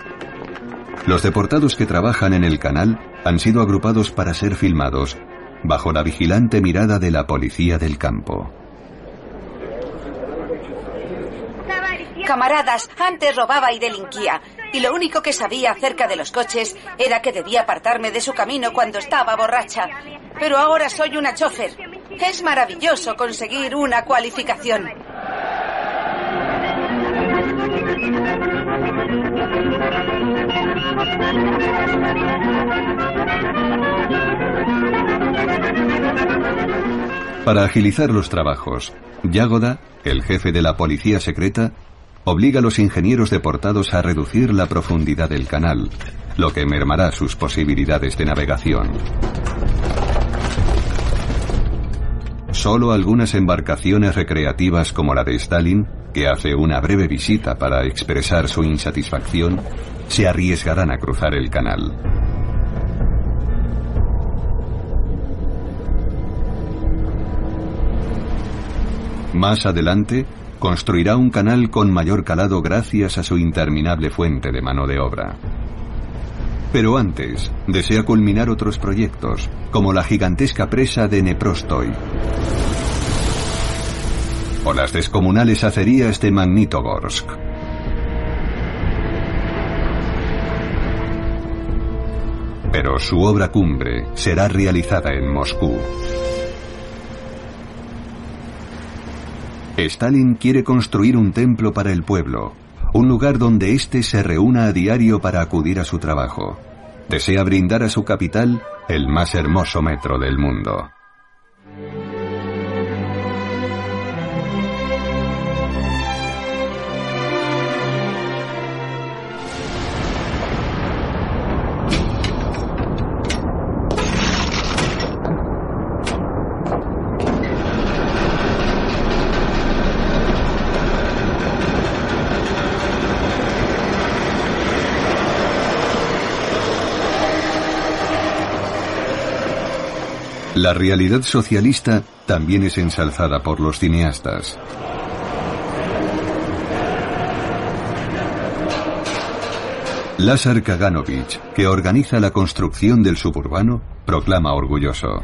Los deportados que trabajan en el canal han sido agrupados para ser filmados bajo la vigilante mirada de la policía del campo. Camaradas, antes robaba y delinquía. Y lo único que sabía acerca de los coches era que debía apartarme de su camino cuando estaba borracha. Pero ahora soy una chofer. Es maravilloso conseguir una cualificación. Para agilizar los trabajos, Yagoda, el jefe de la policía secreta, obliga a los ingenieros deportados a reducir la profundidad del canal, lo que mermará sus posibilidades de navegación. Solo algunas embarcaciones recreativas como la de Stalin, que hace una breve visita para expresar su insatisfacción, se arriesgarán a cruzar el canal. Más adelante, construirá un canal con mayor calado gracias a su interminable fuente de mano de obra. Pero antes, desea culminar otros proyectos, como la gigantesca presa de Neprostoy o las descomunales acerías de Magnitogorsk. Pero su obra cumbre será realizada en Moscú. Stalin quiere construir un templo para el pueblo, un lugar donde éste se reúna a diario para acudir a su trabajo. Desea brindar a su capital el más hermoso metro del mundo. La realidad socialista también es ensalzada por los cineastas. Lázar Kaganovich, que organiza la construcción del suburbano, proclama orgulloso.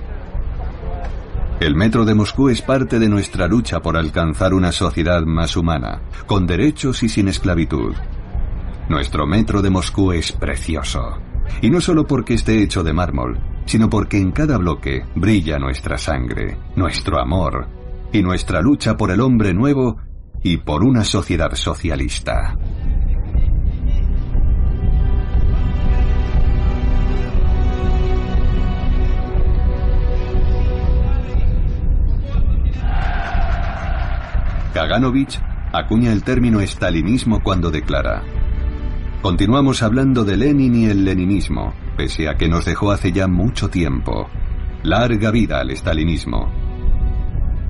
El metro de Moscú es parte de nuestra lucha por alcanzar una sociedad más humana, con derechos y sin esclavitud. Nuestro metro de Moscú es precioso. Y no solo porque esté hecho de mármol, sino porque en cada bloque brilla nuestra sangre, nuestro amor y nuestra lucha por el hombre nuevo y por una sociedad socialista. Kaganovich acuña el término estalinismo cuando declara Continuamos hablando de Lenin y el leninismo, pese a que nos dejó hace ya mucho tiempo. Larga vida al estalinismo.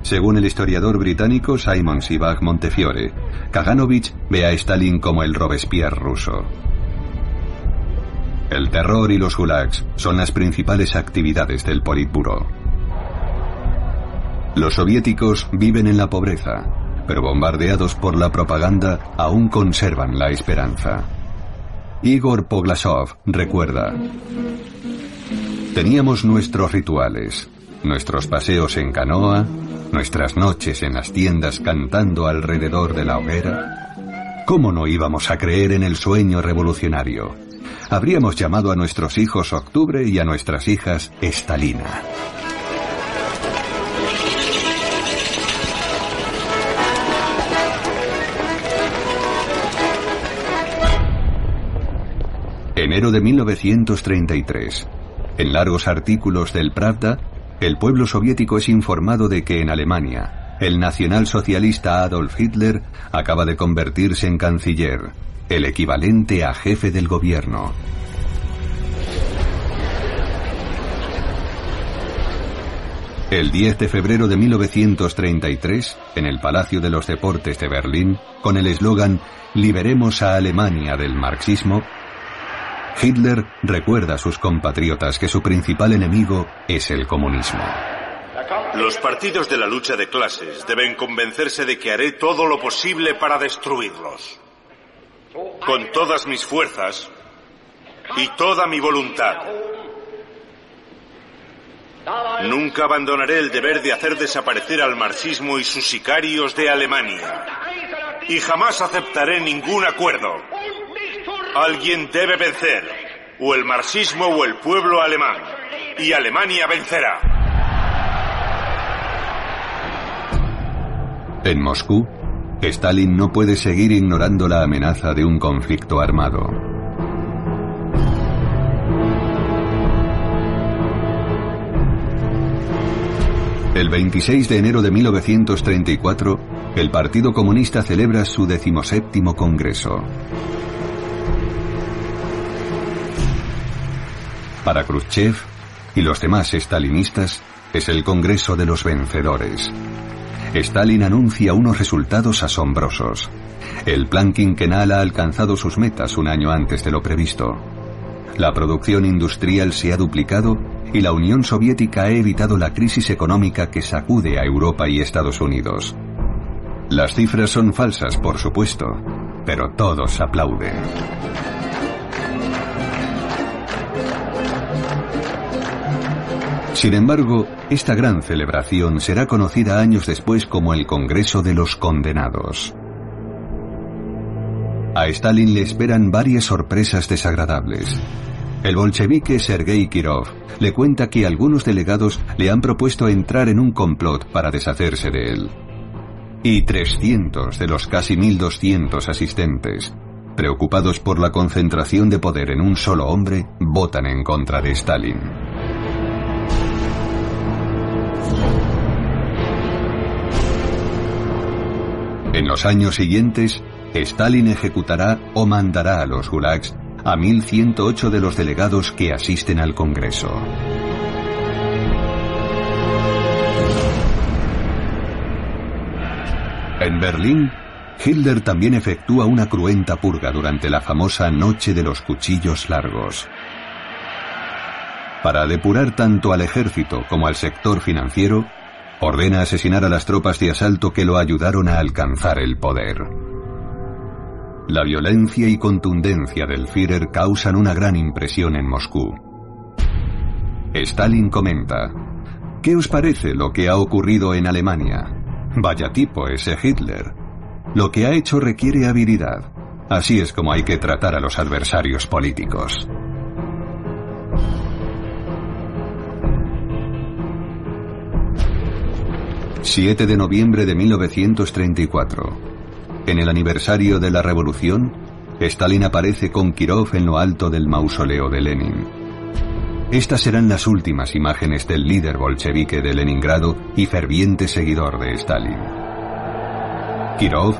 Según el historiador británico Simon Sibach Montefiore, Kaganovich ve a Stalin como el Robespierre ruso. El terror y los gulags son las principales actividades del Politburo. Los soviéticos viven en la pobreza, pero bombardeados por la propaganda aún conservan la esperanza. Igor Poglasov recuerda. Teníamos nuestros rituales, nuestros paseos en canoa, nuestras noches en las tiendas cantando alrededor de la hoguera. ¿Cómo no íbamos a creer en el sueño revolucionario? Habríamos llamado a nuestros hijos Octubre y a nuestras hijas Estalina. Enero de 1933. En largos artículos del Pravda, el pueblo soviético es informado de que en Alemania, el nacionalsocialista Adolf Hitler acaba de convertirse en canciller, el equivalente a jefe del gobierno. El 10 de febrero de 1933, en el Palacio de los Deportes de Berlín, con el eslogan Liberemos a Alemania del marxismo, Hitler recuerda a sus compatriotas que su principal enemigo es el comunismo. Los partidos de la lucha de clases deben convencerse de que haré todo lo posible para destruirlos. Con todas mis fuerzas y toda mi voluntad. Nunca abandonaré el deber de hacer desaparecer al marxismo y sus sicarios de Alemania. Y jamás aceptaré ningún acuerdo. Alguien debe vencer, o el marxismo o el pueblo alemán. Y Alemania vencerá. En Moscú, Stalin no puede seguir ignorando la amenaza de un conflicto armado. El 26 de enero de 1934, el Partido Comunista celebra su decimoséptimo Congreso. Para Khrushchev y los demás stalinistas, es el Congreso de los Vencedores. Stalin anuncia unos resultados asombrosos. El plan quinquenal ha alcanzado sus metas un año antes de lo previsto. La producción industrial se ha duplicado y la Unión Soviética ha evitado la crisis económica que sacude a Europa y Estados Unidos. Las cifras son falsas, por supuesto, pero todos aplauden. Sin embargo, esta gran celebración será conocida años después como el Congreso de los Condenados. A Stalin le esperan varias sorpresas desagradables. El bolchevique Sergei Kirov le cuenta que algunos delegados le han propuesto entrar en un complot para deshacerse de él. Y 300 de los casi 1200 asistentes, preocupados por la concentración de poder en un solo hombre, votan en contra de Stalin. En los años siguientes, Stalin ejecutará o mandará a los gulags a 1.108 de los delegados que asisten al Congreso. En Berlín, Hitler también efectúa una cruenta purga durante la famosa Noche de los Cuchillos Largos. Para depurar tanto al ejército como al sector financiero, ordena asesinar a las tropas de asalto que lo ayudaron a alcanzar el poder. La violencia y contundencia del Führer causan una gran impresión en Moscú. Stalin comenta, ¿qué os parece lo que ha ocurrido en Alemania? Vaya tipo ese Hitler. Lo que ha hecho requiere habilidad. Así es como hay que tratar a los adversarios políticos. ...7 de noviembre de 1934... En el aniversario de la revolución, Stalin aparece con Kirov en lo alto del mausoleo de Lenin. Estas serán las últimas imágenes del líder bolchevique de Leningrado y ferviente seguidor de Stalin. Kirov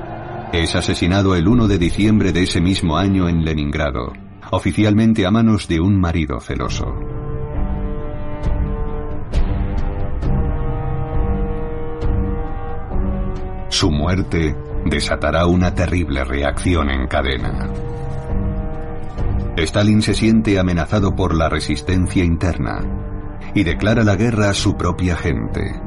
es asesinado el 1 de diciembre de ese mismo año en Leningrado, oficialmente a manos de un marido celoso. Su muerte desatará una terrible reacción en cadena. Stalin se siente amenazado por la resistencia interna y declara la guerra a su propia gente.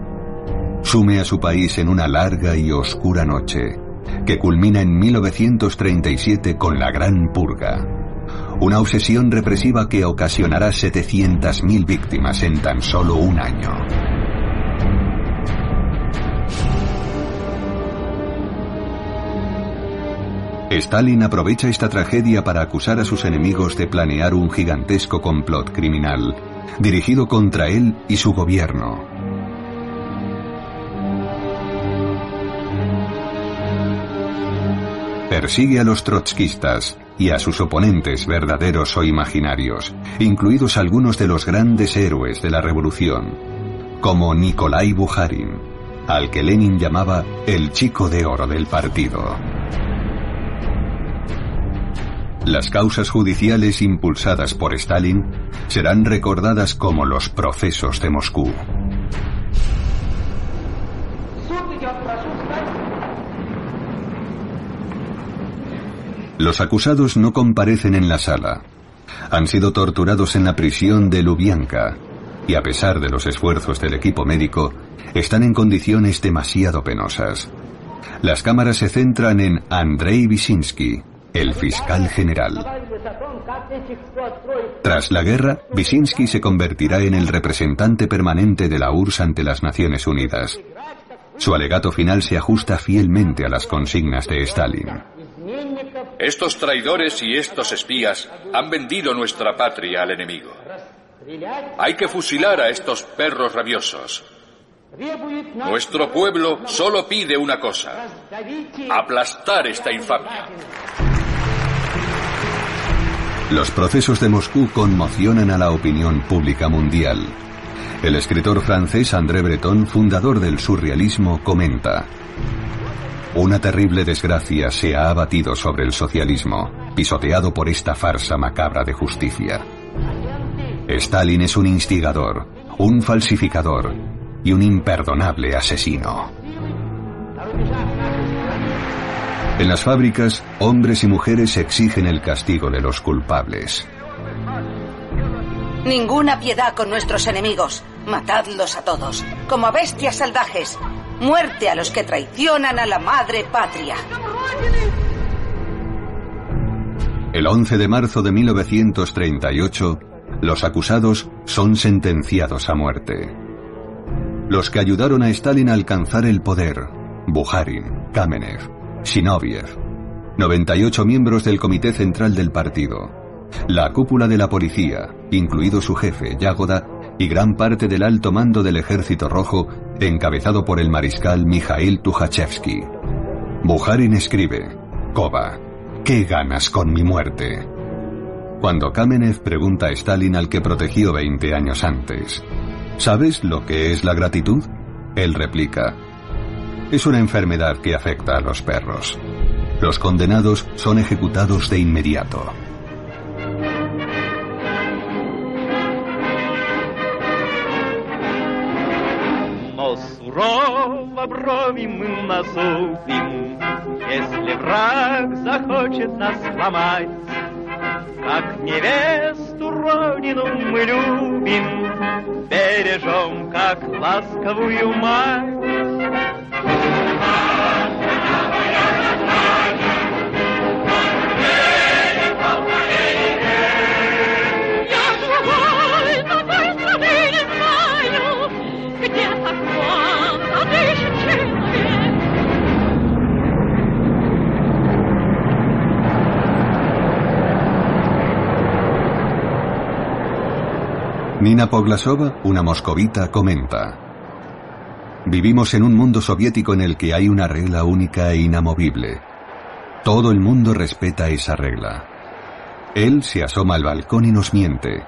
Sume a su país en una larga y oscura noche, que culmina en 1937 con la Gran Purga, una obsesión represiva que ocasionará 700.000 víctimas en tan solo un año. Stalin aprovecha esta tragedia para acusar a sus enemigos de planear un gigantesco complot criminal, dirigido contra él y su gobierno. Persigue a los trotskistas y a sus oponentes verdaderos o imaginarios, incluidos algunos de los grandes héroes de la revolución, como Nikolai Bukharin, al que Lenin llamaba el chico de oro del partido. Las causas judiciales impulsadas por Stalin serán recordadas como los procesos de Moscú. Los acusados no comparecen en la sala. Han sido torturados en la prisión de Lubyanka y a pesar de los esfuerzos del equipo médico, están en condiciones demasiado penosas. Las cámaras se centran en Andrei Wyszynski, el fiscal general. Tras la guerra, Wyszynski se convertirá en el representante permanente de la URSS ante las Naciones Unidas. Su alegato final se ajusta fielmente a las consignas de Stalin. Estos traidores y estos espías han vendido nuestra patria al enemigo. Hay que fusilar a estos perros rabiosos. Nuestro pueblo solo pide una cosa, aplastar esta infamia. Los procesos de Moscú conmocionan a la opinión pública mundial. El escritor francés André Breton, fundador del surrealismo, comenta, Una terrible desgracia se ha abatido sobre el socialismo, pisoteado por esta farsa macabra de justicia. Stalin es un instigador, un falsificador y un imperdonable asesino. En las fábricas, hombres y mujeres exigen el castigo de los culpables. Ninguna piedad con nuestros enemigos. Matadlos a todos, como a bestias salvajes. Muerte a los que traicionan a la madre patria. El 11 de marzo de 1938, los acusados son sentenciados a muerte. Los que ayudaron a Stalin a alcanzar el poder, Bukharin, Kamenev, Shinoviev, 98 miembros del Comité Central del Partido, la cúpula de la policía, incluido su jefe, Yagoda, y gran parte del alto mando del Ejército Rojo, encabezado por el mariscal Mikhail Tukhachevsky. Bukharin escribe, Koba, ¿qué ganas con mi muerte? Cuando Kamenev pregunta a Stalin al que protegió 20 años antes, ¿sabes lo que es la gratitud? Él replica, es una enfermedad que afecta a los perros. Los condenados son ejecutados de inmediato. Но сурово брови мы насупим, Если враг захочет нас сломать. Как невесту родину мы любим, Бережем, как ласковую мать. Nina Poglasova, una moscovita, comenta. Vivimos en un mundo soviético en el que hay una regla única e inamovible. Todo el mundo respeta esa regla. Él se asoma al balcón y nos miente.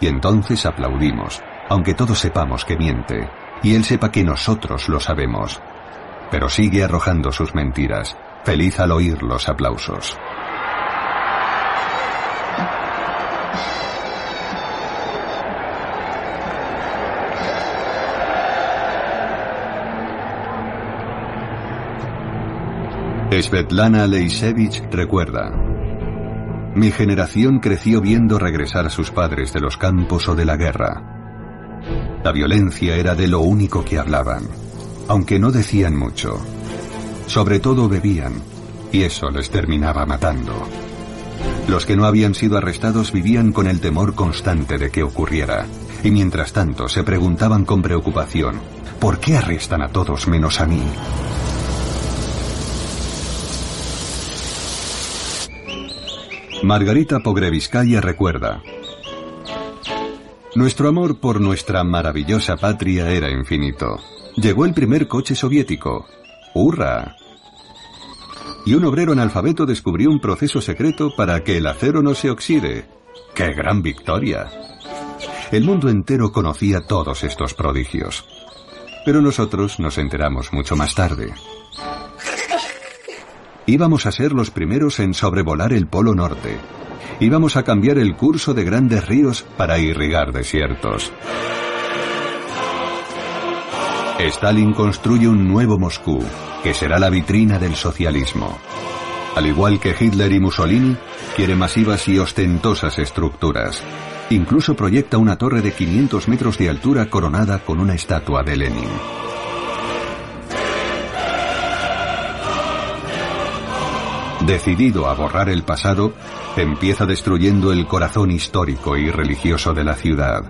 Y entonces aplaudimos, aunque todos sepamos que miente, y él sepa que nosotros lo sabemos. Pero sigue arrojando sus mentiras, feliz al oír los aplausos. Svetlana Leisevich recuerda. Mi generación creció viendo regresar a sus padres de los campos o de la guerra. La violencia era de lo único que hablaban, aunque no decían mucho. Sobre todo bebían, y eso les terminaba matando. Los que no habían sido arrestados vivían con el temor constante de que ocurriera, y mientras tanto se preguntaban con preocupación, ¿por qué arrestan a todos menos a mí? Margarita Pogreviskaya recuerda. Nuestro amor por nuestra maravillosa patria era infinito. Llegó el primer coche soviético. ¡Hurra! Y un obrero analfabeto descubrió un proceso secreto para que el acero no se oxide. ¡Qué gran victoria! El mundo entero conocía todos estos prodigios. Pero nosotros nos enteramos mucho más tarde. Íbamos a ser los primeros en sobrevolar el Polo Norte. Íbamos a cambiar el curso de grandes ríos para irrigar desiertos. Stalin construye un nuevo Moscú, que será la vitrina del socialismo. Al igual que Hitler y Mussolini, quiere masivas y ostentosas estructuras. Incluso proyecta una torre de 500 metros de altura coronada con una estatua de Lenin. Decidido a borrar el pasado, empieza destruyendo el corazón histórico y religioso de la ciudad.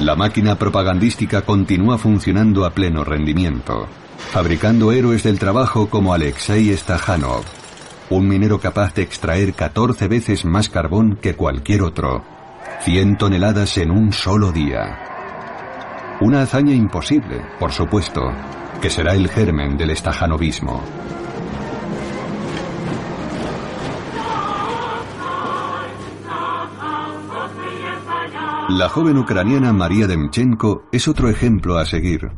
La máquina propagandística continúa funcionando a pleno rendimiento, fabricando héroes del trabajo como Alexei Stajanov, un minero capaz de extraer 14 veces más carbón que cualquier otro, 100 toneladas en un solo día. Una hazaña imposible, por supuesto, que será el germen del estajanovismo. La joven ucraniana María Demchenko es otro ejemplo a seguir.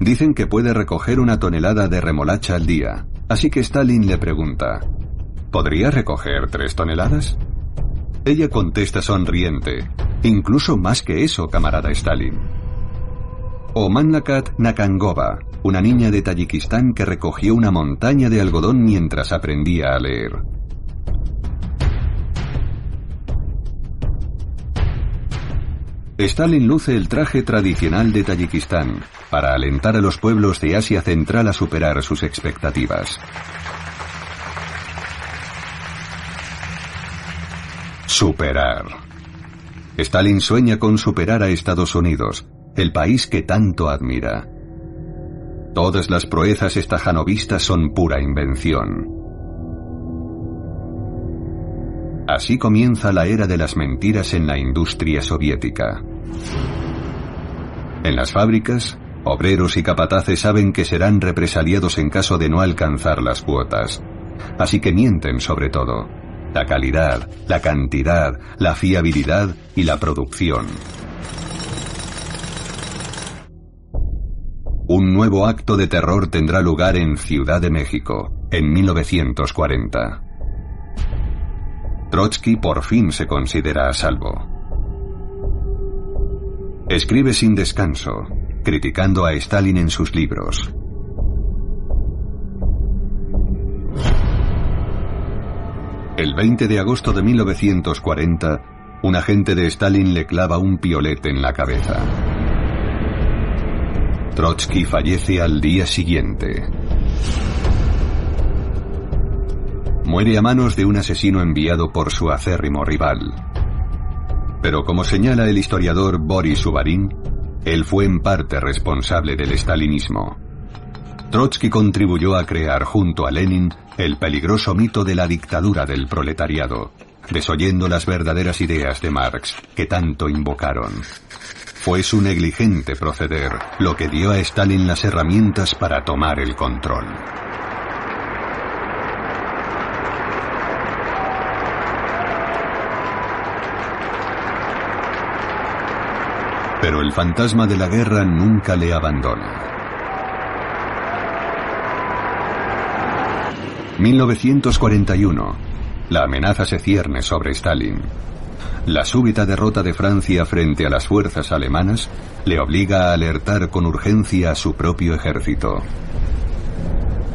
Dicen que puede recoger una tonelada de remolacha al día, así que Stalin le pregunta, ¿podría recoger tres toneladas? Ella contesta sonriente, incluso más que eso, camarada Stalin. O Manlakat Nakangova, una niña de Tayikistán que recogió una montaña de algodón mientras aprendía a leer. Stalin luce el traje tradicional de Tayikistán para alentar a los pueblos de Asia Central a superar sus expectativas. Superar. Stalin sueña con superar a Estados Unidos, el país que tanto admira. Todas las proezas estajanovistas son pura invención. Así comienza la era de las mentiras en la industria soviética. En las fábricas, obreros y capataces saben que serán represaliados en caso de no alcanzar las cuotas. Así que mienten sobre todo. La calidad, la cantidad, la fiabilidad y la producción. Un nuevo acto de terror tendrá lugar en Ciudad de México, en 1940. Trotsky por fin se considera a salvo. Escribe sin descanso, criticando a Stalin en sus libros. El 20 de agosto de 1940, un agente de Stalin le clava un piolete en la cabeza. Trotsky fallece al día siguiente. Muere a manos de un asesino enviado por su acérrimo rival. Pero como señala el historiador Boris Subarin, él fue en parte responsable del stalinismo. Trotsky contribuyó a crear junto a Lenin el peligroso mito de la dictadura del proletariado, desoyendo las verdaderas ideas de Marx que tanto invocaron. Fue su negligente proceder lo que dio a Stalin las herramientas para tomar el control. Pero el fantasma de la guerra nunca le abandona. 1941. La amenaza se cierne sobre Stalin. La súbita derrota de Francia frente a las fuerzas alemanas le obliga a alertar con urgencia a su propio ejército.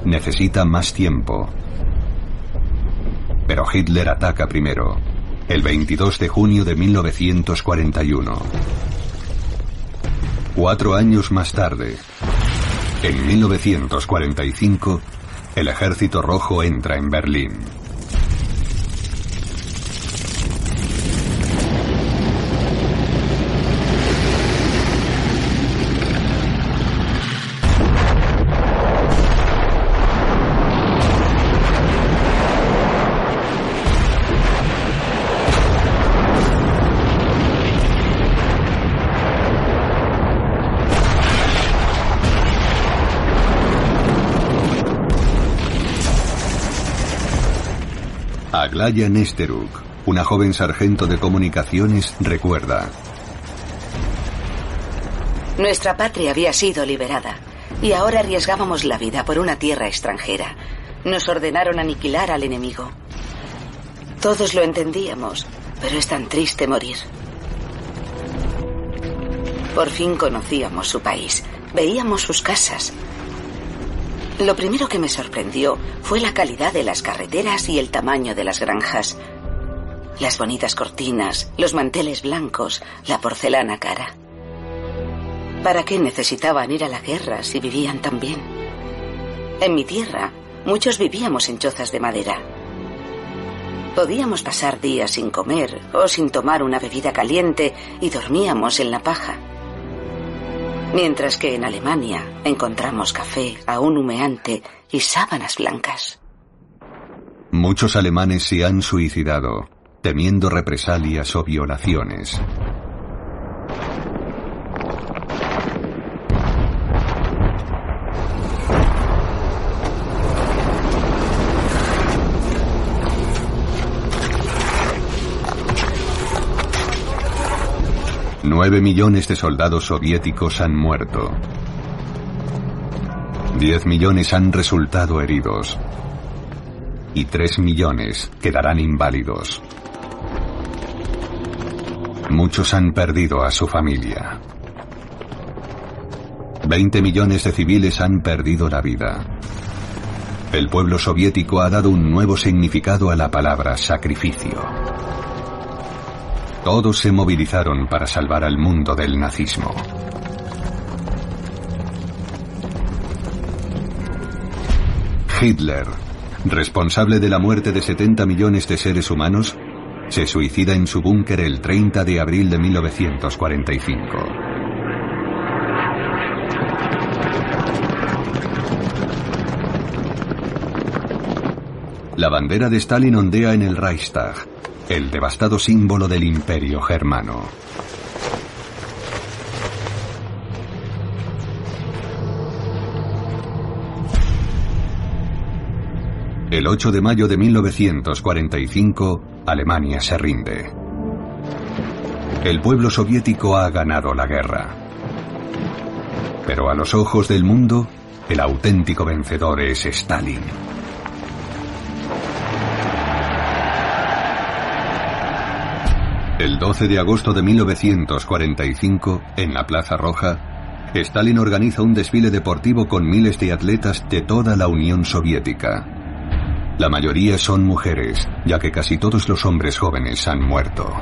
Necesita más tiempo. Pero Hitler ataca primero, el 22 de junio de 1941. Cuatro años más tarde, en 1945, el ejército rojo entra en Berlín. Aglaya Nesteruk, una joven sargento de comunicaciones, recuerda. Nuestra patria había sido liberada y ahora arriesgábamos la vida por una tierra extranjera. Nos ordenaron aniquilar al enemigo. Todos lo entendíamos, pero es tan triste morir. Por fin conocíamos su país, veíamos sus casas. Lo primero que me sorprendió fue la calidad de las carreteras y el tamaño de las granjas. Las bonitas cortinas, los manteles blancos, la porcelana cara. ¿Para qué necesitaban ir a la guerra si vivían tan bien? En mi tierra, muchos vivíamos en chozas de madera. Podíamos pasar días sin comer o sin tomar una bebida caliente y dormíamos en la paja. Mientras que en Alemania encontramos café aún humeante y sábanas blancas. Muchos alemanes se han suicidado temiendo represalias o violaciones. Nueve millones de soldados soviéticos han muerto. Diez millones han resultado heridos. Y tres millones quedarán inválidos. Muchos han perdido a su familia. 20 millones de civiles han perdido la vida. El pueblo soviético ha dado un nuevo significado a la palabra sacrificio. Todos se movilizaron para salvar al mundo del nazismo. Hitler, responsable de la muerte de 70 millones de seres humanos, se suicida en su búnker el 30 de abril de 1945. La bandera de Stalin ondea en el Reichstag, el devastado símbolo del imperio germano. El 8 de mayo de 1945, Alemania se rinde. El pueblo soviético ha ganado la guerra. Pero a los ojos del mundo, el auténtico vencedor es Stalin. El 12 de agosto de 1945, en la Plaza Roja, Stalin organiza un desfile deportivo con miles de atletas de toda la Unión Soviética. La mayoría son mujeres, ya que casi todos los hombres jóvenes han muerto.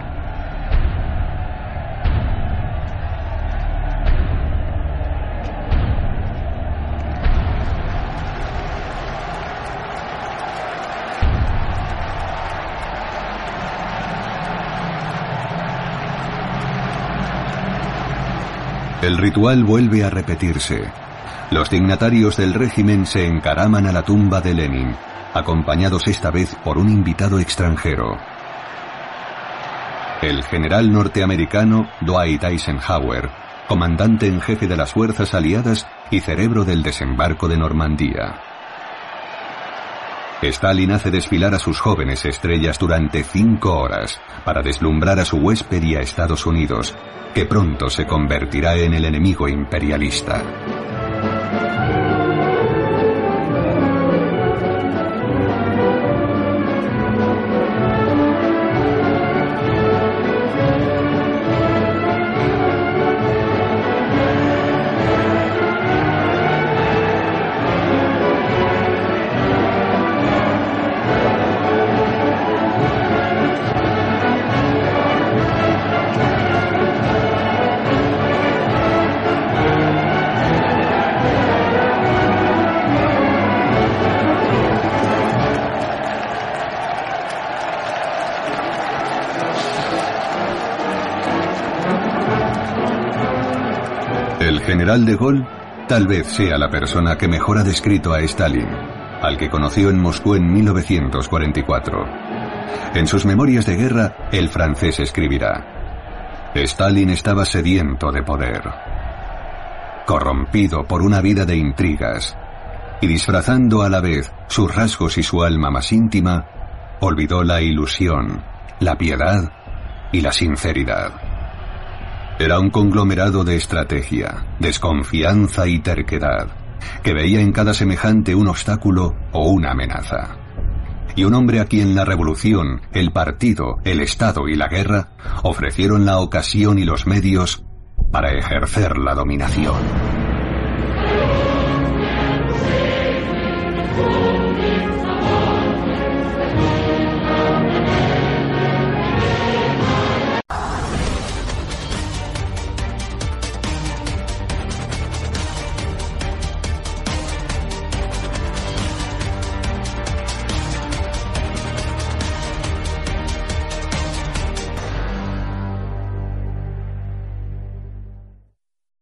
El ritual vuelve a repetirse. Los dignatarios del régimen se encaraman a la tumba de Lenin, acompañados esta vez por un invitado extranjero. El general norteamericano Dwight Eisenhower, comandante en jefe de las fuerzas aliadas y cerebro del desembarco de Normandía. Stalin hace desfilar a sus jóvenes estrellas durante cinco horas para deslumbrar a su huésped y a Estados Unidos, que pronto se convertirá en el enemigo imperialista. De Gaulle tal vez sea la persona que mejor ha descrito a Stalin, al que conoció en Moscú en 1944. En sus memorias de guerra, el francés escribirá, Stalin estaba sediento de poder, corrompido por una vida de intrigas, y disfrazando a la vez sus rasgos y su alma más íntima, olvidó la ilusión, la piedad y la sinceridad. Era un conglomerado de estrategia, desconfianza y terquedad, que veía en cada semejante un obstáculo o una amenaza. y un hombre a quien la revolución, el partido, el Estado y la guerra ofrecieron la ocasión y los medios para ejercer la dominación.